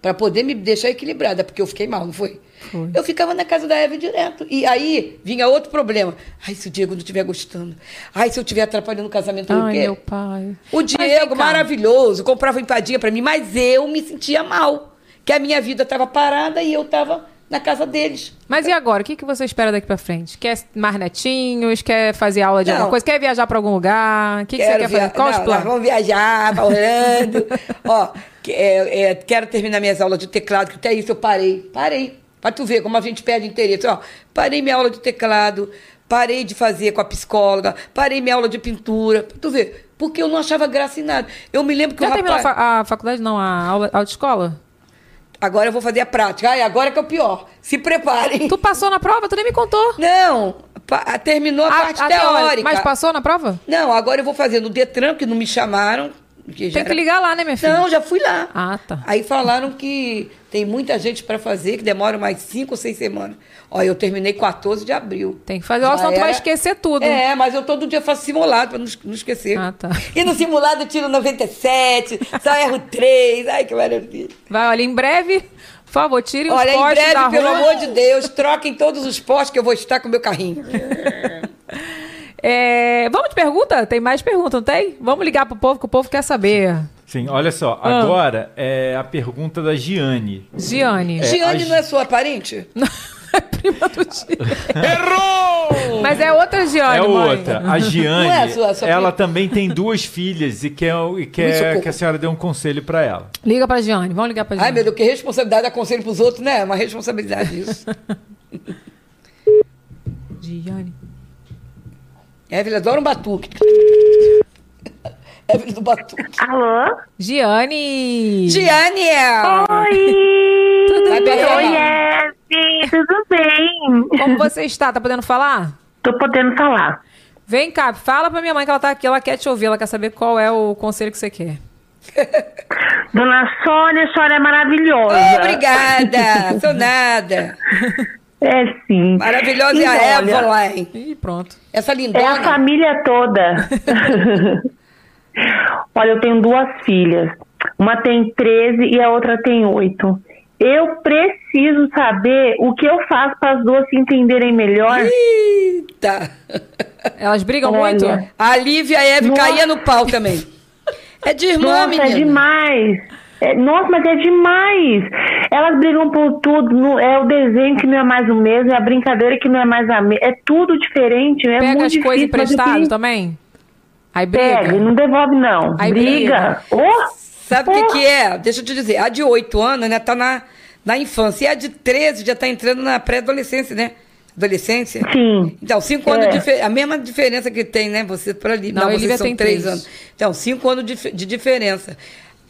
D: Pra poder me deixar equilibrada, porque eu fiquei mal, não foi? Eu ficava na casa da Eva direto. E aí vinha outro problema. Ai, se o Diego não estiver gostando. Ai, se eu estiver atrapalhando o casamento
A: Ai, meu pai.
D: O Diego, maravilhoso, comprava empadinha pra mim, mas eu me sentia mal. Que a minha vida estava parada e eu estava na casa deles.
A: Mas e agora? O que, que você espera daqui pra frente? Quer mais netinhos? Quer fazer aula de
D: Não.
A: alguma coisa? Quer viajar pra algum lugar? O que, que você quer
D: via-
A: fazer? Qual os
D: Não,
A: planos?
D: Nós vamos viajar pra Orlando. Ó, é, é, quero terminar minhas aulas de teclado, que até isso eu parei. Parei. Pra tu ver como a gente perde interesse. Ó, parei minha aula de teclado, parei de fazer com a psicóloga, parei minha aula de pintura. Pra tu ver. Porque eu não achava graça em nada. Eu me lembro que
A: Já
D: o
A: a,
D: rapaz...
A: a faculdade? Não, a aula, a autoescola?
D: Agora eu vou fazer a prática. Ai, agora que é o pior. Se preparem.
A: Tu passou na prova? Tu nem me contou.
D: Não, pa- terminou a, parte teórica.
A: Mas passou na prova?
D: Não, agora eu vou fazer no Detran, que não me chamaram. Que
A: Tem que
D: era-
A: ligar lá, né, minha filha?
D: Não, já fui lá.
A: Ah, tá.
D: Aí falaram que tem muita gente para fazer, que demora mais cinco ou seis semanas. Ó, eu terminei 14 de abril.
A: Tem que fazer, ó, senão tu vai
D: era-
A: esquecer tudo.
D: É, mas eu todo dia faço simulado para não, es- não esquecer.
A: Ah, tá.
D: E no simulado eu tiro 97, só erro 3. Ai, que maravilha.
A: Vai, olha, em breve, por favor, tire os
D: Olha, em
A: postes
D: breve, pelo
A: rua.
D: amor de Deus, troquem todos os postes que eu vou estar com o meu carrinho.
A: É, vamos de pergunta? Tem mais pergunta, não tem? Vamos ligar pro povo, que o povo quer saber.
B: Sim, olha só.
A: Ah.
B: Agora é a pergunta da Giane.
A: Giane.
D: Giane
B: a-
D: não é sua parente?
A: prima do Diego. Errou! Mas é outra Giane,
B: É
A: mãe.
B: outra. A Giane,
D: Não é a sua- a sua
B: ela também tem duas filhas e quer, e quer que a senhora dê um conselho para ela.
A: Liga pra Giane, vamos ligar pra Giane.
D: Ai, meu Deus, que responsabilidade dar conselho pros outros, né? É uma responsabilidade isso.
A: Giane.
D: Evelyn adora um batuque. Evelyn do batuque.
H: Alô?
A: Giane!
D: Giane!
H: Oi!
A: Tudo
D: Vai
A: bem?
H: Oi,
D: lá.
H: Eve, tudo bem?
A: Como você está? Tá podendo falar?
H: Tô podendo falar.
A: Vem cá, fala pra minha mãe que ela tá aqui, ela quer te ouvir, ela quer saber qual é o conselho que você quer.
H: Dona Sônia, a senhora é maravilhosa.
D: Obrigada! Sou nada.
H: É sim.
D: Maravilhosa é a
H: Então, olha,
D: Evelyn.
A: Ih, pronto.
D: Essa
H: É a
D: lindona.
H: família toda. Olha, eu tenho duas filhas. Uma tem 13 e a outra tem 8. Eu preciso saber o que eu faço para as duas se entenderem melhor.
D: Eita!
A: Elas brigam
H: Olha.
A: muito?
D: A Lívia e a Eve
H: Nossa.
D: caía no pau também. É de irmã,
H: Nossa,
D: menina.
H: é demais. É, nossa, mas é demais. Elas brigam por tudo. no- é o desenho que não é mais o mesmo, é a brincadeira que não é mais a mesma. É tudo diferente. É
A: Pega
H: muito
A: as coisas emprestadas também? Aí briga.
H: Pega, não devolve, não.
A: Aí
H: briga. Oh,
D: Sabe o que,
H: oh.
D: que é? Deixa eu te dizer. A de 8 anos, né, tá na, na infância. E a de 13 já tá entrando na pré-adolescência, né? Adolescência.
H: Sim.
D: Então, cinco
H: É.
D: anos de A mesma diferença que tem, né? Você para ali.
A: Não,
D: Não, vocês são três anos. Então, cinco anos de, de diferença.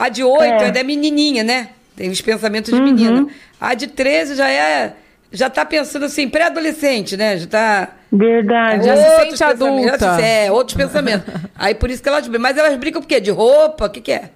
D: A de oito
H: É.
D: ainda é menininha, né? Tem os pensamentos de
H: Uhum.
D: menina. A de 13 já é. Já tá pensando assim, pré-adolescente, né? Já tá.
H: Verdade.
A: Já se
D: outros
A: sente
D: pensamentos,
A: adulta.
D: já É, outros pensamentos. Aí por isso que elas brigam. Mas elas brigam por quê? De roupa? O que, que é?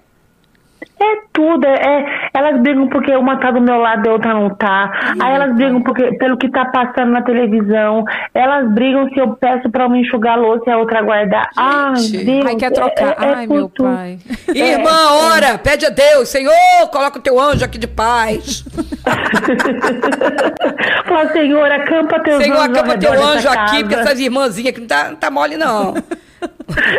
H: É tudo, é, elas brigam porque uma tá do meu lado e a outra não tá. Aí elas brigam porque, pelo que tá passando na televisão. Elas brigam se eu peço pra uma enxugar a louça e a outra guardar. Ai,
D: Gente.
H: Deus.
A: Ai, quer trocar.
H: é- é
A: Ai,
H: por
A: meu
H: tudo.
A: pai.
D: Irmã, ora, pede a Deus, Senhor, coloca o teu anjo aqui de paz.
H: Fala, Senhor, acampa teus
D: Senhor,
H: anjos ao
D: acampa teu anjo aqui,
H: casa.
D: porque essas irmãzinhas aqui não tá, não tá mole, não.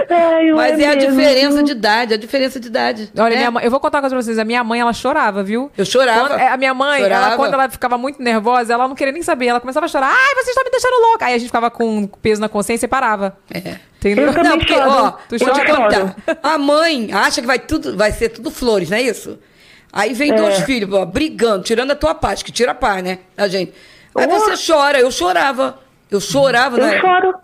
H: Ai,
D: Mas é, a
H: mesmo.
D: diferença de idade, a diferença de idade.
A: Olha,
D: né?
A: minha mãe, eu vou contar uma coisa pra vocês. A minha mãe, ela chorava, viu?
D: Eu chorava.
A: Quando- é, a minha mãe, ela,
D: Chorava.
A: quando ela ficava muito nervosa, ela não queria nem saber. Ela começava a chorar. Ai, vocês estão me deixando louca. Aí a gente ficava com peso na consciência e parava.
D: É.
A: Entendeu?
H: Eu
D: Não, porque,
H: choro.
D: ó,
A: Tu
D: te
A: chora?
D: contar. A mãe acha que vai, tudo, vai ser tudo flores, não é isso? Aí vem dois filhos, ó, brigando, tirando a tua paz, que tira a paz, né? A gente. Aí
H: Oh.
D: você chora, eu chorava. Eu chorava, né?
H: Eu choro.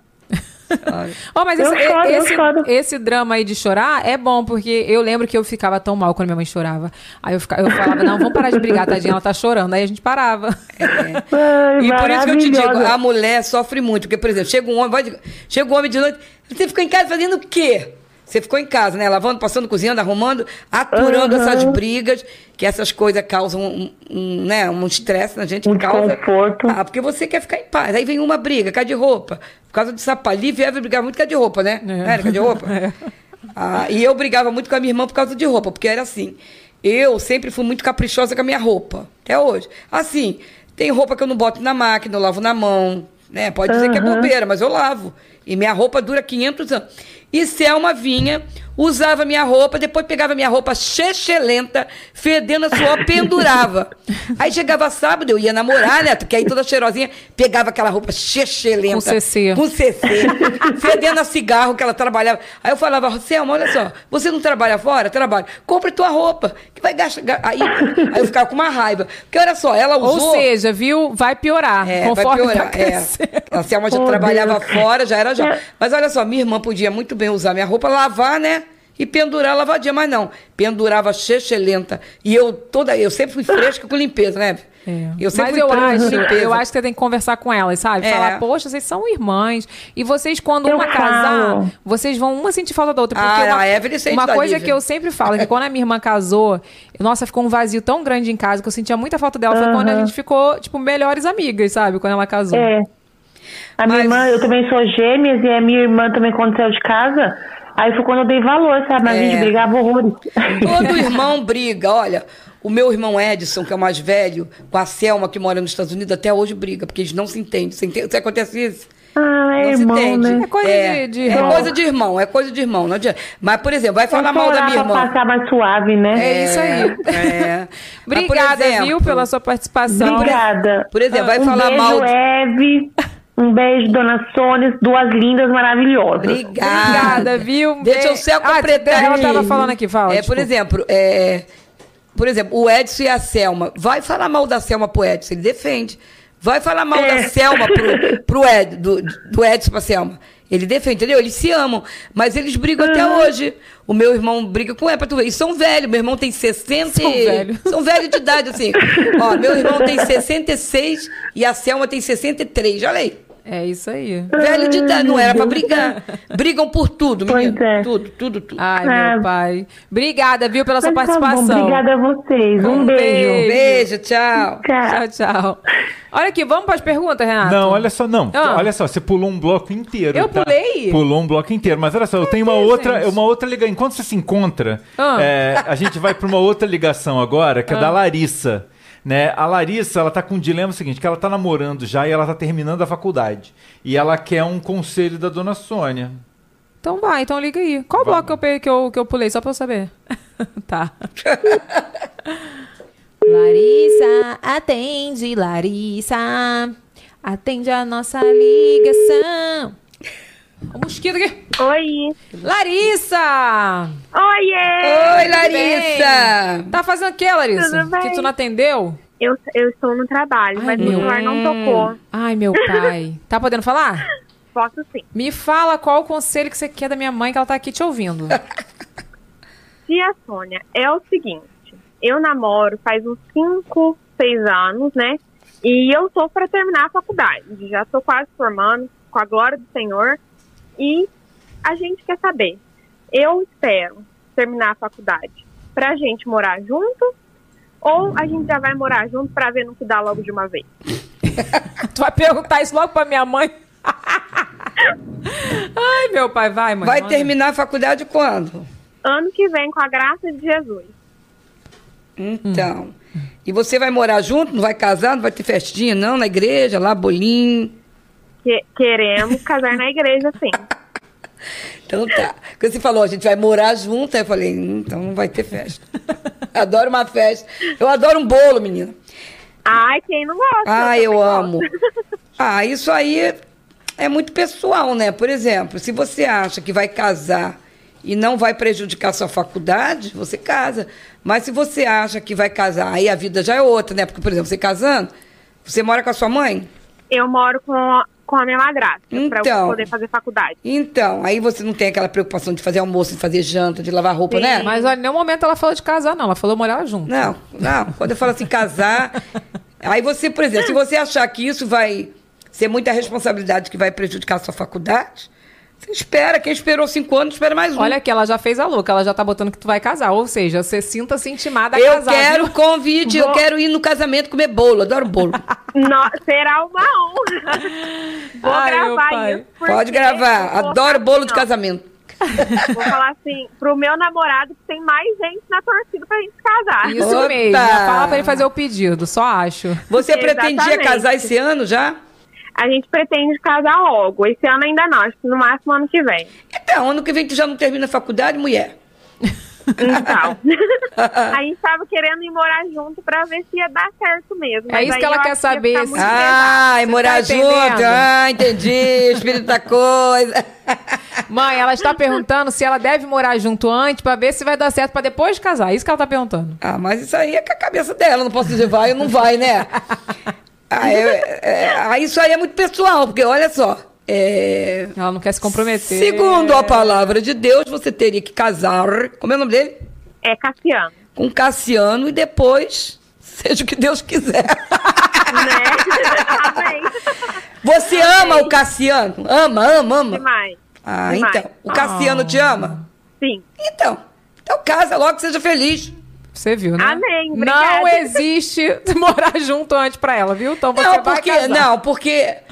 A: Ó, mas esse,
H: choro,
A: esse, esse drama aí de chorar é bom, porque eu lembro que eu ficava tão mal quando minha mãe chorava. Aí eu, fica- eu falava, não, vamos parar de brigar, tadinha, ela tá chorando. Aí a gente parava.
H: Ai,
D: E por isso que eu te digo, a mulher sofre muito. Porque, por exemplo, chega um homem, vai de- chega um homem de noite, você ficou em casa fazendo o quê? Você ficou em casa, né? Lavando, passando, cozinhando, arrumando, aturando
H: Aham.
D: essas brigas, que essas coisas causam um, um, né, um estresse na gente.
H: Um
D: causa,
H: desconforto.
D: Ah, porque você quer ficar em paz. Aí vem uma briga, cai de roupa. Por causa de sapato. Lívia Eva brigavam muito com a de roupa, né?
A: É.
D: Era com a de roupa? Ah, e eu brigava muito com a minha irmã por causa de roupa, porque era assim. eu sempre fui muito caprichosa com a minha roupa, até hoje. Assim, tem roupa que eu não boto na máquina, eu lavo na mão, né? Pode dizer que é bobeira, mas eu lavo. E minha roupa dura 500 anos. E Selma vinha, usava minha roupa, depois pegava minha roupa chechelenta, fedendo a suor, pendurava. Aí chegava sábado, eu ia namorar, né? Porque aí toda cheirosinha, pegava aquela roupa chechelenta.
A: Com CC.
D: Com CC. fedendo a cigarro que ela trabalhava. Aí eu falava, Selma, olha só, você não trabalha fora? Trabalho. Compre tua roupa, que vai gastar... ga- Aí, aí eu ficava com uma raiva. Porque olha só, ela usou...
A: Ou seja, viu? Vai piorar.
D: É, vai
A: conforme
D: piorar.
A: tá
D: É. A Selma já
F: Oh,
D: trabalhava
F: Deus.
D: fora, já era já. Mas olha só, minha irmã podia muito bem usar minha roupa, lavar, né? E pendurar lavadinha, mas não. Pendurava chechelenta. E eu toda, eu sempre fui fresca com limpeza, né?
A: É.
D: Eu sempre
A: Mas
D: fui
A: eu
D: fresca
A: acho,
D: com limpeza.
A: eu acho que você tem que conversar com elas, sabe?
D: É.
A: Falar, poxa, vocês são irmãs. E vocês, quando
F: Eu
A: uma casar,
F: falo.
A: vocês vão uma sentir falta da outra. Porque
D: Ah,
A: uma,
D: a Evelyn sente
A: uma coisa
D: Lívia.
A: que eu sempre falo é que quando a minha irmã casou, nossa, ficou um vazio tão grande em casa que eu sentia muita falta dela. Foi quando a gente ficou, tipo, melhores amigas, sabe? Quando ela casou.
F: É. A minha
D: Mas-
F: irmã, eu também sou gêmeas e a minha irmã também quando saiu de casa, aí foi quando eu dei valor, sabe? Mas a
D: É.
F: gente brigava horrores.
D: Todo irmão briga. Olha, o meu irmão Edson, que é o mais velho, com a Selma, que mora nos Estados Unidos, até hoje briga, porque eles não se entendem. Você, entende? Você acontece isso?
F: Ah, é
D: não
F: irmão,
D: se entende.
F: né?
A: É coisa de- de
D: é
A: irmão.
D: coisa de irmão, é coisa de irmão. Não adianta. Mas, por exemplo, vai falar mal da minha
F: pra
D: irmã.
F: passar mais suave, né?
A: É isso aí.
D: É. Mas, por
A: Obrigada,
D: exemplo,
A: viu, pela sua participação.
F: Obrigada.
D: Por exemplo, vai
F: um
D: falar
F: beijo,
D: mal. de-
F: Eve. Um beijo, dona Sônia. Duas lindas maravilhosas.
D: Obrigada.
A: Obrigada, viu?
D: Deixa eu só
A: Ah,
D: completar
A: Ela
D: aqui.
A: tava falando aqui, fala.
D: É, por exemplo, é, por exemplo, o Edson e a Selma. Vai falar mal da Selma pro Edson, ele defende. Vai falar mal da Selma pro, pro Ed, do, do Edson pra Selma. Ele defende, entendeu? Eles se amam. Mas eles brigam até hoje. O meu irmão briga com ela pra tu ver. E são velhos. Meu irmão tem 60.
A: São velhos.
D: São velhos de idade, assim. Ó, meu irmão tem 66 e a Selma tem 63. Olha aí.
A: É isso aí.
D: Velho de idade, não era pra brigar. Brigam por tudo,
F: Pois
D: menino.
F: é.
D: Tudo, tudo, tudo.
A: Ai,
F: Ah.
A: meu pai. Obrigada, viu, pela sua
F: tá bom,
A: participação.
F: Obrigada a vocês. Um,
A: Um
F: beijo.
A: beijo.
D: Beijo, tchau.
F: Tchau.
A: Tchau, tchau. Olha aqui, vamos para as perguntas, Renato?
B: Não, olha só, não.
A: Ah.
B: Olha só, você pulou um bloco inteiro.
A: Eu
B: tá?
A: pulei?
B: Pulou um bloco inteiro. Mas olha só, eu tenho uma outra,
A: gente.
B: uma outra ligação. Enquanto você se encontra,
A: Ah.
B: é, a gente vai para uma outra ligação agora, que é da Larissa. Né? A Larissa, ela tá com um dilema seguinte, que ela tá namorando já e ela tá terminando a faculdade. E ela quer um conselho da dona Sônia.
A: Então vai, então liga aí. Qual bloco que eu, pe- que, eu, que eu pulei, só pra eu saber? tá. Larissa, atende, Larissa. Atende a nossa ligação. O mosquito aqui.
F: Oi.
A: Larissa!
F: Oiê!
D: Oi, Larissa!
A: Tá fazendo o que, Larissa?
F: Tudo bem?
A: Que tu não atendeu?
F: Eu, eu estou no trabalho,
A: Ai,
F: mas o
A: meu.
F: celular não tocou.
A: Ai, meu pai. Tá podendo falar?
F: Posso sim.
A: Me fala qual o conselho que você quer da minha mãe, que ela tá aqui te ouvindo.
F: Tia Sônia, é o seguinte. Eu namoro faz uns 5, 6 anos, né? E eu tô para terminar a faculdade. Já tô quase formando, com a glória do Senhor. E a gente quer saber. Eu espero terminar a faculdade pra gente morar junto ou a gente já vai morar junto pra ver no que dá logo de uma vez?
A: tu vai perguntar isso logo pra minha mãe? Ai, meu pai, vai, mãe.
D: Vai terminar a faculdade quando?
F: Ano que vem, com a graça de Jesus.
D: Então. E você vai morar junto? Não vai casar? Não vai ter festinha, não? Na igreja, lá, bolinho?
F: Que- queremos casar na igreja, sim.
D: Então tá. Quando você falou, a gente vai morar junto, eu falei, hum, então não vai ter festa. adoro uma festa. Eu adoro um bolo, menina.
F: Ai, quem não gosta?
D: Ah, eu
F: gosto.
D: amo. Ah, isso aí é muito pessoal, né? Por exemplo, se você acha que vai casar e não vai prejudicar sua faculdade, você casa. Mas se você acha que vai casar, aí a vida já é outra, né? Porque, por exemplo, você casando, você mora com a sua mãe?
F: Eu moro com com a minha madrasta, pra eu
D: Então.
F: poder fazer faculdade.
D: Então, aí você não tem aquela preocupação de fazer almoço, de fazer janta, de lavar roupa,
F: Sim.
D: né?
A: Mas olha, em nenhum momento ela falou de casar, não. Ela falou morar junto.
D: Não, não. Quando eu falo assim, casar. aí você, por exemplo, se você achar que isso vai ser muita responsabilidade que vai prejudicar a sua faculdade, você espera. Quem esperou cinco anos, espera mais um.
A: Olha que ela já fez a louca, ela já tá botando que tu vai casar. Ou seja, você sinta-se intimada a
D: eu
A: casar.
D: quero
A: viu?
D: convite, eu
F: Vou-
D: quero ir no casamento comer bolo. Adoro bolo.
F: No- será uma honra. Vou
A: Ai,
F: gravar isso.
D: Pode gravar.
F: eu
D: Adoro
F: ficar
D: bolo de
F: assim,
D: casamento.
F: Vou falar assim, pro meu namorado que tem mais gente na torcida pra gente casar.
A: Isso
D: Opa!
A: mesmo. Fala pra ele fazer o pedido, só acho.
D: Você pretendia
F: Exatamente.
D: casar esse ano já?
F: A gente pretende casar logo. Esse ano ainda não, acho que no máximo ano que vem.
D: Então, ano que vem tu já não termina a faculdade, mulher?
F: Então. a gente tava querendo ir morar junto pra ver se ia dar certo mesmo.
A: É isso
F: aí
A: que ela quer
F: que
A: saber,
F: muito
D: Ah, e morar
A: tá
D: junto.
A: entendendo?
D: Ah, entendi. Espírito da coisa.
A: Mãe, ela está perguntando se ela deve morar junto antes pra ver se vai dar certo pra depois casar. É Isso que ela tá perguntando.
D: Ah, mas isso aí é com a cabeça dela. Não posso dizer vai ou não vai, né? Ah, é- é- ah, isso aí é muito pessoal, porque olha só. é,
A: Ela não quer se comprometer.
D: segundo a palavra de Deus, você teria que casar. Como é o nome dele?
F: É Cassiano.
D: Com Cassiano e depois, seja o que Deus quiser.
F: né? Amém.
D: Você ama o Cassiano? Ama, ama, ama.
F: Demais.
D: Ah,
F: Demais.
D: então. O Cassiano te ama?
F: Sim.
D: Então. Então casa logo, seja feliz.
A: Você viu, né?
F: Amém,
A: Não
F: obrigada.
A: existe morar junto antes pra ela, viu? Então você
D: não,
A: vai
D: porque.
A: casar.
D: Não, porque. é,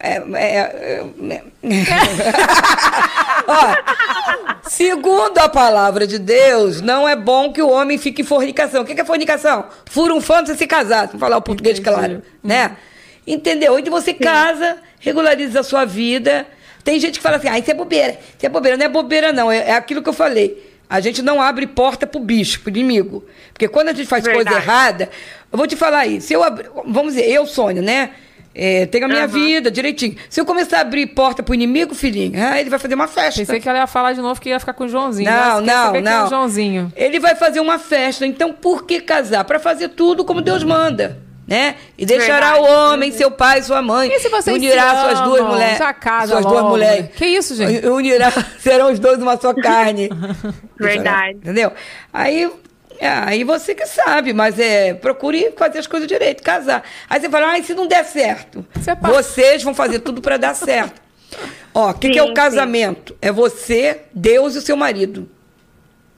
D: é, é, é, Ó, segundo a palavra de Deus, não é bom que o homem fique em fornicação. O que é fornicação? Fura um fã você se casar. Vamos falar o português
A: Entendi.
D: claro. Né? Entendeu? Onde você casa, regulariza a sua vida. Tem gente que fala assim, ah, isso é bobeira. Isso é bobeira. Não é bobeira, não. É, é aquilo que eu falei. A gente não abre porta pro bicho, pro inimigo. Porque quando a gente faz coisa
F: Verdade.
D: errada, eu vou te falar aí. Se eu abrir, vamos dizer, eu, Sônia, né? É, tenho a minha
F: Aham.
D: vida direitinho. Se eu começar a abrir porta pro inimigo, filhinho, ah, ele vai fazer uma festa.
A: Pensei que ela ia falar de novo que ia ficar com o Joãozinho.
D: Não, não,
A: é
D: não.
A: o Joãozinho.
D: Ele vai fazer uma festa. Então, por que casar? Para fazer tudo como Deus manda, né? E deixará
F: Verdade.
D: o homem, seu pai, sua mãe.
A: E se vocês
D: unirá
A: se
D: suas duas
A: amam?
D: mulheres. Suas duas
A: logo,
D: mulheres.
A: né? Que isso, gente?
D: Unirá, serão os dois uma só carne.
F: Verdade.
D: Entendeu? Aí, é, aí você que sabe, mas é, procure fazer as coisas direito, casar. Aí você fala, ah, e se não der certo?
A: Você pa-
D: Vocês vão fazer tudo para dar certo. Ó, o que, que é
F: Sim,
D: o
F: sim.
D: casamento? É você, Deus e o seu marido.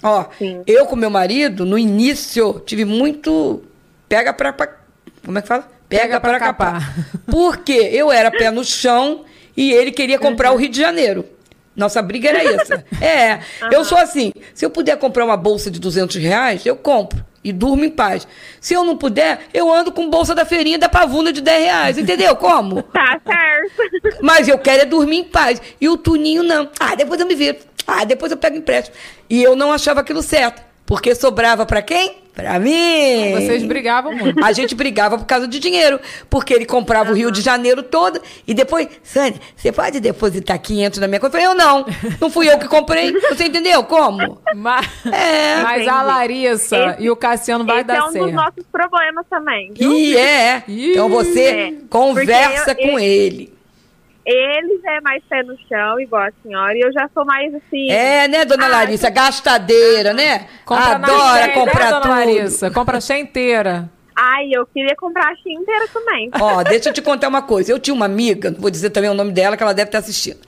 D: Ó,
F: Sim.
D: eu com meu marido, no início, tive muito. Pega pra. pra- como é que fala?
A: Pega pra
D: capar.
A: capar.
D: Porque eu era pé no chão e ele queria comprar o Rio de Janeiro. Nossa briga era essa. É, eu sou assim. Se eu puder comprar uma bolsa de 200 reais, eu compro. E durmo em paz. Se eu não puder, eu ando com bolsa da feirinha da pavuna de 10 reais. Entendeu como?
F: Tá certo.
D: Mas eu quero é dormir em paz. E o Tuninho não. Ah, depois eu me viro. Ah, depois eu pego empréstimo. E eu não achava aquilo certo. Porque sobrava pra quem? Pra mim.
A: Vocês brigavam muito.
D: A gente brigava por causa de dinheiro. Porque ele comprava o Rio de Janeiro todo. E depois, Sânia, você pode depositar 500 na minha conta? Eu falei, eu não. Não fui eu que comprei. Você entendeu como?
A: Mas,
D: É.
A: mas a. Larissa
F: Esse-
A: e o Cassiano vai
F: Esse é
A: dar
F: um
A: certo.
F: dos nossos problemas também. viu?
D: E é. Então você
F: É.
D: conversa
F: eu-
D: com ele.
F: Ele já é mais pé no chão, igual a senhora, e eu já sou mais assim.
D: É, né, dona
F: Ah,
D: Larissa? Gastadeira, né?
A: Compra
D: Adora
A: cheia,
D: comprar
A: né, dona
D: tudo.
A: Larissa? Compra a cheia inteira.
F: Ai, eu queria comprar a Shein inteira também.
D: Ó, deixa eu te contar uma coisa. Eu tinha uma amiga, vou dizer também o nome dela, que ela deve estar assistindo.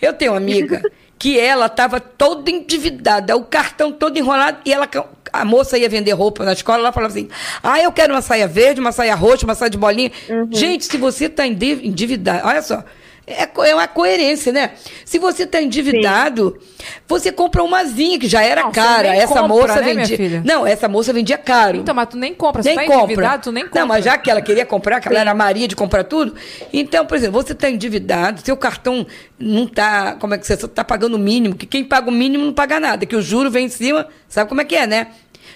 D: Eu tenho uma amiga que ela estava toda endividada, o cartão todo enrolado, e ela, a moça ia vender roupa na escola, ela falava assim: ah, eu quero uma saia verde, uma saia roxa, uma saia de bolinha. Gente, se você está endividado, olha só. É, é uma coerência, né? Se você está endividado, você compra uma zinha, que já era
A: Não,
D: cara. Essa
A: compra,
D: moça
A: né,
D: vendia. Não, essa moça vendia caro
A: Então, mas tu nem compra. Você
D: nem
A: tá
D: compra.
A: endividado, tu nem compra.
D: Não, mas já que ela queria comprar, que ela era Maria de comprar tudo. Então, por exemplo, você está endividado, seu cartão não está. Como é que você está pagando o mínimo? Que quem paga o mínimo não paga nada, que o juro vem em cima. Sabe como é que é, né?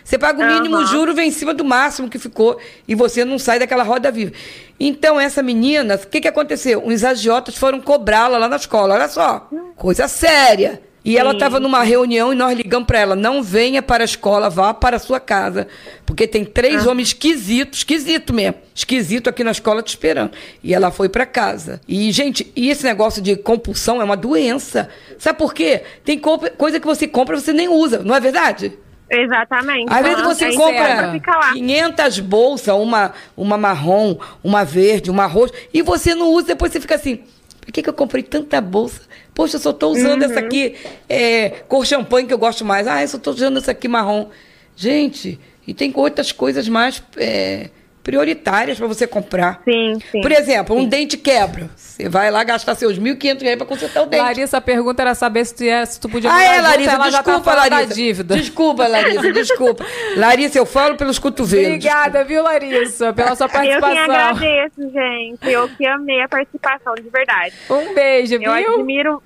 D: Você paga o mínimo,
F: Aham.
D: juro vem em cima do máximo que ficou e você não sai daquela roda viva. Então, essa menina, o que, que aconteceu? Uns agiotas foram cobrá-la lá na escola. Olha só, coisa séria. E ela
F: Sim.
D: estava numa reunião e nós ligamos para ela: não venha para a escola, vá para a sua casa. Porque tem três homens esquisitos, esquisito mesmo, esquisito aqui na escola te esperando. E ela foi para casa. E, gente, e esse negócio de compulsão é uma doença. Sabe por quê? Tem coisa que você compra e você nem usa, não é verdade?
F: Exatamente.
D: Às vezes
F: Então,
D: você
F: aí
D: compra
F: Fica lá.
D: 500 bolsas, uma, uma marrom, uma verde, uma roxa, e você não usa, depois você fica assim, por que, que eu comprei tanta bolsa? Poxa, eu só estou usando essa aqui, é, cor champanhe que eu gosto mais. Ah, eu só estou usando essa aqui marrom. Gente, e tem outras coisas mais é, prioritárias para você comprar.
F: Sim, sim.
D: Por exemplo, um dente quebra. Você vai lá gastar seus 1.500 reais para consertar o dente.
A: Larissa, a pergunta era saber se tu, ia- se tu podia
D: Ah, é, Larissa,
A: ela já tá
D: desculpa,
A: da
D: Larissa.
A: dívida.
D: Desculpa, Larissa, desculpa. Larissa, eu falo pelos cotovelos.
A: Obrigada, viu, Larissa, pela sua
F: Eu quem
A: participação.
F: agradeço, gente. Eu que amei a participação, de verdade.
A: Um beijo, viu?
F: Eu admiro.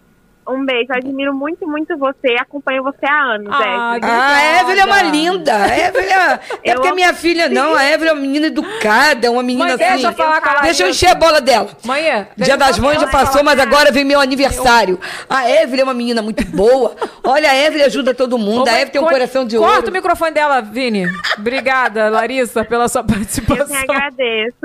F: Um beijo, eu admiro muito, muito você. Acompanho você há anos,
A: Ah,
F: Evelyn.
D: Ah, a Evelyn é uma linda. A Evelyn é... é
F: Eu
D: porque a minha filha não. A Evelyn é uma menina educada, uma menina
A: Mãe,
D: assim.
A: deixa eu falar com
D: Deixa eu encher a bola dela.
A: Mãe, deixa
D: Dia
A: eu
D: das Mães já passou, mas agora vem meu aniversário. A Evelyn é uma menina muito boa. Olha, a Evelyn ajuda todo mundo.
A: Ô,
D: A Evelyn tem um
A: co-
D: coração de
A: Corta
D: ouro.
A: o microfone dela, Vini. Obrigada, Larissa, pela sua
F: Eu quem
A: participação.
F: agradeço.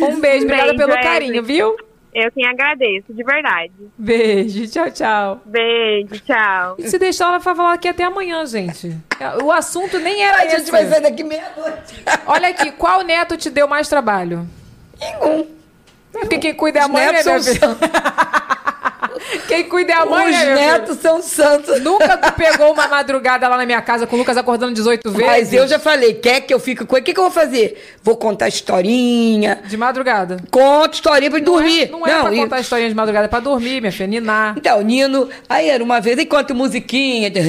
A: Um beijo, obrigada pelo
F: Evelyn.
A: carinho, viu?
F: Eu quem agradeço, de verdade.
A: Beijo, tchau, tchau.
F: Beijo, tchau.
A: Se deixar, ela vai falar aqui até amanhã, gente. O assunto nem era
D: A
A: esse.
D: gente vai sair daqui meia-noite.
A: Olha aqui, qual neto te deu mais trabalho?
D: Nenhum.
A: Porque quem cuida é a
D: Os
A: mãe, né,
D: são.
A: Quem cuida é a mãe,
D: Os
A: minha
D: netos são santos.
A: Nunca tu pegou uma madrugada lá na minha casa com o Lucas acordando 18 vezes?
D: Mas eu já falei, quer que eu fique com ele? O que, que eu vou fazer? Vou contar historinha.
A: De madrugada.
D: Conto historinha pra ele dormir.
A: Não é pra
D: e-
A: contar historinha de madrugada, é pra dormir, minha filha, ninar.
D: Então, Nino, aí era uma vez, enquanto musiquinha.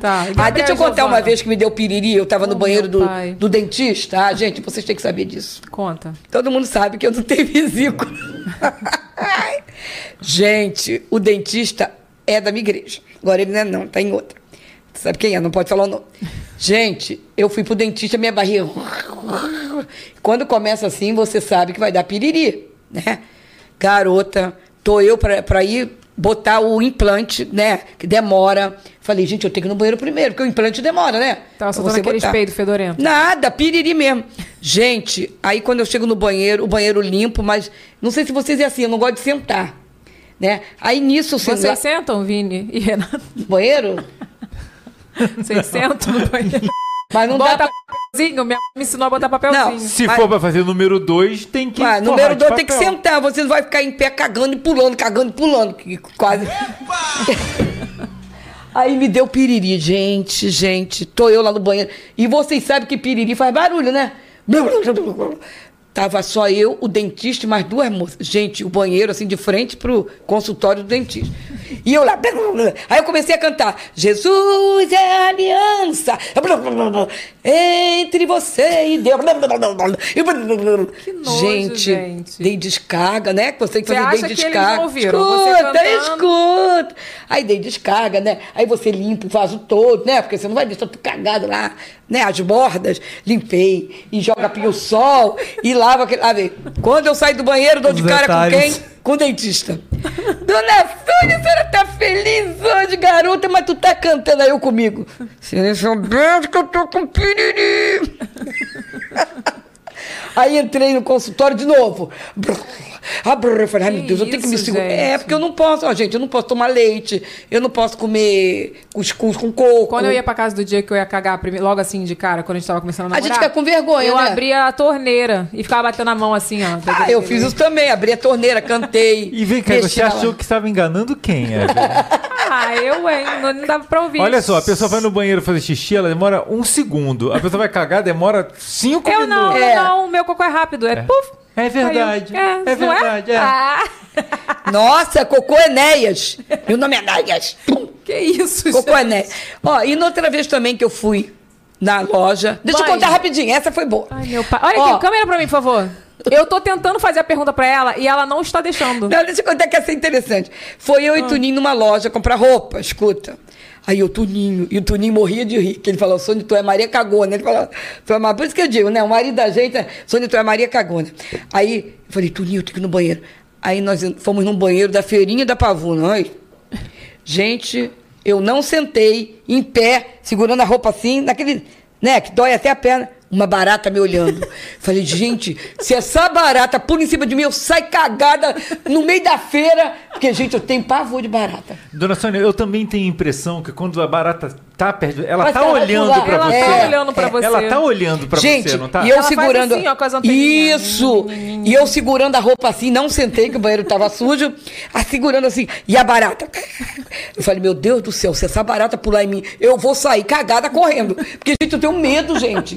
A: Tá,
D: ah, deixa eu contar uma vez que me deu piriri, eu tava no
A: Oh,
D: banheiro
A: meu
D: do, do dentista. Ah, gente, vocês têm que saber disso.
A: Conta.
D: Todo mundo sabe que eu não tenho vesícula. gente, o dentista é da minha igreja. Agora ele não é não, tá em outra. Sabe quem é? Não pode falar o nome. Gente, eu fui pro dentista, minha barriga... Quando começa assim, você sabe que vai dar piriri, né? Garota, tô eu pra, pra ir botar o implante, né? Que demora. Falei, gente, eu tenho que ir no banheiro primeiro, porque o implante demora, né?
A: Tava soltando
D: botar.
A: peidos fedorentos.
D: Nada, piriri mesmo. Gente, aí quando eu chego no banheiro, o banheiro limpo, mas não sei se vocês é assim, eu não gosto de sentar. Né? Aí nisso,
A: Vocês sentam, Vini e Renato?
D: no banheiro,
A: Vocês sentam no banheiro?
D: Mas não dá
A: Bota
D: pra...
A: papelzinho? Minha mãe me ensinou a botar papelzinho.
D: Não.
B: Se
D: Mas-
B: for pra fazer número 2, tem que.
D: Ah, número
B: de
D: dois tem que sentar, você não vai ficar em pé cagando e pulando, cagando e pulando, que quase. Aí me deu piriri, gente, gente, tô eu lá no banheiro. E vocês sabem que piriri faz barulho, né? Tava só eu, o dentista e mais duas moças. Gente, o banheiro assim de frente pro consultório do dentista. E eu lá. Aí eu comecei a cantar: Jesus é a aliança entre você e Deus.
A: Que nojo,
D: gente,
A: gente.
D: dei descarga, né? Que você que
A: Você
D: fazer dei descarga. Escuta, escuta. Aí dei descarga, né? Aí você limpa o vaso todo, né? Porque você não vai deixar tudo cagado lá, né? As bordas, limpei. E joga pio-sol e lava. Quando eu saio do banheiro, dou
G: Os
D: de cara
G: detalhes.
D: com quem? Com o dentista. Dona Sônia, a senhora tá feliz hoje, garota, mas tu tá cantando aí eu comigo. Vocês sabendo que eu tô com piriri. Aí entrei no consultório de novo. Abrir, eu falei, ai meu Deus, eu tenho que me segurar. É, porque eu não posso, ó, gente, eu não posso tomar leite, eu não posso comer cuscuz com coco.
A: Quando eu ia pra casa do dia que eu ia cagar, logo assim de cara, quando a gente tava começando a
D: A
A: namorar.
D: gente fica com vergonha,
A: Eu
D: né?
A: abria a torneira e ficava batendo a mão assim, ó.
D: Ah, eu fiz isso também, abri a torneira, cantei.
B: E vem cá, você achou que estava enganando quem, Evelyn?
A: Ah, eu, hein? Não, não dava pra ouvir.
B: Olha só, a pessoa vai no banheiro fazer xixi, ela demora um segundo. A pessoa vai cagar, demora cinco
A: Eu não,
B: minutos.
D: É.
A: eu não, o meu cocô é rápido. É, puf.
B: É verdade.
A: Eu-
B: É
A: não
B: verdade, é.
A: Ah,
D: Nossa, Cocô Enéas. Meu nome é Enéas.
A: Que isso,
D: Cocô
A: gente.
D: Enéas. Ó, e noutra vez também que eu fui na loja. Deixa
A: Mãe.
D: eu contar rapidinho, essa foi boa.
A: Ai, meu pai. Olha
D: Ó.
A: aqui, câmera pra mim, por favor. Eu tô tentando fazer a pergunta pra ela e ela não está deixando.
D: Não, deixa eu contar que essa é interessante. Foi
A: Ah.
D: eu e Tuninho numa loja comprar roupa, escuta. Aí o Tuninho, e o Tuninho morria de rir, que ele falou, Sônia, tu é Maria Cagona. Ele falou, tu é Maria... Por isso que eu digo, né? O marido da gente, é, Sônia, tu é Maria Cagona. Aí eu falei, Tuninho, eu tenho que ir no banheiro. Aí nós fomos num banheiro da feirinha da Pavuna. Ai. Gente, eu não sentei em pé, segurando a roupa assim, naquele, né, que dói até a perna. Uma barata me olhando. Falei, gente, se essa barata pula em cima de mim, eu saio cagada no meio da feira. Porque, gente, eu tenho pavor de barata.
B: Dona Sônia, eu também tenho a impressão que quando a barata tá perto, ela
D: Mas
B: tá
D: ela
B: olhando
D: pular.
B: pra
A: Ela
B: você.
A: tá olhando pra
D: É.
A: você.
B: Ela tá olhando pra
D: gente,
B: você, não tá?
D: e eu
A: Ela faz
D: segurando.
A: assim, ó, com as anteninhas.
D: Isso! E eu segurando a roupa assim, não sentei, que o banheiro tava sujo, a segurando assim. E a barata. Eu falei, meu Deus do céu, se essa barata pular em mim, eu vou sair cagada correndo. Porque, gente, eu tenho medo, gente.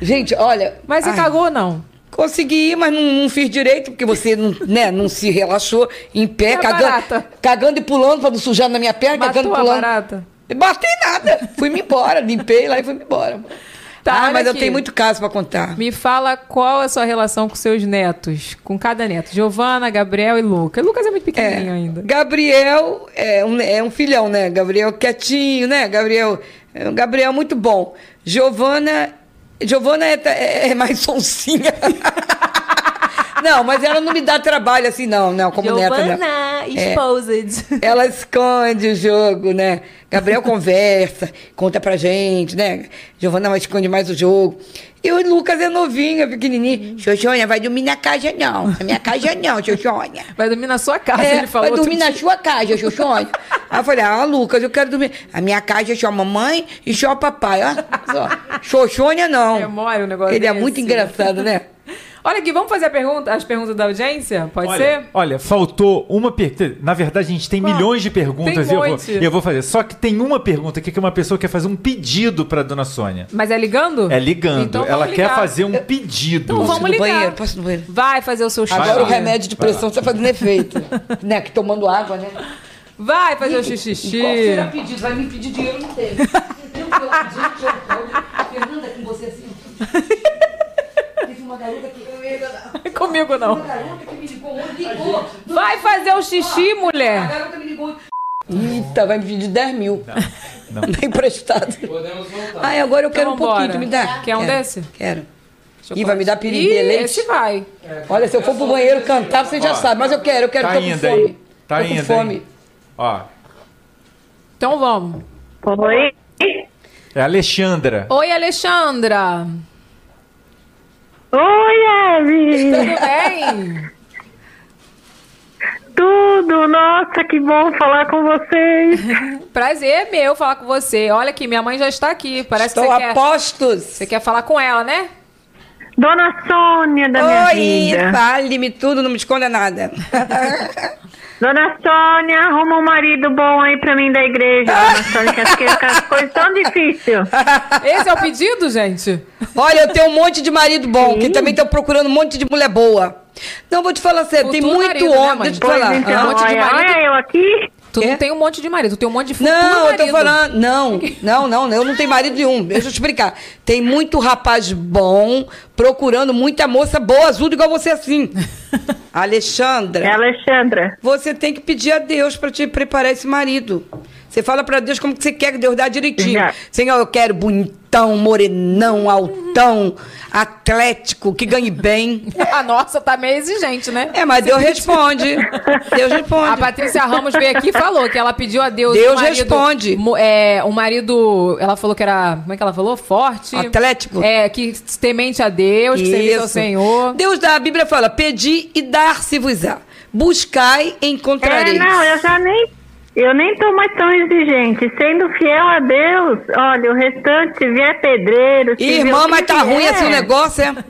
D: Gente, olha.
A: Mas você
D: ai,
A: cagou ou não?
D: Consegui ir, mas não, não fiz direito, porque você não, né, não se relaxou em pé,
A: E a
D: cagando, cagando e pulando pra não sujar na minha perna, cagando
A: Matou
D: e
A: a
D: pulando.
A: barata?
D: Batei nada. Fui-me embora, limpei lá e fui-me embora.
A: Tá,
D: ah, mas eu
A: aqui.
D: tenho muito caso pra contar.
A: Me fala qual é a sua relação com seus netos, com cada neto. Giovana, Gabriel e Lucas. Lucas é muito pequenininho ainda.
D: Gabriel é um, é um filhão, né? Gabriel quietinho, né? Gabriel, é Gabriel muito bom. Giovana, Giovana é, é- é mais sonsinha. Não, mas ela não me dá trabalho assim, não, não, como neta. não.
A: Giovana,
D: É.
A: exposed.
D: Ela esconde o jogo, né? Gabriel conversa, conta pra gente, né? Giovana esconde mais o jogo. E o Lucas é novinho, é pequenininho. Xoxônia, vai dormir na casa não. Na minha casa não, Xoxônia.
A: Vai dormir na sua casa,
D: É,
A: ele falou.
D: vai dormir na
A: dia.
D: sua casa, Xoxônia. Aí eu falei, ah, Lucas, eu quero dormir. A minha casa é só a mamãe e só o papai, ó. Xoxônia não.
A: É mole o negócio
D: Ele é
A: desse.
D: muito engraçado, né?
A: Olha aqui, vamos fazer a pergunta, as perguntas da audiência? Pode
B: olha,
A: ser?
B: Olha, faltou uma pergunta. Na verdade, a gente tem
A: Qual?
B: milhões de perguntas
A: Tem
B: e eu vou, eu vou fazer. Só que tem uma pergunta aqui que uma pessoa quer fazer um pedido pra dona Sônia.
A: Mas é ligando?
B: É ligando.
A: Então
B: Ela quer
A: ligar.
B: fazer um pedido.
A: Então vamos ligar.
D: banheiro? Posso ir no banheiro?
A: Vai fazer o seu xixi.
D: Agora o remédio de pressão está fazendo efeito. né? Que tomando água, né?
A: Vai fazer o xixi.
D: E qual será pedido? Vai me pedir dinheiro, não tem. Entendeu? Gente, eu falo, Fernanda, com você assim. Teve uma garota que.
A: Comigo não.
D: Uma garota que me ligou ontem. Ligou.
A: Vai fazer o xixi,
D: A
A: mulher.
D: garota me ligou. Eita, vai me pedir 10 mil.
B: Não.
D: Bem emprestado.
G: Podemos voltar.
D: Ai, agora eu quero um
A: Então
D: pouquinho, tu me dá?
A: Quer um
D: Quero,
A: desse?
D: Quero.
A: Chocolate.
D: Ih, vai me dar
A: Ih,
D: piriguelete?
A: esse vai.
D: Olha, se eu for pro banheiro cantar, você já sabe. Mas eu quero, eu quero,
B: Tá
D: tô com
B: indo
D: fome.
B: aí. Tá
D: tô com
B: indo
D: fome.
B: aí. Ó,
A: Então vamos.
F: Oi?
B: é a Alexandra.
A: Oi, Alexandra.
F: Oi, Eve!
A: Tudo bem?
F: Tudo! Nossa, que bom falar com vocês!
A: Prazer é meu falar com você. Olha aqui, minha mãe já está aqui. Parece
D: Estou
A: que
D: a
A: você quer,
D: postos.
A: você quer falar com ela, né?
F: Dona Sônia da minha
D: Oi,
F: vida!
D: fale-me tudo, não me esconda nada.
F: Dona Sônia, arruma um marido bom aí pra mim da igreja, Dona Sônia, que acho que as coisas tão difíceis.
A: Esse é o pedido, gente?
D: Olha, eu tenho um monte de marido bom, que também estão procurando um monte de mulher boa. Não, vou te falar sério, tem muito
A: marido, né,
D: homem.
A: mãe?
D: deixa eu te falar.
F: então,
A: um monte de
F: olha,
A: marido.
F: olha eu aqui.
A: Tu
D: Quê?
A: não tem um monte de marido, tu tem um monte de futuro
D: Não, eu tô
A: marido.
D: falando. Não, não, não, eu não tenho marido nenhum. Deixa eu te explicar. Tem muito rapaz bom procurando muita moça boa, azul, igual você assim. Alexandra,
F: É Alexandra.
D: você tem que pedir a Deus para te preparar esse marido. Você fala para Deus como que você quer que Deus dá direitinho.
F: Já.
D: Senhor, eu quero bonitão, morenão, altão, atlético, que ganhe bem.
A: A nossa tá meio exigente, né?
D: É, mas Deus responde. Deus responde.
A: A Patrícia Ramos veio aqui e falou que ela pediu a Deus
D: Deus
A: um marido,
D: responde.
A: É, um marido, ela falou que era, como é que ela falou? Forte.
D: Atlético.
A: É, que temente a Deus, que serviço ao
D: Isso.
A: Senhor.
D: Deus da Bíblia fala: pedi e dar-se-vos-á. Buscai e
F: É,
D: encontrareis.
F: não, eu já nem. Eu nem tô mais tão exigente. Sendo fiel a Deus, olha, o restante, se vier pedreiro. se
D: Irmã,
F: o
D: mas tá ruim assim o negócio, é?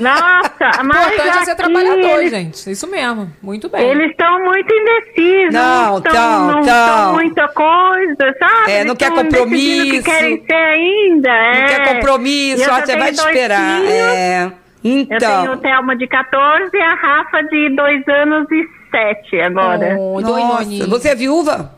F: Nossa,
A: O
F: mas
A: importante é ser trabalhador,
F: eles,
A: gente. Isso mesmo. Muito bem.
F: Eles estão muito indecisos.
D: Não,
F: tão,
D: tão,
F: não
D: tão.
F: tão muita coisa, sabe?
D: É, não
F: Eles
D: quer compromisso.
F: o que querem ser ainda.
D: Não
F: é.
D: quer compromisso,
F: E eu
D: ó,
F: já
D: você vai esperar.
F: filhos.
D: É.
F: Eu tenho
D: Então.
F: o Thelma de 14 e a Rafa de 2 anos e 7 agora.
A: Oh,
D: Nossa, você é viúva?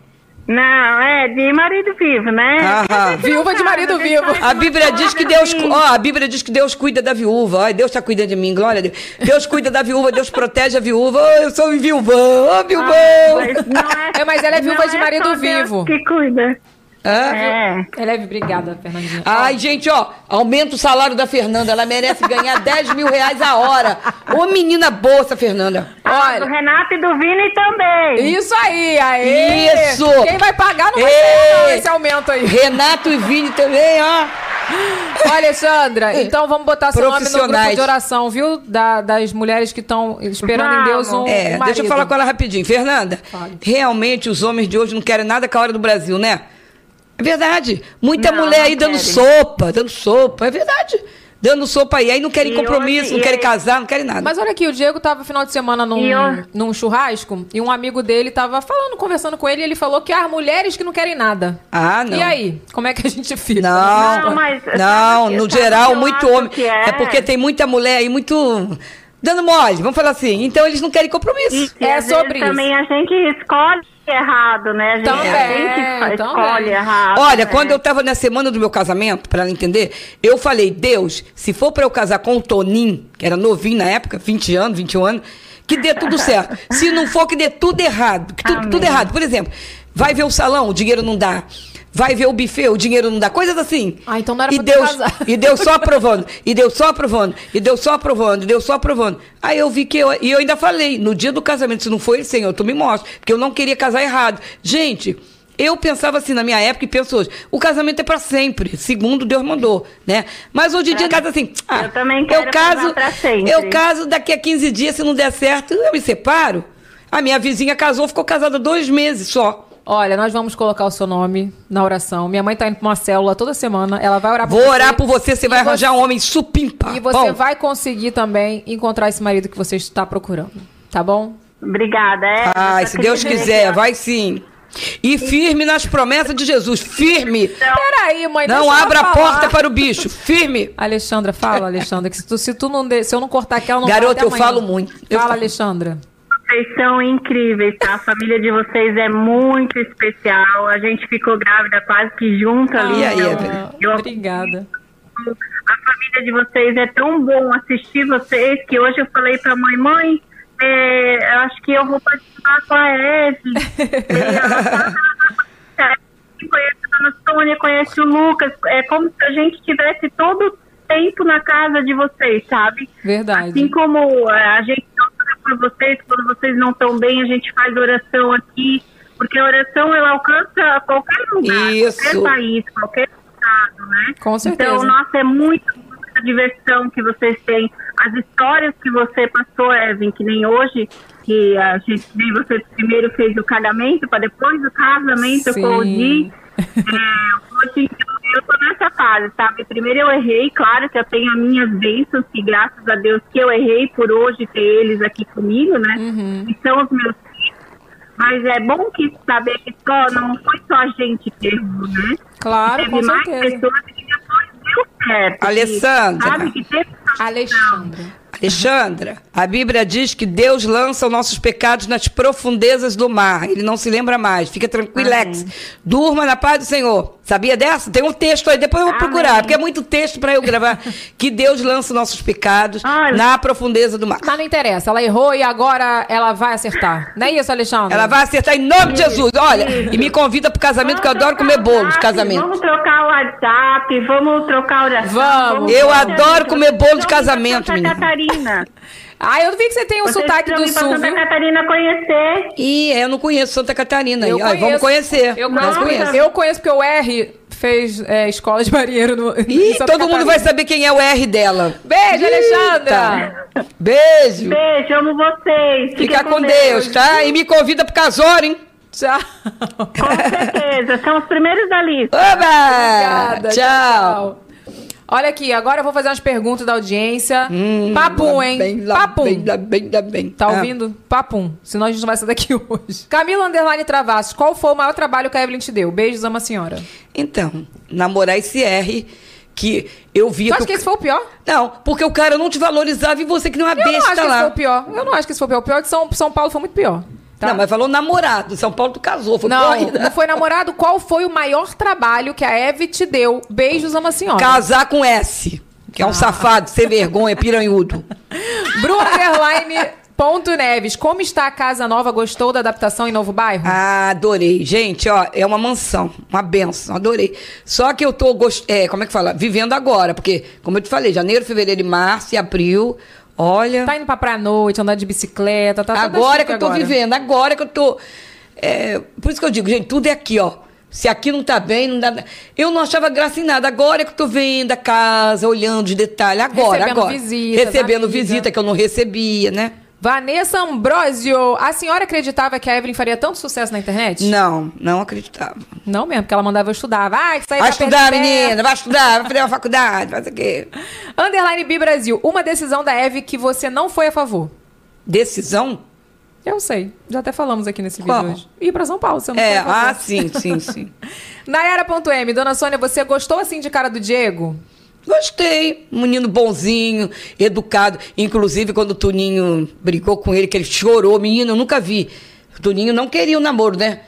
F: Não, é de marido vivo, né?
D: Aham.
A: Viúva de marido vivo.
D: A Bíblia diz que Deus, ó, a Bíblia diz que Deus cuida da viúva. Ó, Deus tá cuidando de mim, glória a Deus. Deus cuida da viúva, Deus protege a viúva. Eu sou um viúvão, ô, viúvão.
F: Mas, não é,
A: É, mas ela é viúva
F: não
A: de
F: é
A: marido
F: Deus
A: vivo.
F: Que cuida. É.
A: É obrigada, Fernandinha.
D: Ai, gente, ó, aumenta o salário da Fernanda. Ela merece ganhar 10 mil reais a hora. Ô, menina boa essa Fernanda.
F: Ah, do
A: Olha,
F: Renato e do Vini também.
A: isso aí, aí.
D: Isso.
A: Quem vai pagar não vai ser não, esse aumento aí.
D: Renato e Vini também, ó.
A: Ó, Alexandra, então vamos botar seu nome no grupo de oração, viu? Da- das mulheres que estão esperando em Deus um,
F: Vamos.
D: É,
A: um
D: deixa eu falar com ela rapidinho. Fernanda,
A: Fale.
D: realmente os homens de hoje não querem nada com a hora do Brasil, né? É verdade. Muita
F: Não,
D: mulher
F: não
D: aí dando
F: querem.
D: sopa, dando sopa. É verdade. dando sopa aí. Aí não querem
I: E
D: compromisso,
I: hoje-
D: não querem
I: aí-
D: casar, não querem nada.
A: Mas olha aqui, o Diego tava final de semana num,
I: eu-
A: num churrasco e um amigo dele tava falando, conversando com ele, e ele falou que há mulheres que não querem nada.
D: ah, não.
A: E aí, como é que a gente fica?
D: Não,
I: Não, mas
D: não, no geral, muito homem.
I: é?
D: É porque tem muita mulher aí muito dando mole, vamos falar assim. Então eles não querem compromisso.
I: E
A: É sobre
I: vezes também a gente escolhe errado, né? A gente,
A: Também,
I: a gente
A: também.
I: escolhe errado.
D: Olha,
I: né?
D: quando eu tava na semana do meu casamento, pra ela entender, eu falei, Deus, se for pra eu casar com o Toninho, que era novinho na época, 20 anos, 21 anos, que dê tudo certo. Se não for, que dê tudo errado. Que
I: Amém.
D: tudo errado. Por exemplo, vai ver o salão, o dinheiro não dá. Vai ver o buffet, o dinheiro não dá. Coisas assim.
A: Ah, então não era
D: e
A: pra
D: Deus. E Deus só aprovando. E Deus só aprovando. E Deus só aprovando. E Deus só aprovando. Aí eu vi que eu... E eu ainda falei, no dia do casamento, se não for ele, Senhor, tu me mostra. Porque eu não queria casar errado. Gente... Eu pensava assim na minha época e penso hoje, o casamento é pra sempre, segundo Deus mandou, né? Mas hoje em dia casa assim, ah,
I: Eu também quero casar pra sempre.
D: eu caso daqui a 15 dias, se não der certo, eu me separo. A minha vizinha casou, ficou casada dois meses só.
A: Olha, nós vamos colocar o seu nome na oração. Minha mãe tá indo pra uma célula toda semana. Ela vai orar por
D: Vou
A: você.
D: orar por você, você vai
A: E
D: arranjar um homem supimpa.
A: E você
D: Bom,
A: vai conseguir também encontrar esse marido que você está procurando. Tá bom?
I: Obrigada. É,
D: Ai, se Deus quiser, vai sim. E firme nas promessas de Jesus, firme.
A: Peraí, mãe.
D: Não abra a porta para o bicho, firme.
A: Alexandra, fala, Alexandra, que se tu, se tu não de- se eu não cortar aquela, não
D: Garota, eu falo muito. Eu
A: Fala,
D: falo.
A: Alexandra.
I: Vocês são incríveis, tá? A família de vocês é muito especial. A gente ficou grávida quase que junto ali.
D: E aí,
I: então,
D: Evelyn?
I: eu-
A: Obrigada.
I: a família de vocês é tão bom assistir vocês que hoje eu falei pra mãe, mãe, é, eu acho que eu vou participar com a Eve. conhece a Dona Sônia, conhece o Lucas. É como se a gente tivesse todo o tempo na casa de vocês, sabe?
A: Verdade.
I: Assim como a gente por vocês, quando vocês não estão bem, a gente faz oração aqui, porque a oração ela alcança qualquer lugar,
D: Isso.
I: qualquer país, qualquer estado, né?
A: Com certeza.
I: Então, nossa, é muito muita diversão que vocês têm. As histórias que você passou, Evan, que nem hoje, que a gente nem você primeiro fez o casamento, para depois o casamento
A: Sim.
I: com o Di. É, hoje eu tô nessa fase, sabe? Primeiro eu errei, claro que eu tenho as minhas bênçãos, que graças a Deus que eu errei por hoje ter eles aqui comigo, né? E são os meus filhos. Mas é bom que saber que só, não foi só a gente que errou, né?
A: Claro,
I: Teve
A: com
I: mais
A: certeza.
I: pessoas que depois deu certo. que,
D: Alessandra.
I: Sabe que teve
A: Alexandra.
D: Alexandra, a Bíblia diz que Deus lança os nossos pecados nas profundezas do mar. Ele não se lembra mais. Fica tranquilex. Durma na paz do Senhor. Sabia dessa? Tem um texto aí, depois eu vou
I: Amém.
D: procurar, porque é muito texto para eu gravar. que Deus lança os nossos pecados
I: Olha.
D: na profundeza do mar.
A: Mas não interessa, ela errou e agora ela vai acertar. Não é isso, Alexandra?
D: Ela vai acertar em nome de Jesus. Olha, e me convida pro casamento, que eu adoro comer bolo de casamento.
I: Vamos trocar o WhatsApp, vamos trocar o oração.
A: Vamos.
D: Eu
I: fazer
D: adoro comer bolo de
I: Vamos
D: casamento, menina.
I: Catarina.
A: Ah, eu vi que você tem um
I: Vocês
A: sotaque do sul,
I: Santa
A: viu?
I: Catarina conhecer.
D: E eu não conheço Santa Catarina.
A: Eu.
D: Olha, vamos
A: conheço.
D: conhecer.
A: Eu conheço, eu conheço porque o R fez é, escola de marinheiro no. em
D: Ih,
A: Santa
D: todo mundo
A: Catarina.
D: vai saber quem é o R dela.
A: Beijo,
D: Eita.
A: Alexandra!
D: Beijo.
I: Beijo, amo vocês.
D: Fica
I: Fiquem
D: com Deus, tá? E me convida pro casório, hein?
A: Tchau.
I: Com certeza, são os primeiros da lista.
D: Oba!
A: Obrigada.
D: Tchau.
A: Olha aqui, agora eu vou fazer umas perguntas da audiência. Papum, hein?
D: Hum, Bem, lá
A: Papum.
D: bem, lá bem, lá bem.
A: Tá
D: Ah,
A: ouvindo? Papum. Senão a gente não vai sair daqui hoje. Camila Underline Travassos, qual foi o maior trabalho que a Evelyn te deu? Beijos, ama a senhora.
D: Então, namorar esse R que eu via
A: Tu acha
D: que
A: que esse foi o pior?
D: Não, porque o cara não te valorizava e você que não é uma
A: Eu não acho
D: besta
A: que esse
D: lá.
A: foi o pior. Eu não acho que esse foi o pior. O pior é que São, São Paulo foi muito pior. Tá?
D: Não, mas falou namorado. São Paulo tu casou, foi
A: Não, não foi namorado. Qual foi o maior trabalho que a Eve te deu? Beijos, ama senhora.
D: Casar com S, que
A: Ah.
D: é um safado, sem vergonha, piranhudo.
A: Bruno Underline Ponto Neves. Como está a casa nova? Gostou da adaptação em novo bairro?
D: Ah, adorei. Gente, ó, é uma mansão, uma benção, adorei. Só que eu tô, gost... é, como é que fala? Vivendo agora, porque, como eu te falei, janeiro, fevereiro e março e abril, olha...
A: Tá indo pra praia à noite, andar de bicicleta, tá
D: agora
A: chique
D: que eu tô
A: agora.
D: vivendo, agora que eu tô... é, por isso que eu digo, gente, tudo é aqui, ó. Se aqui não tá bem, não dá... Eu não achava graça em nada. Agora que eu tô vendo a casa, olhando os detalhes. Agora,
A: Recebendo
D: agora.
A: visitas,
D: Recebendo visita que eu não recebia, né?
A: Vanessa Ambrosio, a senhora acreditava que a Evelyn faria tanto sucesso na internet?
D: Não, não acreditava.
A: Não mesmo, porque ela mandava eu estudar. Vai, que aí
D: Vai estudar, menina, vai estudar, vai fazer uma faculdade, vai fazer o quê?
A: Underline B Brasil, uma decisão da Eve que você não foi a favor.
D: Decisão?
A: Eu sei, já até falamos aqui nesse
D: Qual?
A: vídeo hoje. Ir pra São Paulo, você não
D: É,
A: foi a favor.
D: ah, sim, sim, sim.
A: Nayara.m, Dona Sônia, você gostou assim de cara do Diego?
D: Gostei. Um menino bonzinho, educado. Inclusive, quando o Tuninho brigou com ele, que ele chorou, menino, eu nunca vi. O Tuninho não queria o namoro, né?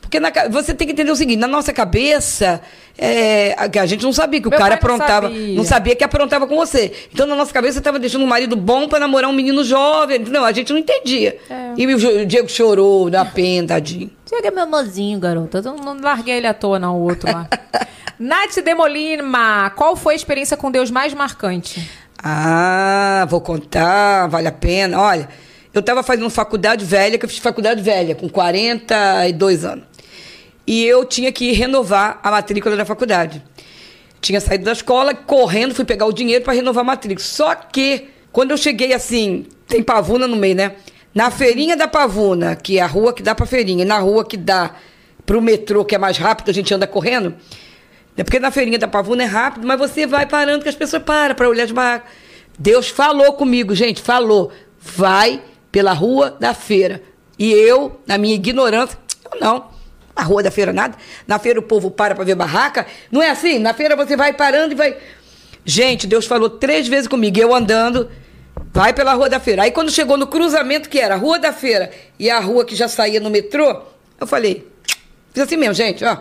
D: Porque na você tem que entender o seguinte: na nossa cabeça, é, a, que a gente não sabia que
A: Meu
D: o cara
A: pai não
D: aprontava.
A: sabia.
D: Não sabia que aprontava com você. Então, na nossa cabeça, você estava deixando um marido bom para namorar um menino jovem. Não, a gente não entendia.
A: É.
D: E o, o Diego chorou, na pena, tadinho.
A: Diego é meu mozinho, garota. Eu não larguei ele à toa, não, o outro lá. Nath Demolima, qual foi a experiência com Deus mais marcante?
D: Ah, vou contar, vale a pena. Olha, eu estava fazendo faculdade velha, que eu fiz faculdade velha, com 42 anos. E eu tinha que renovar a matrícula da faculdade. Tinha saído da escola, correndo, fui pegar o dinheiro para renovar a matrícula. Só que, quando eu cheguei assim, tem pavuna no meio, né? Na feirinha da pavuna, que é a rua que dá pra feirinha, na rua que dá pro metrô, que é mais rápido, a gente anda correndo. É porque na feirinha da pavuna é rápido, mas você vai parando que as pessoas param para olhar de barraca. Deus falou comigo, gente, falou. Vai pela rua da feira. E eu, na minha ignorância, eu não. A rua da feira nada. Na feira o povo para para ver barraca. Não é assim? Na feira você vai parando e vai. Gente, Deus falou três vezes comigo. Eu andando, vai pela rua da feira. Aí quando chegou no cruzamento, que era a rua da feira e a rua que já saía no metrô, eu falei, fiz assim mesmo, gente, ó.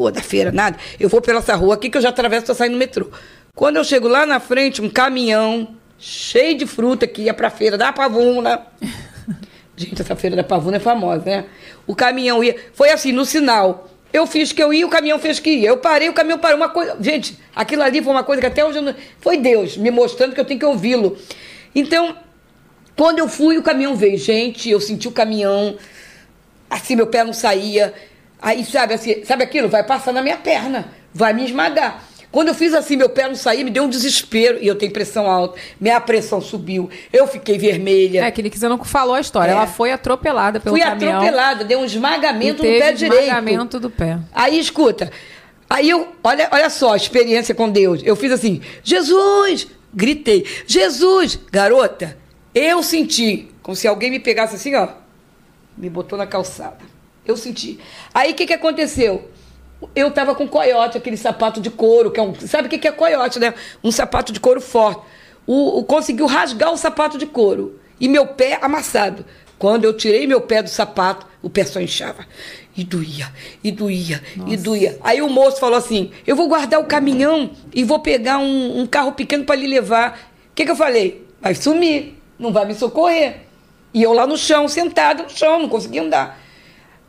D: Rua da feira, nada. Eu vou pela essa rua aqui que eu já atravesso pra sair no metrô. Quando eu chego lá na frente, um caminhão cheio de fruta que ia pra feira da Pavuna. Gente, essa feira da Pavuna é famosa, né? O caminhão ia. Foi assim, no sinal. Eu fiz que eu ia, o caminhão fez que ia. Eu parei, o caminhão parou. Uma coisa. Gente, aquilo ali foi uma coisa que até hoje eu não. Foi Deus me mostrando que eu tenho que ouvi-lo. Então, quando eu fui, o caminhão veio. Gente, eu senti o caminhão. Assim, meu pé não saía. Aí, sabe, assim, sabe aquilo? Vai passar na minha perna. Vai me esmagar. Quando eu fiz assim, meu pé não saía, me deu um desespero. E eu tenho pressão alta. Minha pressão subiu. Eu fiquei vermelha.
A: É, que ele você não falou a história.
D: É.
A: Ela foi atropelada pelo
D: Fui
A: caminhão.
D: atropelada, deu um esmagamento no pé direito.
A: esmagamento do pé.
D: Aí, escuta. Aí eu, olha, olha só a experiência com Deus. Eu fiz assim, Jesus! Gritei, Jesus! Garota, eu senti como se alguém me pegasse assim, ó. Me botou na calçada. Eu senti. Aí o que, que aconteceu? Eu tava com coiote, aquele sapato de couro, que é um. Sabe o que, que é coiote, né? Um sapato de couro forte. O, o- conseguiu rasgar o sapato de couro. E meu pé amassado. Quando eu tirei meu pé do sapato, o pé só inchava. E doía, e doía, e doía. Aí o moço falou assim: Eu vou guardar o caminhão e vou pegar um, um carro pequeno para lhe levar. O que, que eu falei? Vai sumir, não vai me socorrer. E eu lá no chão, sentada no chão, não conseguia andar.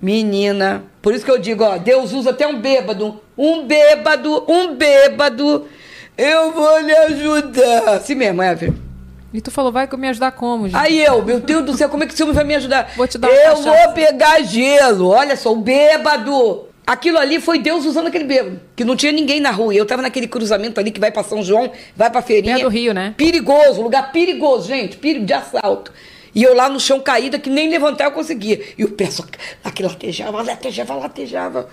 D: Menina, por isso que eu digo, ó, Deus usa até um bêbado. Um bêbado, um bêbado. Eu vou lhe ajudar. Assim mesmo, Evelyn.
A: E tu falou, vai me ajudar como, gente?
D: Aí eu, meu Deus do céu, como é que esse homem vai me ajudar?
A: Vou te dar uma
D: Eu vou pegar gelo. Olha só, o bêbado. Aquilo ali foi Deus usando aquele bêbado. Que não tinha ninguém na rua. Eu tava naquele cruzamento ali que vai pra São João, vai pra feirinha.
A: Perto do Rio, né?
D: Perigoso, lugar perigoso, gente. Perigo de assalto. E eu lá no chão caída, que nem levantar eu conseguia. E o pé só aquele latejava, latejava, latejava.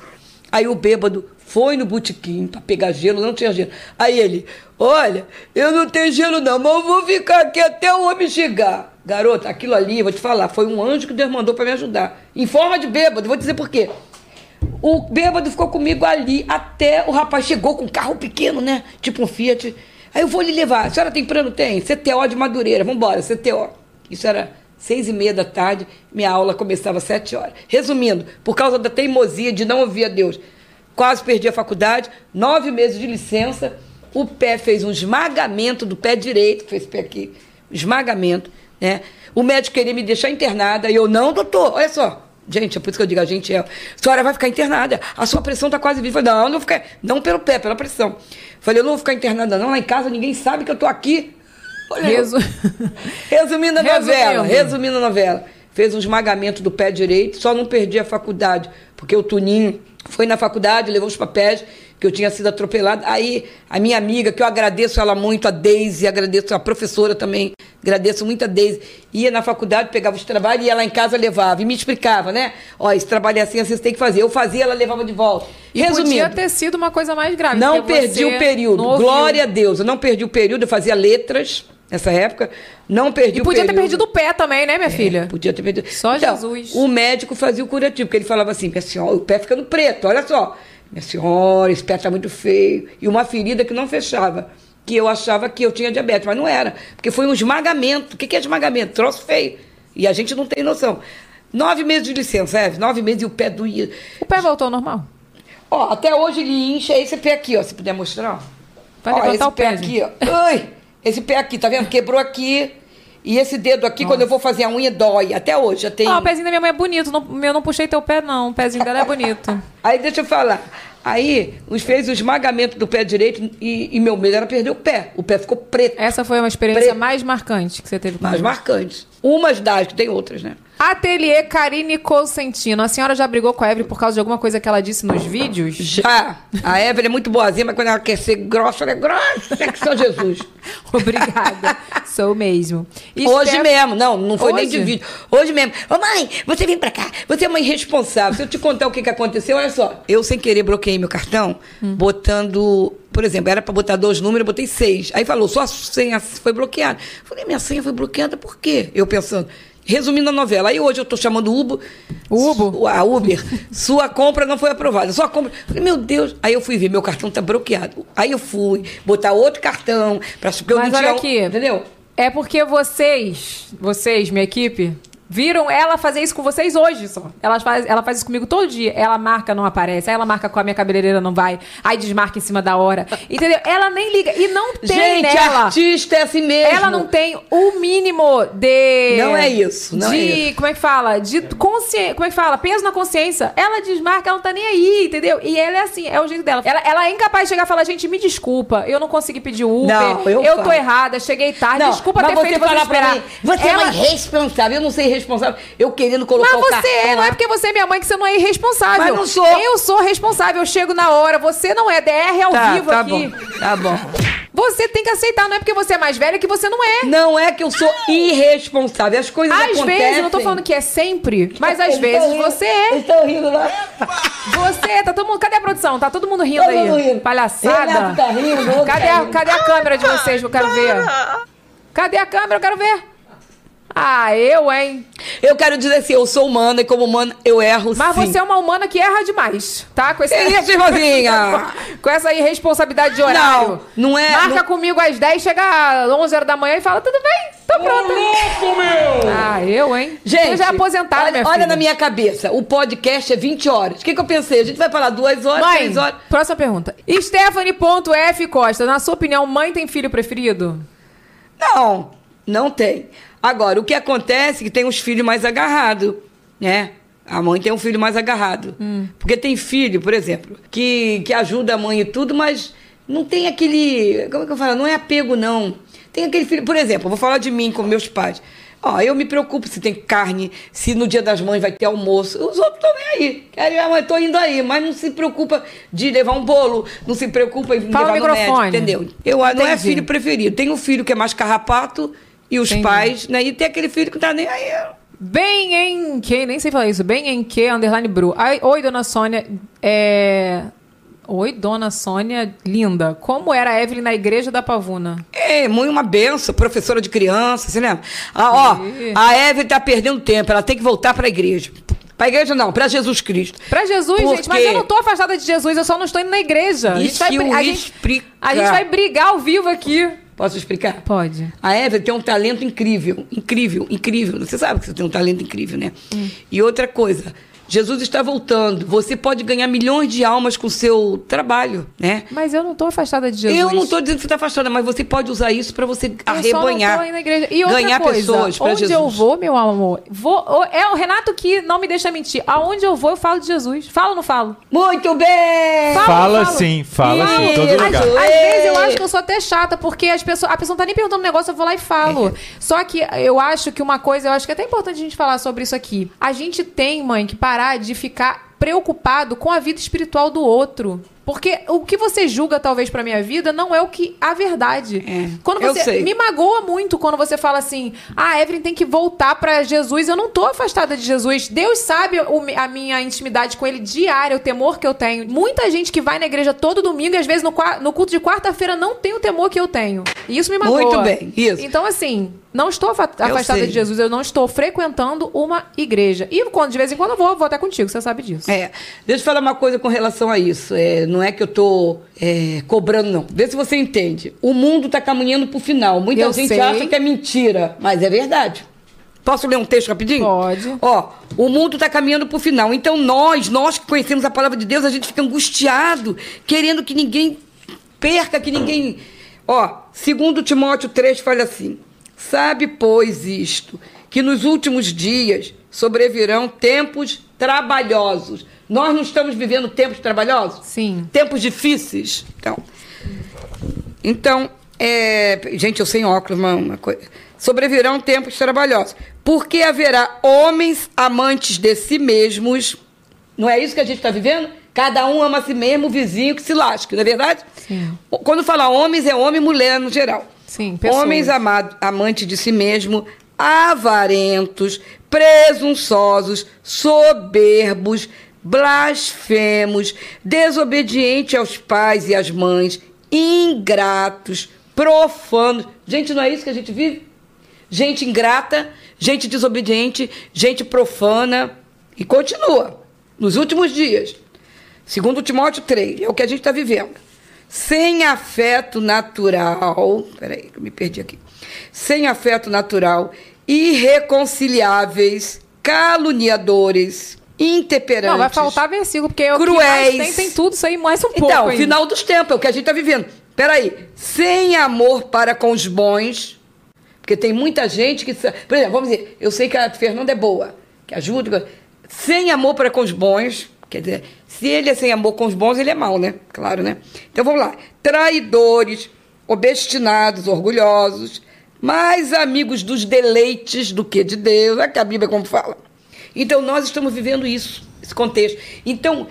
D: Aí o bêbado foi no botequim pra pegar gelo, não tinha gelo. Aí ele, olha, eu não tenho gelo não, mas eu vou ficar aqui até o homem chegar. Garota, aquilo ali, vou te falar, foi um anjo que Deus mandou pra me ajudar. Em forma de bêbado, vou dizer por quê. O bêbado ficou comigo ali até o rapaz chegou com um carro pequeno, né? Tipo um Fiat. Aí eu vou lhe levar. A senhora tem plano? Tem. CTO de Madureira. Vambora, CTO. Isso era seis e meia da tarde. Minha aula começava às sete horas. Resumindo, por causa da teimosia de não ouvir a Deus, quase perdi a faculdade. Nove meses de licença. O pé fez um esmagamento do pé direito, esse pé aqui. Esmagamento, né? O médico queria me deixar internada. E eu, não, doutor, olha só. Gente, é por isso que eu digo, a gente é. A senhora vai ficar internada. A sua pressão tá quase viva. Não, não ficar. Não pelo pé, pela pressão. Falei, eu não vou ficar internada, não. Lá em casa ninguém sabe que eu tô aqui. Olha,
A: Resu...
D: Resumindo a
A: Resumindo.
D: novela, resumindo a novela. Fez um esmagamento do pé direito, só não perdi a faculdade, porque o Tuninho foi na faculdade, levou os papéis, que eu tinha sido atropelada. Aí a minha amiga, que eu agradeço ela muito, a Deise, agradeço a professora também, agradeço muito a Deise, ia na faculdade, pegava os trabalhos e ia lá em casa levava e me explicava, né? Ó, esse trabalho é assim, assim, você tem que fazer. Eu fazia, ela levava de volta.
A: E podia ter sido uma coisa mais grave.
D: Não perdi o período. Glória a Deus. Eu não perdi o período, eu fazia letras nessa época. Não perdi
A: E
D: o
A: podia ter
D: período.
A: perdido o pé também, né, minha filha?
D: Podia ter perdido.
A: Só
D: Então,
A: Jesus.
D: O médico fazia o curativo, porque ele falava assim: minha senhora, o pé ficando preto, olha só. Minha senhora, esse pé está muito feio. E uma ferida que não fechava. Que eu achava que eu tinha diabetes, mas não era. Porque foi um esmagamento. O que é esmagamento? Troço feio. E a gente não tem noção. Nove meses de licença, é, nove meses e o pé doía.
A: O pé voltou ao normal.
D: Ó, até hoje ele incha esse pé aqui, ó. Se puder mostrar, ó.
A: Vai
D: ó,
A: levantar o pé,
D: aqui, ó. Ai, esse pé aqui, tá vendo? Quebrou aqui. E esse dedo aqui, quando eu vou fazer a unha, dói. Até hoje, já tem.
A: Ah, o pezinho da minha mãe é bonito. Não, eu não puxei teu pé, não. O pezinho dela é bonito.
D: Aí deixa eu falar. Aí fez o esmagamento do pé direito e, e meu medo era perder o pé. O pé ficou preto.
A: Essa foi uma experiência
D: Preto.
A: mais marcante que você teve
D: Mais
A: comigo.
D: marcante. Umas das, que tem outras, né?
A: Ateliê Karine Cosentino. A senhora já brigou com a Evelyn por causa de alguma coisa que ela disse nos vídeos?
D: Já. A Evelyn é muito boazinha, mas quando ela quer ser grossa, ela é grossa. É que só Jesus.
A: Obrigada. Sou mesmo. E
D: Hoje
A: Steph-
D: mesmo, não, não foi nem
A: Hoje?
D: de vídeo. Hoje mesmo. Ô mãe, você vem pra cá. Você é uma irresponsável. Se eu te contar o que, que aconteceu, olha só. Eu, sem querer, bloqueei meu cartão,
A: Hum.
D: botando. Por exemplo, era pra botar dois números, eu botei seis. Aí falou, sua senha foi bloqueada. Eu Falei, minha senha foi bloqueada por quê? Eu pensando. Resumindo a novela, aí hoje eu tô chamando o Uber.
A: Ubo?
D: A Uber. Sua compra não foi aprovada. Sua compra. Falei, meu Deus. Aí eu fui ver, meu cartão tá bloqueado. Aí eu fui botar outro cartão. Pra, porque eu
A: Mas
D: não tinha
A: olha
D: um-
A: aqui.
D: Entendeu?
A: É porque vocês, vocês, minha equipe, viram ela fazer isso com vocês hoje só. Ela faz, ela faz isso comigo todo dia. Ela marca, não aparece. Aí ela marca com a minha cabeleireira, não vai. Aí desmarca em cima da hora. Entendeu? Ela nem liga. E não tem
D: Gente,
A: nela.
D: artista é assim mesmo.
A: Ela não tem o mínimo de.
D: Não é isso, não
A: de,
D: é isso.
A: Como é que fala? De consciência. Como é que fala? Peso na consciência. Ela desmarca, ela não tá nem aí, entendeu? E ela é assim, é o jeito dela. Ela, ela é incapaz de chegar e falar, gente, me desculpa, eu não consegui pedir Uber.
D: Não, eu
A: tô
D: falo.
A: errada, cheguei tarde.
D: Não,
A: desculpa ter feito você
D: falar pra mim, você é
A: Ela-
D: uma irresponsável. Eu não sei irresponsável. Eu querendo colocar
A: Mas você é, não
D: lá.
A: é porque você é minha mãe que você não é irresponsável.
D: Mas não sou.
A: Eu sou responsável, eu chego na hora. Você não é DR ao
D: Tá,
A: vivo
D: tá
A: aqui.
D: bom, tá bom.
A: Você tem que aceitar, não é porque você é mais velha que você não é.
D: Não é que eu sou irresponsável. As coisas
A: Às
D: acontecem.
A: vezes, eu não tô falando que é sempre, mas às vezes
D: rindo,
A: você é.
D: Eles estão rindo lá.
A: Você, tá todo mundo. Cadê a produção? Tá todo mundo rindo
D: Todo
A: aí.
D: mundo rindo.
A: Palhaçada.
D: Renato tá rindo,
A: cadê,
D: tá
A: a,
D: rindo.
A: cadê a câmera de vocês? Eu quero ver. Cadê a câmera? Eu quero ver. Ah, eu, hein?
D: Eu quero dizer assim, eu sou humana e como humana eu erro
A: Mas
D: sim.
A: você é uma humana que erra demais, tá? Com esse...
D: Que isso, irmãzinha?
A: Com essa irresponsabilidade de horário.
D: Não, não é-
A: Marca
D: não-
A: comigo às 10, chega às 11 horas da manhã e fala, tudo bem, tô pronta. Ah, eu, hein?
D: Gente,
A: Eu já é aposentada,
D: olha,
A: minha
D: olha
A: filha.
D: na minha cabeça, o podcast é 20 horas. O que, que eu pensei? A gente vai falar duas horas,
A: Mãe,
D: três horas.
A: próxima pergunta. Stephanie.f Costa, na sua opinião, mãe tem filho preferido?
D: Não, não tem. Agora, o que acontece é que tem os filhos mais agarrados, né? A mãe tem um filho mais agarrado.
A: Hum.
D: Porque tem filho, por exemplo, que, que ajuda a mãe e tudo, mas não tem aquele. Como é que eu falo? Não é apego, não. Tem aquele filho. Por exemplo, eu vou falar de mim com meus pais. Ó, eu me preocupo se tem carne, se no dia das mães vai ter almoço. Os outros estão nem aí. Querem, ah, mãe, tô indo aí. Mas não se preocupa de levar um bolo, não se preocupa em
A: Fala
D: levar
A: no
D: médico, entendeu? Eu, não é filho preferido. Tem um filho que é mais carrapato e os
A: Entendi.
D: pais, né? E tem aquele filho que não tá nem aí.
A: Bem em que, nem sei falar isso, bem em que, underline Bru. Ai, oi, dona Sônia, é... Oi, dona Sônia, linda. Como era a Evelyn na igreja da Pavuna?
D: É, mãe, uma benção, professora de criança, você lembra? Ah, ó, a Eve tá perdendo tempo, ela tem que voltar pra igreja. Pra igreja não, pra Jesus Cristo.
A: Pra Jesus,
D: Por
A: gente, mas eu não tô afastada de Jesus, eu só não estou indo na igreja. A gente
D: Isso
A: vai, a gente, a gente vai brigar ao vivo aqui.
D: Posso explicar?
A: Pode.
D: A Eve tem um talento incrível, incrível, incrível. Você sabe que você tem um talento incrível, né? E outra coisa, Jesus está voltando. Você pode ganhar milhões de almas com o seu trabalho, né?
A: Mas eu não tô afastada de Jesus.
D: Eu não estou dizendo que você está afastada, mas você pode usar isso para você
A: Eu só não
D: arrebanhar.
A: tô indo na igreja. E outra
D: ganhar
A: coisa,
D: pessoas para
A: onde
D: Jesus.
A: eu vou, meu amor, vou, é o Renato que não me deixa mentir. Aonde eu vou, eu falo de Jesus. Falo ou não falo?
D: Muito bem!
A: Fala,
B: Fala
A: fala.
B: sim, fala sim, em todo lugar.
A: Às, às vezes eu acho que eu sou até chata, porque as pessoas, a pessoa não tá nem perguntando um negócio, eu vou lá e falo. Só que eu acho que uma coisa, eu acho que é até importante a gente falar sobre isso aqui. A gente tem, mãe, que parar de ficar preocupado com a vida espiritual do outro. Porque o que você julga, talvez, pra minha vida, não é o que a verdade.
D: É,
A: Quando
D: eu
A: você.
D: sei.
A: Me magoa muito quando você fala assim: ah, Evelyn tem que voltar pra Jesus. Eu não tô afastada de Jesus. Deus sabe o a minha intimidade com ele diária, o temor que eu tenho. Muita gente que vai na igreja todo domingo e às vezes no, no culto de quarta-feira não tem o temor que eu tenho. E isso me magoa.
D: Muito bem, isso.
A: Então, assim, não estou afastada de Jesus, eu não estou frequentando uma igreja. E quando de vez em quando eu vou, eu vou até contigo, você sabe disso.
D: É, deixa eu falar uma coisa com relação a isso. É, não é que eu tô é, cobrando, não. Vê se você entende. O mundo está caminhando pro final. Muita
A: Eu
D: gente
A: sei.
D: acha que é mentira, mas é verdade. Posso ler um texto rapidinho?
A: Pode.
D: Ó, o mundo está caminhando pro final. Então nós, nós que conhecemos a palavra de Deus, a gente fica angustiado, querendo que ninguém perca, que ninguém. Ó, segundo Timóteo 3 fala assim: Sabe, pois, isto, que nos últimos dias sobrevirão tempos trabalhosos. Nós não estamos vivendo tempos trabalhosos?
A: Sim.
D: Tempos difíceis. Então, então é, gente, eu sem óculos, uma, uma coisa. Sobrevirão tempos trabalhosos. Porque haverá homens amantes de si mesmos. Não é isso que a gente está vivendo? Cada um ama a si mesmo, o vizinho que se lasque, não é verdade?
A: Sim.
D: Quando fala homens, é homem e mulher no geral.
A: Sim, pessoas.
D: Homens amado, amantes de si mesmo, avarentos, presunçosos, soberbos, blasfemos, desobedientes aos pais e às mães, ingratos, profanos. Gente, não é isso que a gente vive? Gente ingrata, gente desobediente, gente profana. E continua. Nos últimos dias, segundo Timóteo 3, é o que a gente está vivendo. Sem afeto natural. Peraí, me perdi aqui. Sem afeto natural, irreconciliáveis, caluniadores, intemperantes.
A: Não, vai faltar versículo, porque o que
D: Cruéis.
A: tem, tem tudo isso aí, mais um pouco.
D: Então, final dos tempos, é o que a gente está vivendo. Peraí, sem amor para com os bons, porque tem muita gente que. Por exemplo, vamos dizer, eu sei que a Fernanda é boa, que ajuda. Sem amor para com os bons, quer dizer, se ele é sem amor com os bons, ele é mau, né? Claro, né? Então vamos lá. Traidores, obstinados, orgulhosos, mais amigos dos deleites do que de Deus. Olha que a Bíblia como fala. Então nós estamos vivendo isso, esse contexto. Então,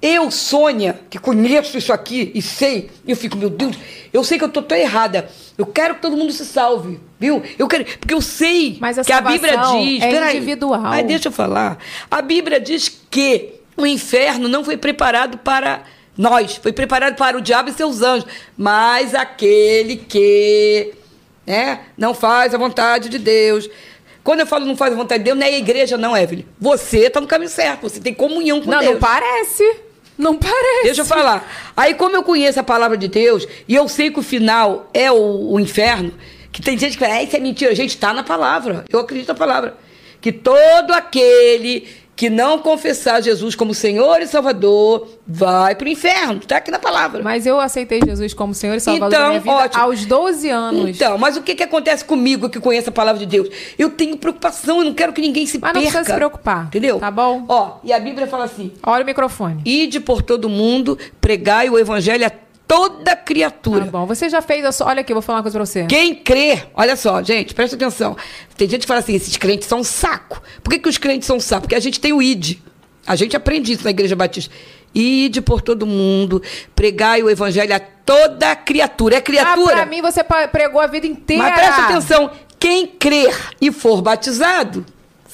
D: eu, Sônia, que conheço isso aqui e sei, eu fico, meu Deus, eu sei que eu tô tão errada. Eu quero que todo mundo se salve, viu? Eu quero, porque eu sei
A: Mas a
D: que a Bíblia diz.
A: é
D: peraí,
A: individual.
D: Mas deixa eu falar. A Bíblia diz que o inferno não foi preparado para nós, foi preparado para o diabo e seus anjos, mas aquele que né, não faz a vontade de Deus. Quando eu falo não faz a vontade de Deus, não é a igreja, não, Evelyn. Você está no caminho certo, você tem comunhão com
A: Não,
D: Deus.
A: não parece. Não parece.
D: Deixa eu falar. Aí, como eu conheço a palavra de Deus, e eu sei que o final é o, o inferno, que tem gente que fala, ah, isso é mentira. Gente, está na palavra. Eu acredito na palavra. Que todo aquele que não confessar Jesus como Senhor e Salvador vai para o inferno. Está aqui na palavra.
A: Mas eu aceitei Jesus como Senhor e Salvador
D: Então,
A: da minha
D: ótimo.
A: aos 12 anos.
D: Então, mas o que, que acontece comigo que conheço a palavra de Deus? Eu tenho preocupação, eu não quero que ninguém se
A: Mas não
D: perca.
A: precisa se preocupar,
D: Entendeu?
A: tá bom?
D: Ó, e a Bíblia fala assim:
A: Olha o microfone.
D: ide por todo mundo, pregai o evangelho a toda criatura.
A: Tá bom. Você já fez a sua... Olha aqui, eu vou falar uma coisa pra você.
D: Quem crê, olha só, gente, presta atenção. Tem gente que fala assim: esses crentes são um saco. Por que, que os crentes são um saco? Porque a gente tem o ID. A gente aprende isso na Igreja Batista. Ide por todo mundo, pregai o evangelho a toda criatura. É
A: Ah,
D: criatura.
A: pra mim você pregou a vida inteira.
D: Mas presta atenção: quem crer e for batizado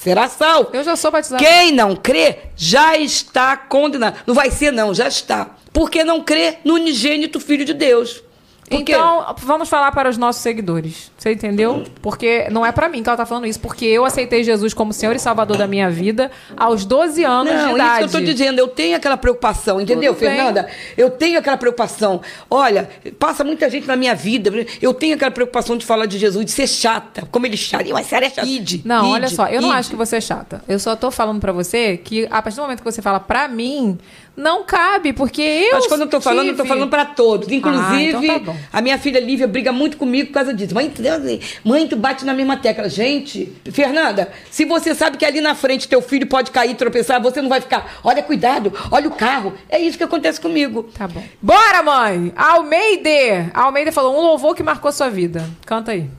D: será salvo.
A: Eu já sou batizada.
D: Quem não crê já está condenado. Não vai ser, não, já está. Porque não crê no unigênito Filho de Deus. Por quê?
A: Então, vamos falar para os nossos seguidores. Você entendeu? Porque não é pra mim que ela tá falando isso, porque eu aceitei Jesus como Senhor e Salvador da minha vida aos 12 anos
D: Não,
A: de
D: isso
A: idade.
D: que eu tô dizendo, eu tenho aquela preocupação, entendeu,
A: Tudo bem.
D: Fernanda? Eu tenho aquela preocupação. Olha, passa muita gente na minha vida, eu tenho aquela preocupação de falar de Jesus, de ser chata, como ele é chato. Mas sério, é chato. Ide,
A: Não,
D: ide,
A: olha só, eu não
D: ide.
A: acho que você é chata. Eu só tô falando pra você que a partir do momento que você fala pra mim, não cabe, porque eu
D: Mas quando eu tô falando, eu tô
A: tive-
D: falando pra todos. Inclusive,
A: Ah, então tá
D: a minha filha Lívia briga muito comigo por causa disso. Mãe, tu- mãe, tu bate na mesma tecla. Gente, Fernanda, se você sabe que ali na frente teu filho pode cair e tropeçar, você não vai ficar, olha, cuidado, olha o carro. É isso que acontece comigo.
A: Tá bom. Bora, mãe! Almeida! Almeida falou um louvor que marcou sua vida. Canta aí.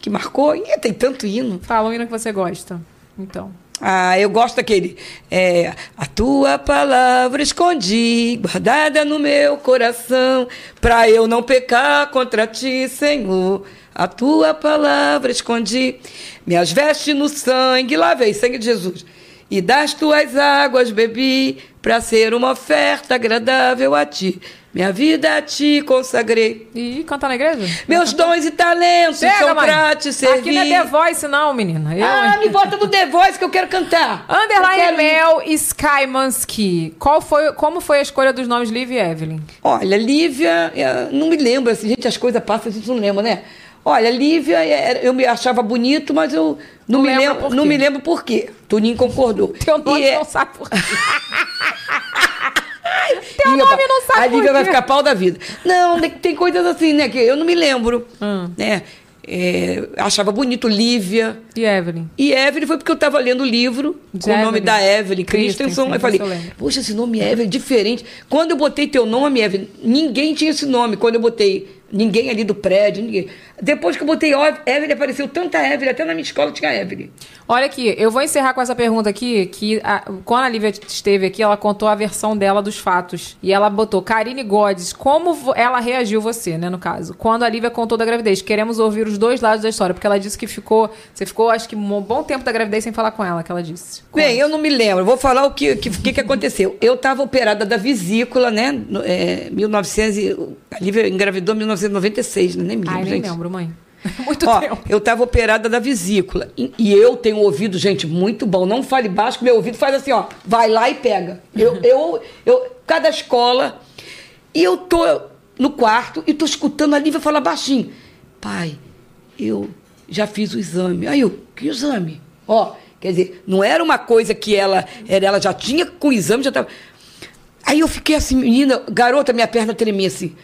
D: Que marcou? Ih, tem tanto hino.
A: Fala um hino que você gosta. Então.
D: Ah, eu gosto daquele. É, a tua palavra escondi, guardada no meu coração, pra eu não pecar contra ti, Senhor. A tua palavra escondi, minhas vestes no sangue, lavei, sangue de Jesus. E das tuas águas bebi, pra ser uma oferta agradável a ti. Minha vida a ti consagrei.
A: E cantar na igreja?
D: Meus dons e talentos
A: Chega,
D: são
A: mãe.
D: pra te servir.
A: Aqui não é The Voice, não, menina. Eu,
D: Ah,
A: hein?
D: me bota no The Voice que eu quero cantar.
A: Underline
D: quero-
A: Mel Skymansky. Qual foi, como foi a escolha dos nomes Liv e Evelyn?
D: Olha, Lívia, não me lembro, assim, gente, as coisas passam, a gente não lembra, né? Olha, Lívia, era- eu me achava bonito, mas eu não,
A: Não
D: me lembro,
A: por
D: não
A: quê?
D: me lembro por quê. Toninho concordou.
A: Teu nome
D: E é-
A: não sabe por quê.
D: Teu
A: nome não sabe
D: A Lívia vai ficar pau da vida. Não, tem- tem coisas assim, né, que eu não me lembro,
A: Hum.
D: né? É, achava bonito Lívia.
A: E Evelyn?
D: E Evelyn foi porque eu estava lendo o livro
A: De
D: com o nome
A: Evelyn.
D: da Evelyn
A: Christensen.
D: Eu falei, poxa, esse nome Evelyn é diferente. Quando eu botei teu nome, Evelyn, ninguém tinha esse nome. Quando eu botei ninguém ali do prédio, ninguém. Depois que eu botei Evelyn, apareceu tanta Evelyn, até na minha escola tinha Evelyn.
A: Olha aqui, eu vou encerrar com essa pergunta aqui, que a- quando a Lívia esteve aqui, ela contou a versão dela dos fatos. E ela botou, Karine Godes, como ela reagiu você, né, no caso? Quando a Lívia contou da gravidez. Queremos ouvir os dois lados da história, porque ela disse que ficou, você ficou, acho que um bom tempo da gravidez sem falar com ela, que ela disse.
D: Bem, eu não me lembro. Vou falar o que, que, que, que aconteceu. Eu estava operada da vesícula, né? No, é, 1900, e- a Lívia engravidou em 1996, né? Nem lembro,
A: Ai, nem
D: gente.
A: lembro, mãe. Muito
D: Ó,
A: tempo.
D: eu estava operada da vesícula. E, e eu tenho um ouvido, gente, muito bom. Não fale baixo, que meu ouvido faz assim, ó. Vai lá e pega. Eu, eu, eu, cada escola. E eu tô no quarto e tô escutando a Lívia falar baixinho. Pai, eu já fiz o exame. Aí eu, que exame? Ó, quer dizer, não era uma coisa que ela, era, ela já tinha com o exame, já tava. Aí eu fiquei assim, menina, garota, minha perna tremia assim.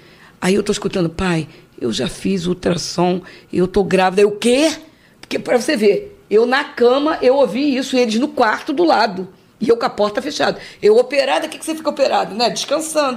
D: Aí eu tô escutando, pai, eu já fiz ultrassom, eu tô grávida. Eu, o quê? Porque pra você ver, eu na cama, eu ouvi isso, eles no quarto do lado. E eu com a porta fechada. Eu operada, o que, que você fica operado, né? Descansando.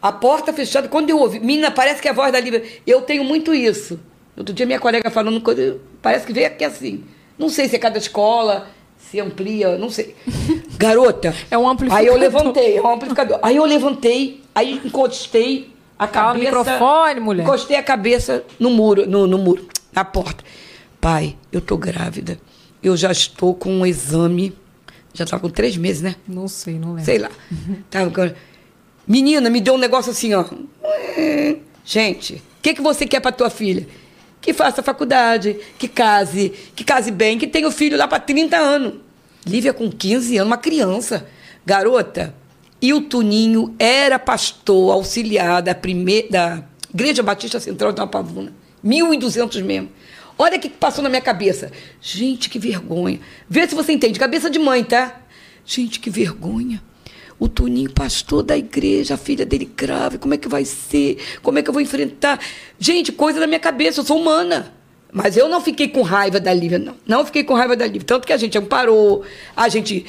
D: A porta fechada, quando eu ouvi, menina, parece que é a voz da Lívia. Eu tenho muito isso. Outro dia minha colega falando, coisa, parece que veio aqui assim. Não sei se é cada escola, se amplia, não sei. Garota.
A: É um amplificador.
D: Aí eu levantei, é um amplificador. Aí eu levantei, aí encostei a
A: Cala o
D: cabeça.
A: microfone, mulher.
D: Encostei a cabeça no muro, no, no muro, na porta. Pai, eu tô grávida. Eu já estou com um exame. Já tá com três meses, né?
A: Não sei, não lembro.
D: Sei lá. Tava Menina, me deu um negócio assim, ó. Gente, o que, que você quer pra tua filha? Que faça faculdade, que case, que case bem, que tenha o filho lá pra 30 anos. Lívia com 15 anos, uma criança. Garota. E o Tuninho era pastor auxiliar da, primeira, da Igreja Batista Central de Pavuna. 1.200 membros. Olha o que passou na minha cabeça. Gente, que vergonha. Vê se você entende. Cabeça de mãe, tá? Gente, que vergonha. O Toninho, pastor da igreja, a filha dele grave, como é que vai ser? Como é que eu vou enfrentar? Gente, coisa da minha cabeça, eu sou humana. Mas eu não fiquei com raiva da Lívia, não. Não fiquei com raiva da Lívia. Tanto que a gente amparou, a gente.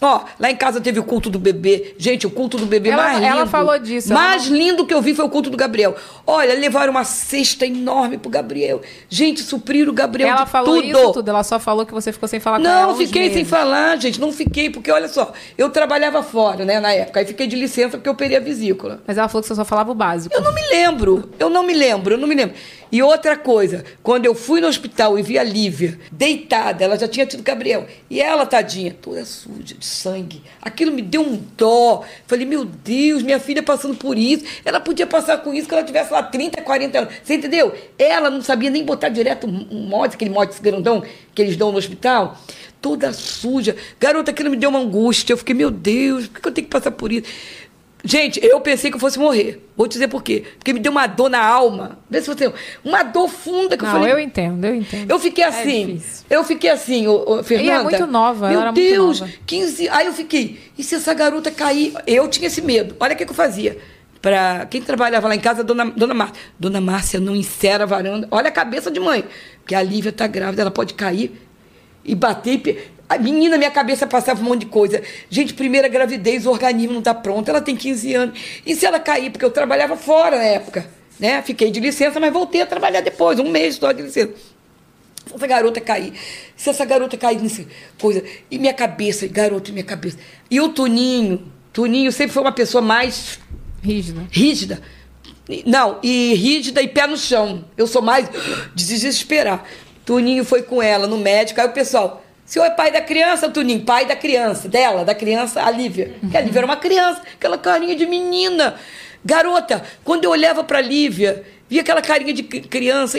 D: Ó, lá em casa teve o culto do bebê. Gente, o culto do bebê
A: Ela-
D: mais lindo.
A: ela falou disso,
D: Mais lindo que eu vi foi o culto do Gabriel. Olha, levaram uma cesta enorme pro Gabriel. Gente, supriram o Gabriel
A: Ela
D: de
A: falou
D: tudo.
A: isso tudo, ela só falou que você ficou sem falar com ela.
D: Não, fiquei sem
A: meses.
D: falar, gente. Não fiquei, porque olha só, eu trabalhava fora, né, na época. Aí fiquei de licença porque eu operei a vesícula.
A: Mas ela falou que você só falava o básico.
D: Eu não me lembro, eu não me lembro, eu não me lembro. E outra coisa, quando eu fui no hospital e vi a Lívia deitada, ela já tinha tido Gabriel, e ela, tadinha, toda suja de sangue, aquilo me deu um dó. Falei, meu Deus, minha filha passando por isso, ela podia passar com isso que ela tivesse lá 30, 40 anos. Você entendeu? Ela não sabia nem botar direto um mote, aquele mote grandão que eles dão no hospital. Toda suja. Garota, aquilo me deu uma angústia. Eu fiquei, meu Deus, por que eu tenho que passar por isso? Gente, eu pensei que eu fosse morrer. Vou te dizer por quê. Porque me deu uma dor na alma. Vê se você. Uma dor funda que eu
A: Não,
D: falei.
A: eu entendo, eu entendo.
D: Eu fiquei assim.
A: difícil.
D: eu fiquei assim, ô, ô, Fernanda.
A: muito nova,
D: Meu
A: era muito
D: Deus,
A: nova.
D: 15. Aí eu fiquei. E se essa garota cair? Eu tinha esse medo. Olha o que, que eu fazia. Pra quem trabalhava lá em casa, dona, dona Márcia. Dona Márcia não encera a varanda. Olha a cabeça de mãe. Porque a Lívia tá grávida, ela pode cair e bater. A menina, minha cabeça passava um monte de coisa. Gente, primeira gravidez, o organismo não tá pronto, ela tem 15 anos. E se ela cair? Porque eu trabalhava fora na época, né? Fiquei de licença, mas voltei a trabalhar depois, um mês só de licença. se essa garota cair, se essa garota cair nessa coisa. E minha cabeça, garoto, minha cabeça. E o Tuninho, Tuninho sempre foi uma pessoa mais
A: Rígida.
D: rígida. Não, e rígida e pé no chão. Eu sou mais de desesperar. Tuninho foi com ela no médico, aí o pessoal. O senhor é pai da criança, Tuninho? Pai da criança, dela, da criança, a Lívia. Que a Lívia era uma criança, aquela carinha de menina. Garota, quando eu olhava pra Lívia, via aquela carinha de cri- criança.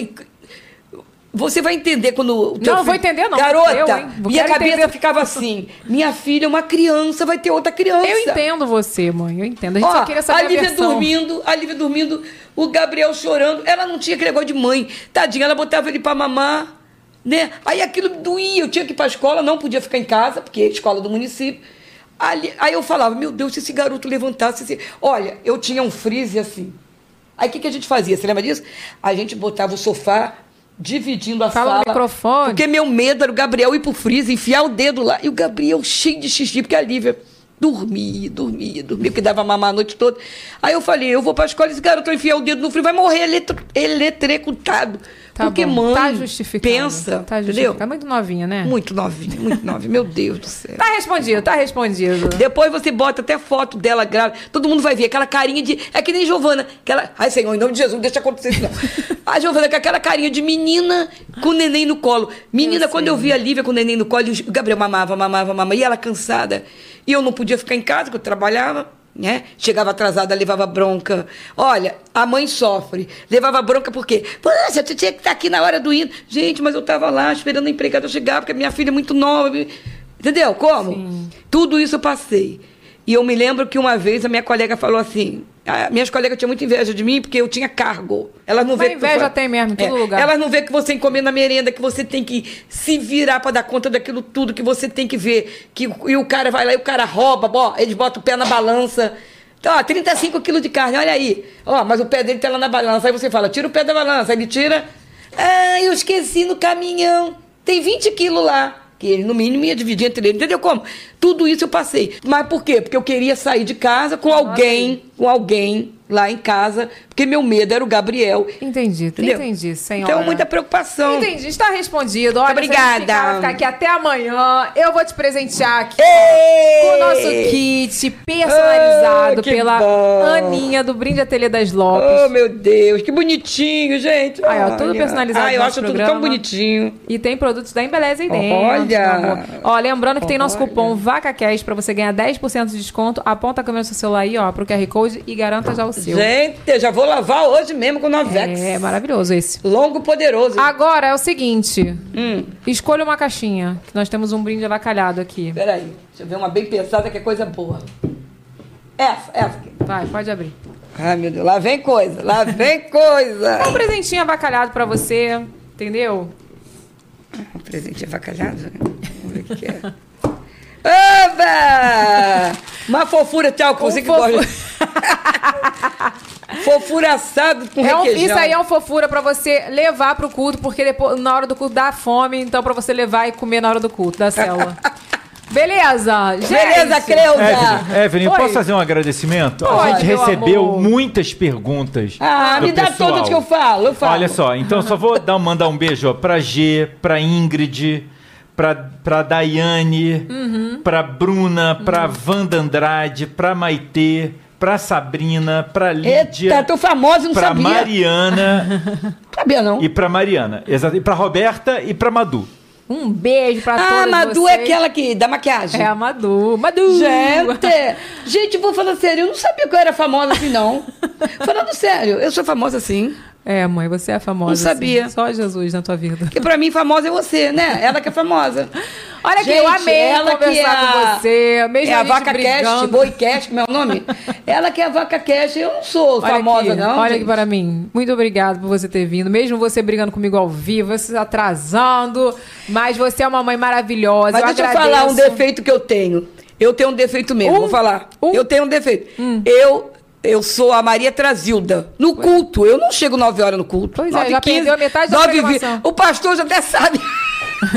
D: Você vai entender quando. o teu
A: Não, eu vou
D: filho-
A: entender, não.
D: Garota,
A: Eu,
D: minha cabeça
A: entender.
D: ficava assim. Minha filha é uma criança, vai ter outra criança.
A: Eu entendo você, mãe. Eu entendo. A gente
D: Ó,
A: só queria saber
D: a
A: a,
D: Lívia
A: versão.
D: dormindo, a Lívia dormindo, o Gabriel chorando. Ela não tinha aquele negócio de mãe. Tadinha, ela botava ele pra mamar, né? Aí aquilo doía, eu tinha que ir pra escola, não podia ficar em casa, porque é escola do município. Ali- aí eu falava, meu Deus, se esse garoto levantasse... esse- Olha, eu tinha um freezer assim. Aí o que, que a gente fazia? Você lembra disso? A gente botava o sofá dividindo a
A: Fala no
D: sala.
A: microfone.
D: Porque meu medo era o Gabriel ir pro freezer, enfiar o dedo lá. E o Gabriel cheio de xixi, porque a Lívia dormia, dormia, dormia, porque dava mamar a noite toda. Aí eu falei, eu vou pra escola, esse garoto vai enfiar o dedo no freezer, vai morrer eletro, eletrecutado.
A: Tá
D: porque
A: bom.
D: mãe
A: Tá justificado.
D: pensa,
A: Tá
D: entendeu?
A: justificado. Muito novinha, né?
D: Muito novinha, muito novinha. Meu Deus do céu.
A: Tá respondido, tá respondido.
D: Depois você bota até foto dela grávida. Todo mundo vai ver aquela carinha de. É que nem Giovana. Aquela... Ai, Senhor, em nome de Jesus, não deixa acontecer isso, não. A Giovana com aquela carinha de menina com o neném no colo. Menina,
A: Eu
D: quando eu vi a Lívia com o neném no colo, o Gabriel mamava, mamava, mamava. E ela cansada. E eu não podia ficar em casa, porque eu trabalhava. Né? Chegava atrasada, levava bronca. Olha, a mãe sofre. Levava bronca por quê? Poxa, tu tinha que estar aqui na hora do hino. Gente, mas eu estava lá esperando a empregada chegar, porque minha filha é muito nova. Entendeu? Como? Tudo isso eu passei. E eu me lembro que uma vez a minha colega falou assim: a- minhas colegas tinham muita inveja de mim porque eu tinha cargo. Elas não
A: Mas
D: vê que tu
A: inveja
D: fa-
A: tem mesmo, em todo lugar.
D: Elas não vê que você encomenda merenda, que você tem que se virar para dar conta daquilo tudo, que você tem que ver. Que, e o cara vai lá e o cara rouba, ó, eles botam o pé na balança. Então, ó, 35 quilos de carne, olha aí. Ó, mas o pé dele tá lá na balança. Aí você fala, tira o pé da balança. Aí ele tira. Ah, eu esqueci no caminhão. Tem 20 quilos lá. Que ele, no mínimo, ia dividir entre eles. Entendeu como? Tudo isso eu passei. Mas por quê? Porque eu queria sair de casa com alguém, com alguém lá em casa, porque meu medo era o Gabriel.
A: Entendi,
D: Entendeu?
A: entendi, senhora.
D: Então, muita preocupação.
A: Entendi, está respondido. Olha,
D: obrigada.
A: ficar- ficar aqui até amanhã. Eu vou te presentear aqui
D: Ei!
A: com o nosso kit personalizado
D: Ah, que
A: pela
D: bom.
A: Aninha do Brinde Ateliê das Lopes.
D: Oh, meu Deus, que bonitinho, gente.
A: Aí, ó, tudo
D: Olha.
A: personalizado
D: Ah, eu acho
A: nosso
D: tudo tão
A: programa.
D: bonitinho.
A: E tem produtos da Embeleza aí dentro.
D: Olha!
A: Ó, lembrando que tem nosso
D: Olha.
A: cupom VACACAST pra você ganhar 10% de desconto. Aponta a câmera do seu celular aí, ó, pro QR Code e garanta já o seu.
D: Gente, eu já vou lavar hoje mesmo com o Novex.
A: É maravilhoso esse.
D: Longo, poderoso.
A: Agora é o seguinte:
D: Hum,
A: escolha uma caixinha, que nós temos um brinde avacalhado aqui.
D: peraí. Deixa eu ver uma bem pesada que é coisa boa. Essa, essa aqui.
A: Vai, pode abrir.
D: Ai, meu Deus, lá vem coisa, lá vem coisa.
A: Um presentinho avacalhado pra você, entendeu?
D: Um presente avacalhado? Vamos ver o que é. Oba! Uma fofura tal que
A: Um
D: você que
A: fofu-
D: gosta. fofura assado com
A: É um-
D: requeijão.
A: isso aí é um fofura pra você levar pro culto, porque depois, na hora do culto dá fome, então pra você levar e comer na hora do culto, da célula. Beleza, gente.
D: Beleza, Creuza?
B: Evelyn, posso fazer um agradecimento?
A: Pode,
B: a gente recebeu
A: amor.
B: muitas perguntas.
D: Ah,
B: do
D: me dá
B: pessoal.
D: todas que eu falo, eu falo.
B: Olha só, então só vou dar, mandar um beijo ó, pra G, pra Ingrid, pra, pra Daiane,
A: Uhum.
B: pra Bruna, pra Wanda Andrade, pra Maitê, pra Sabrina, pra Lídia,
D: Eita, tô famosa, não
B: pra
D: sabia.
B: Mariana
D: Sabia, não.
B: e pra Mariana. Exato. E pra Roberta e pra Madu.
A: Um beijo pra
D: Ah,
A: todos
D: Madu
A: vocês.
D: é aquela que da maquiagem.
A: É a Madu. Madu!
D: Gente, gente, vou falar sério, eu não sabia que eu era famosa assim, não. Falando sério, eu sou famosa assim.
A: É, mãe, você é famosa.
D: Não sabia.
A: sim. Só Jesus na tua vida.
D: Porque pra mim, famosa é você, né? Ela que é famosa.
A: Olha aqui,
D: Gente,
A: eu amei
D: ela que
A: conversar
D: é a-
A: com você. Mesmo
D: é a
A: gente
D: Vaca Cash,
A: brigando.
D: Boi Cash, como é o nome? Ela que é a Vaca Cash, eu não sou
A: Olha
D: famosa,
A: aqui,
D: não.
A: Olha
D: gente.
A: aqui para mim. Muito obrigado por você ter vindo. Mesmo você brigando comigo ao vivo, você atrasando. Mas você é uma mãe maravilhosa.
D: Mas
A: eu
D: deixa eu
A: agradeço.
D: falar um defeito que eu tenho. Eu tenho um defeito mesmo,
A: Um?
D: vou falar.
A: Um?
D: Eu tenho um defeito. Eu, eu sou a Maria Trazilda. No culto, eu não chego 9 horas no culto.
A: Pois é,
D: 9
A: já
D: 15,
A: perdeu a metade da
D: 9 e
A: programação.
D: 20. O pastor já até sabe.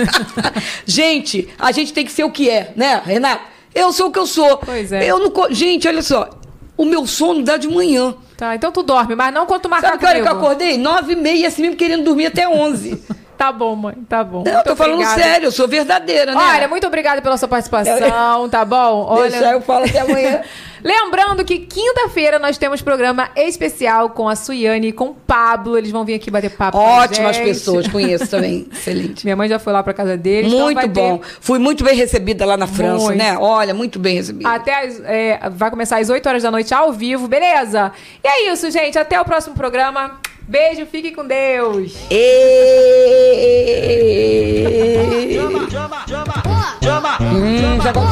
D: gente, a gente tem que ser o que é, né, Renato? Eu sou o que eu sou.
A: Pois é.
D: Eu não, gente, olha só. O meu sono dá de manhã.
A: Tá, então tu dorme, mas não quando tu marcar
D: Sabe que hora que eu acordei? 9 e meia, assim mesmo, querendo dormir até 11.
A: Tá bom, mãe, tá bom.
D: Não,
A: Muito
D: tô falando
A: obrigada.
D: sério, eu sou verdadeira, né?
A: Olha, muito obrigada pela sua participação, tá bom? Olha,
D: Deixa eu falo até amanhã.
A: Lembrando que quinta-feira nós temos programa especial com a Suiane e com o Pablo. Eles vão vir aqui bater papo
D: Ótimas pessoas, conheço também. Excelente.
A: Minha mãe já foi lá pra casa deles. então
D: Muito
A: ter-
D: bom. Fui muito bem recebida lá na França,
A: Muito.
D: né? Olha, muito bem recebida.
A: Até as- é, vai começar às 8 horas da noite ao vivo, beleza? E é isso, gente. Até o próximo programa. Beijo, fique com Deus.
D: E... Hum, já vou-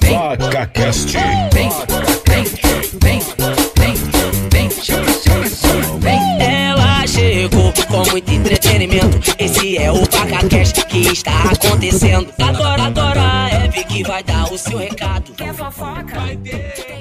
J: PacaCast.
C: Ela muito entretenimento. Esse é o PacaCast que está acontecendo. Adora, adora, é que vai dar o seu recado.
E: Quer fofoca?
C: Vai ter.